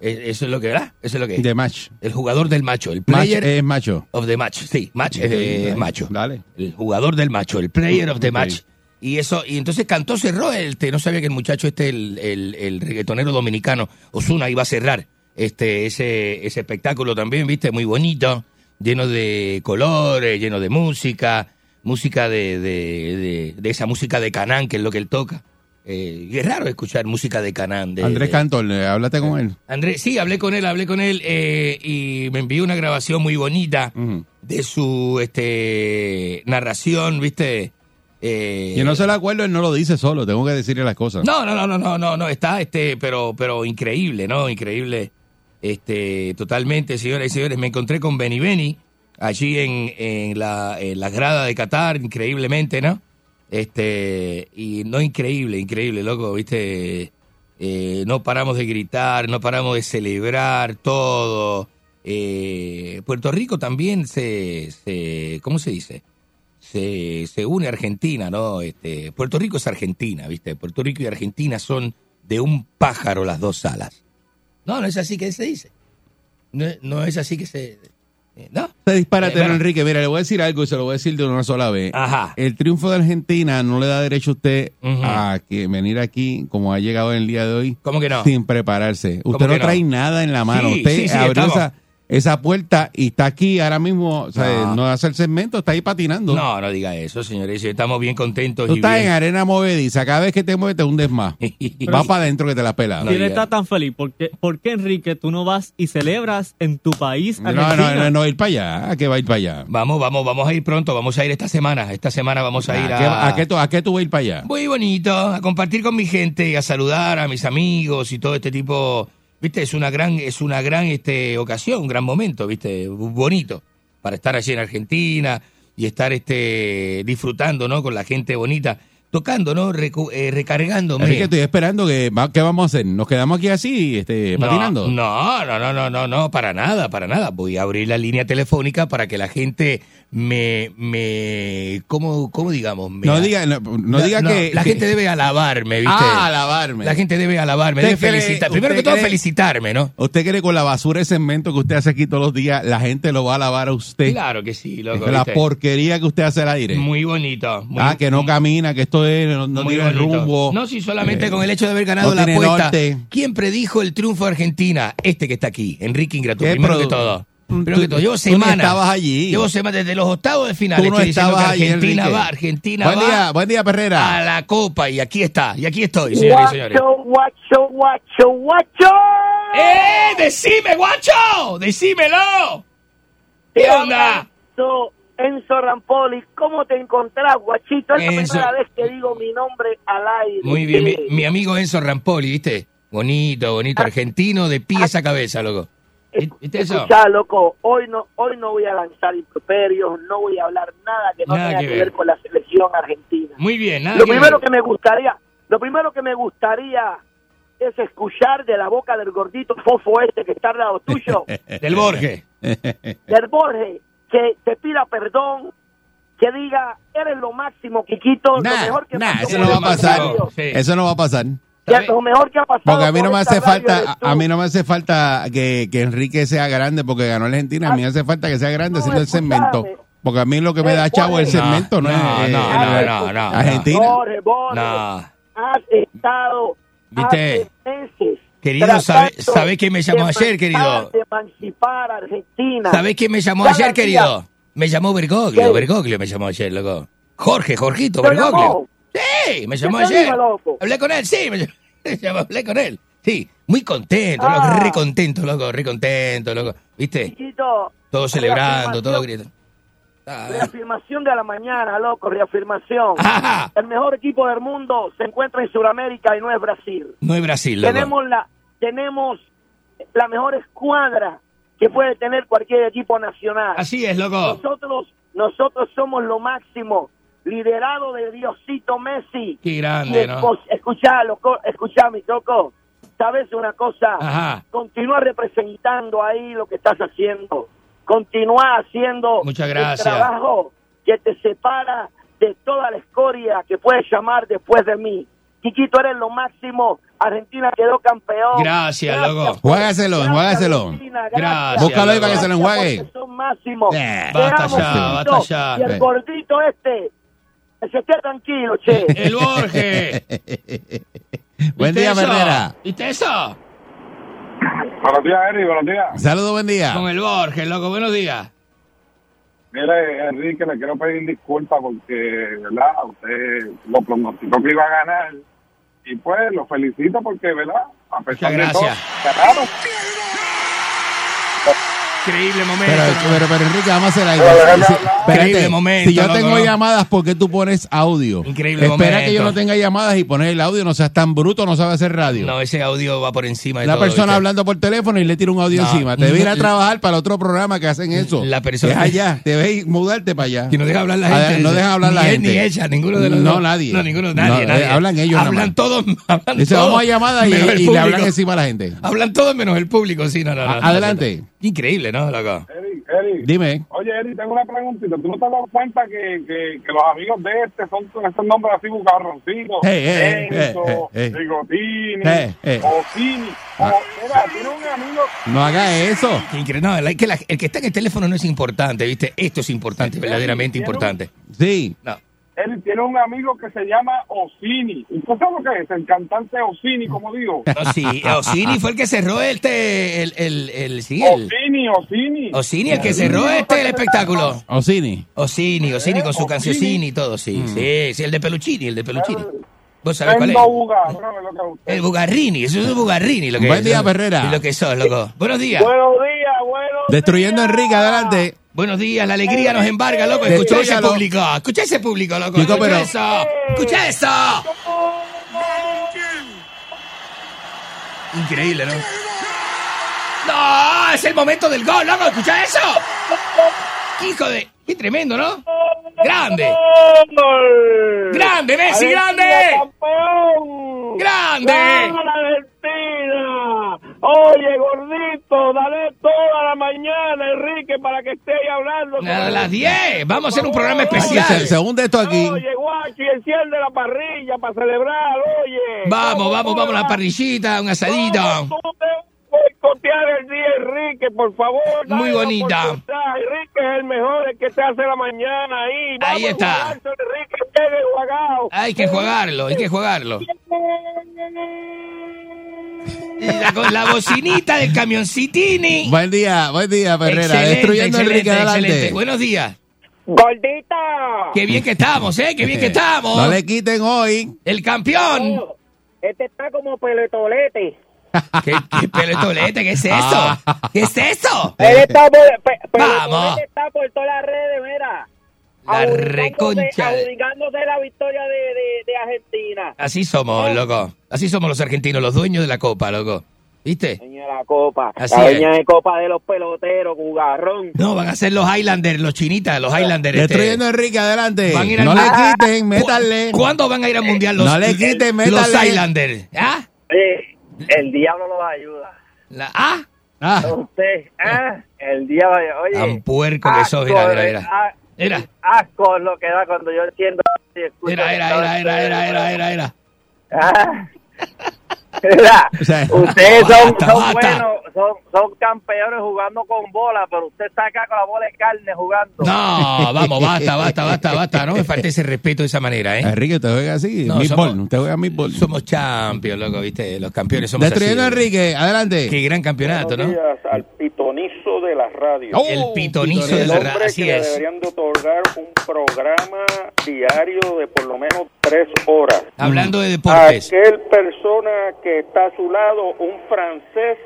Eh, Eso es lo que, ¿verdad? Eso es lo que De match. El jugador del macho. El Match player es macho. of the match. Sí, match es Dale, macho. Dale. El jugador del macho, el player of the match. Y eso, y entonces cantó, cerró el, te- no sabía que el muchacho este, el, el, el reggaetonero dominicano, Osuna, iba a cerrar este, ese, ese espectáculo también, viste, muy bonito, lleno de colores, lleno de música, música de, de, de, de esa música de Canán, que es lo que él toca. Eh, y es raro escuchar música de Canán. De, Andrés Cantor, eh, háblate con él. Andrés, sí, hablé con él, hablé con él eh, y me envió una grabación muy bonita de su este narración, ¿viste? Eh, Y no se lo acuerdo, él no lo dice solo. Tengo que decirle las cosas. no, no, no, no, no, no, no, está este, pero, pero increíble, ¿no? Increíble Este, totalmente, señoras y señores. Me encontré con Beni Beni allí en, en la, en la grada de Qatar, increíblemente, ¿no? Este, y no increíble, increíble, loco, viste. Eh, no paramos de gritar, no paramos de celebrar todo. Eh, Puerto Rico también se, se ¿cómo se dice? Se, se une Argentina, ¿no? Este, Puerto Rico es Argentina, ¿viste? Puerto Rico y Argentina son de un pájaro las dos alas. No, no es así que se dice. No, no es así que se... eh, No. Te disparate, Eh. Enrique. Mira, le voy a decir algo y se lo voy a decir de una sola vez. Ajá. El triunfo de Argentina no le da derecho a usted a que venir aquí como ha llegado en el día de hoy. ¿Cómo que no? Sin prepararse. ¿Cómo Usted no trae nada en la mano. Sí, usted sí, sí, abrió esa, esa puerta y está aquí ahora mismo. O sea, No. no hace el segmento, está ahí patinando. No, no diga eso, señores. Estamos bien contentos. Tú y estás bien- en arena movediza. Cada vez que te mueves te hundes más. Va para adentro que te la pela. si él está tan feliz, ¿por qué, por qué, Enrique, tú no vas y celebras en tu país? No, no, Argentina? no, no, ir para allá. ¿A qué va a ir para allá? Vamos, vamos, vamos a ir pronto. Vamos a ir esta semana. Esta semana vamos a ir ¿A qué, a... a qué tú, ¿A qué tú vas a ir para allá? Muy bonito, a compartir con mi gente, a saludar a mis amigos y todo este tipo. Viste, es una gran, es una gran este, ocasión, un gran momento, viste, bonito, para estar allí en Argentina y estar este disfrutando, ¿no? Con la gente bonita, tocando, ¿no? Recu- eh, recargándome. Enrique, estoy esperando que va- ¿qué vamos a hacer? ¿Nos quedamos aquí así, este, No, patinando? No, no, no, no, no, no, para nada, para nada. Voy a abrir la línea telefónica para que la gente me, me, ¿cómo, cómo digamos? Me No diga, no, no La- diga no, que la que- gente debe alabarme, ¿viste? Ah, alabarme. La gente debe alabarme, ¿Usted debe cree- felicitar. Primero que todo, felicitarme, ¿no? ¿Usted cree que con la basura de cemento que usted hace aquí todos los días, la gente lo va a alabar a usted? Claro que sí, loco. la ¿viste? porquería que usted hace al aire. Muy bonito. muy- ah, que no camina, que esto es, no, no tiene bonito. rumbo. No, si solamente Eh, con el hecho de haber ganado no la apuesta. norte. ¿Quién predijo el triunfo de Argentina? Este que está aquí, Enrique Ingrato. ¿Qué Primero produ- que todo. Tú- que todo, llevo semanas. estabas allí. Llevo semanas desde los octavos de final. Tú no estabas allí, Argentina Enrique. va, Argentina Buen va día, buen día, Perrera. a la copa y aquí está, y aquí estoy, señores y señores. Guacho, guacho, guacho, guacho. ¡Eh! ¡Decime, guacho! ¡Decímelo! ¿Qué onda? abrazo, Enzo Rampoli, ¿cómo te encontrás, guachito? Es la primera vez que digo mi nombre al aire. Muy bien, mi, amigo Enzo Rampoli, ¿viste? Bonito, bonito, argentino, de pies a cabeza, loco. ¿Viste eso? Escuchá, loco, hoy no, hoy no voy a lanzar improperios, no voy a hablar nada que no Nada tenga que que, ver. ver con la selección argentina. Muy bien, nada lo que primero ver. que me gustaría, lo primero que me gustaría es escuchar de la boca del gordito fofo este que está al lado tuyo, Del Borges. del Borges, que te pida perdón, que diga, eres lo máximo, Quiquito, lo mejor que nah, eso no va a pasar. Eso no va a pasar. lo mejor que ha pasado Porque a mí no me hace falta, a, mí no me hace falta que, que Enrique sea grande porque ganó Argentina. A mí me hace falta que sea grande haciendo el segmento. Porque a mí lo que me da chavo es el No, segmento, no, no, es eh, no, la- no, no, no, Argentina. No. has estado ¿Viste? hace meses Querido, ¿sabe, ¿sabe quién me llamó ayer, querido? de emancipar a Argentina. ¿Sabés quién me llamó ayer, querido? Me llamó Bergoglio, ¿Qué? Bergoglio me llamó ayer, loco. Jorge, Jorgito, ¿Te Bergoglio. llamó? Sí, me llamó ¿Qué te ayer. loco? Hablé con él, sí, me me llamó, hablé con él. Sí, muy contento, Ah. loco, re contento, loco, re contento, loco. ¿Viste? Chiquito, Todo celebrando, todo gritando. Reafirmación de la mañana, loco, reafirmación. El mejor equipo del mundo se encuentra en Sudamérica y no es Brasil. no es Brasil, loco. Tenemos la, tenemos la mejor escuadra que puede tener cualquier equipo nacional. Así es, loco. Nosotros, nosotros somos lo máximo, liderado de Diosito Messi. Qué grande, Y ¿no? Escuchá, loco, escuchá, mi toco. ¿Sabes una cosa? Ajá. Continúa representando ahí lo que estás haciendo. Continúa haciendo Muchas el gracias. trabajo que te separa de toda la escoria que puedes llamar después de mí. Chiquito, eres lo máximo. Argentina quedó campeón. Gracias, loco. Juégaselo, Gracias, juégaselo. Argentina, Gracias, Búscalo ahí loco. para que se lo enjuague. son máximos. Eh, basta amo, ya, Chiquito. basta ya. Y el Eh. gordito este, que se esté tranquilo, che. El Borges. Buen ¿Viste día, eso? Ferrera. ¿Viste eso? Buenos días, Eri, buenos días. Saludos, buen día. Con el Borges, loco, buenos días. Mire, Enrique, le quiero pedir disculpas porque, ¿verdad? Usted lo pronosticó que iba a ganar. Y pues lo felicito porque, ¿verdad? A pesar Muchas de todo, gracias. ganaron. Increíble momento. Pero, pero, pero, Enrique, vamos a hacer algo. Espérate, Increíble momento, si yo loco, tengo ¿no? llamadas, ¿por qué tú pones audio? Increíble Espera momento. que yo no tenga llamadas y pones el audio, no seas tan bruto, no sabes hacer radio. No, ese audio va por encima de Una todo, persona ¿viste? hablando por teléfono y le tira un audio No, encima. Te debe ir a trabajar para el otro programa que hacen eso. La persona- Es allá. Te debe ir- mudarte para allá. Que no deja hablar la gente. No dejan hablar ni la él, gente. Ni ella, ninguno de los No, dos. nadie. No, ninguno, nadie, No, nadie. eh, hablan ellos nada Hablan más. todos. Hablan Dice, todos, vamos a llamada y, menos el y le hablan público. encima a la gente. Hablan todos menos el público, sí, no, no, no. Adelante. Increíble, ¿no, loco? Eric, Eric. Dime. Oye, Eric, tengo una preguntita. ¿Tú no te has dado cuenta que, que, que los amigos de este son con estos nombres así bucarroncitos? Hey, hey, Enzo, hey, hey. Bigotini, Hey, hey. Ocini. Ah. Mira, tiene un amigo... No haga eso. Increíble. No, la- que la- el que está en el teléfono no es importante, ¿viste? Esto es importante, verdaderamente importante. Sí. No. Él tiene un amigo que se llama Osini. ¿Usted sabe lo que es? El cantante Osini, como digo. Sí, Osini fue el que cerró este, el, el, el, sí, el, Osini, Osini. Osini, el que cerró este el espectáculo. Osini. Osini, Osini con su Osini. cancioncini y todo, sí, Mm. sí, sí, el de Peluchini, el de Peluchini. ¿Vos sabés cuál es? El Bugarrini, eso es un Bugarrini. Lo que Buen día, es, Perrera. Y lo que sos, loco. Buenos días. Buenos días, buenos Destruyendo Enrique, adelante. Buenos días, la alegría nos embarga, loco. Escucha ese público, escucha ese público, loco. Escucha pero- eso, escucha eso. Increíble, ¿no? No, es el momento del gol, loco. Escucha eso. Hijo de, qué tremendo, ¿no? Grande. Grande, Messi, grande. Grande. Oye, gordito, dale toda la mañana, Enrique, para que esté ahí hablando. A las 10, vamos a hacer un programa Se, especial. se hunde esto aquí. Oye, guachi, enciende la parrilla para celebrar, oye. Vamos, vamos, vamos, una parrillita, un asadito. Boicotear el día, Enrique, por favor. Muy bonita. Enrique es el mejor, el que te hace la mañana ahí. Vamos Ahí está. a jugarse, Enrique. Hay que jugarlo, hay que jugarlo. La, con la bocinita del camioncitini. Buen día, buen día, Perrera. Excelente, Destruyendo a Enrique, excelente, adelante. excelente. Buenos días. Gordita. Qué bien que estamos, ¿eh? Qué bien que estamos. No le quiten hoy. El campeón. Este está como peletolete. ¿Qué, qué peletolete? ¿Qué es eso? Ah. ¿Qué es eso? Él está por, pe- Vamos. Peletolete está por todas las redes, mira. La reconcha. de- Adjudicándose la victoria de, de, de Argentina. Así somos, loco. Así somos los argentinos, los dueños de la copa, loco. ¿Viste? Dueña de la copa. Así la es. dueña de copa de los peloteros, jugarrón. No, van a ser los Highlanders, los chinitas, los Highlanders. este. Destruyendo a Enrique, adelante. Van a ir al No le mundial. quiten, métanle. ¿Cu- ¿Cuándo van a ir al mundial los, No le quiten, los métale. Highlanders? ¿Ah? Oye, el diablo los ayuda. La- ¿Ah? Ah, Usted, ah, el diablo, oye. Tan puerco que sos, mira, mira, mira. ah, Era, Asco es lo que da cuando yo escucho era, era, era, era, era, era, era, era. Ah. Mira, O sea, ustedes son, son buenos, son, son campeones jugando con bola, pero usted está acá con la bola de carne jugando. No, vamos, basta, basta, basta, basta. No me falte ese respeto de esa manera, ¿eh? Enrique, usted juega así. No, somos- juega. Somos champions, loco, ¿viste? Los campeones somos Destruyendo así. Enrique, adelante. Qué gran campeonato, ¿no? al pitonizo de la radio. Oh, El pitonizo de la radio, así que le es. deberían de otorgar un programa diario de por lo menos tres horas. Hablando de deportes. Aquel persona que está a su lado, un francés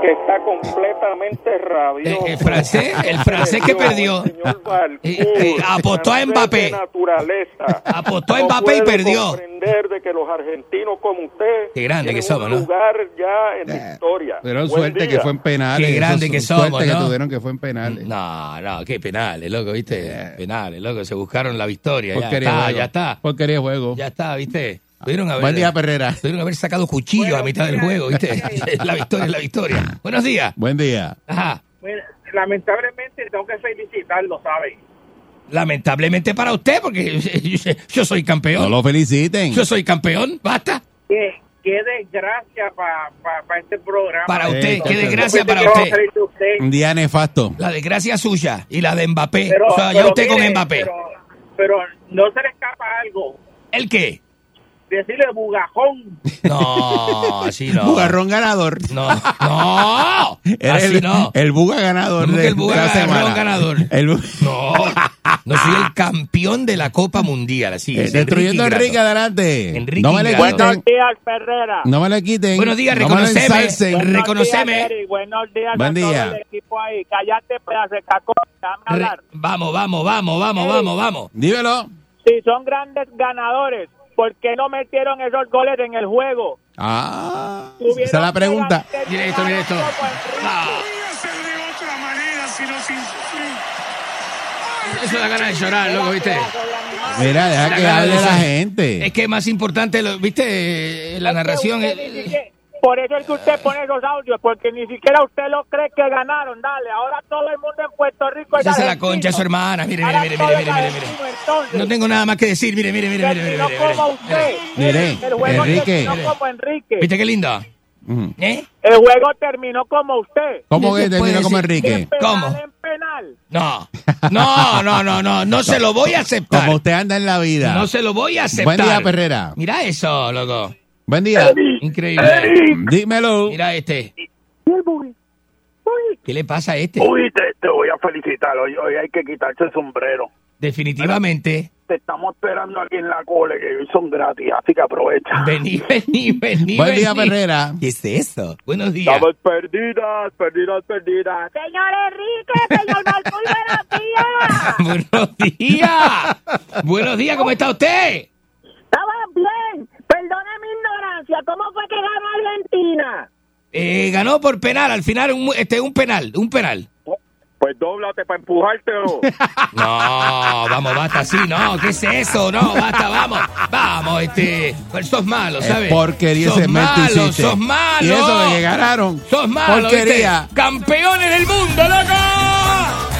que está completamente rabioso. Eh, el francés, el francés que perdió. Balcour, Eh, eh, apostó a Mbappé. naturaleza. Apostó a No Mbappé y puede perdió. de que los argentinos como usted Qué grande que somos, un ¿no? lugar ya en la historia. Pero Buen suerte día. que fue en penales. Qué grande Eso, que suerte somos, que ¿no? tuvieron que fue en penales. No, no, qué penales, loco, ¿viste? Penales, loco, se buscaron la victoria. Ya Porquería está, juego. ya está. Porquería juego. Ya está, ¿viste? Pudieron haber, Buen día, Perrera. pudieron haber sacado cuchillos a mitad del juego, ¿viste? la victoria es la victoria. Buenos días. Buen día. Ajá. Mira, lamentablemente tengo que felicitarlo, ¿sabe? Lamentablemente para usted, porque yo soy campeón. No lo feliciten. Yo soy campeón, basta. Qué, qué desgracia para este programa. Para Sí, usted, qué entonces- desgracia para usted. Un día nefasto. La desgracia suya y la de Mbappé. Pero, o sea, ya usted con Mbappé. Pero, pero no se le escapa algo. ¿El qué? Decirle bugajón. No, así no. Bugarrón ganador. No, no. Era Así el, no. el buga ganador ¿Cómo de que el buga de la ganador? El bu- No, No soy el campeón de la Copa Mundial. Así Eh, es. destruyendo a Ingrato. Enrique, adelante. Enrique no me le quiten. días, Ferrera. No me le quiten. Buenos días, no me reconoceme. Buenos Reconoceme. días. Buenos días Buen a todo día. el equipo ahí. Cállate, pedazo de hablar. Vamos, vamos, vamos, vamos, vamos, vamos. Dímelo. Si son grandes ganadores, ¿por qué no metieron esos goles en el juego? Ah, esa es la pregunta. Mira esto, mira esto. Eso da ganas de llorar, loco, ¿viste? Mira, deja que hable la gente. Es que es más importante, lo- ¿viste? La narración. Siquiera- Por eso es que usted pone esos audios, porque ni siquiera usted lo cree que ganaron. Dale, ahora todo el mundo en Puerto Rico es Esa es la concha su hermana. Mire, mire, mire, mire, mire, mire. No tengo nada más que decir. Mire, mire, mire, mire, mire, mire. como usted. Mire, el juego Enrique. terminó como Enrique. ¿Viste qué lindo? Ujú. ¿Eh? El juego terminó como usted. ¿Cómo que ¿Qué puede terminó como? Enrique? Penal ¿Cómo? en penal. No. No, no, no, no. No se lo voy a aceptar. Como usted anda en la vida. No se lo voy a aceptar. Buen día, Perrera. Mira eso, loco. Buen día. Increíble. Dímelo. Mira este. ¿Qué le pasa a este? Uy, te, te voy a felicitar. Hoy, hoy hay que quitarse el sombrero. Definitivamente. Te estamos esperando aquí en la cole, que hoy son gratis, así que aprovecha. Vení, vení, vení. Buen día, vení. Perrera. ¿Qué es eso? Buenos días. Estamos perdidas, perdidas, perdidas. Señor Enrique, señor Marcul, buenos días. Buenos días. Buenos días, ¿cómo está usted? Estaba bien. Perdone mi ignorancia. ¿Cómo fue que ganó Argentina? Eh, ganó por penal, al final un, este, un penal, un penal. Pues dóblate para empujártelo. No, vamos, basta así, no, ¿qué es eso? No, basta, vamos, vamos, este, pues sos malo, Es ¿sabes? porquería sos ese malo, hiciste. sos malo. Y eso de que ganaron. Sos malo, Porquería. ¿viste? Campeones del mundo, loco.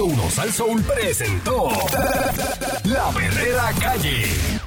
Uno Sal Soul presentó La Verdadera Calle.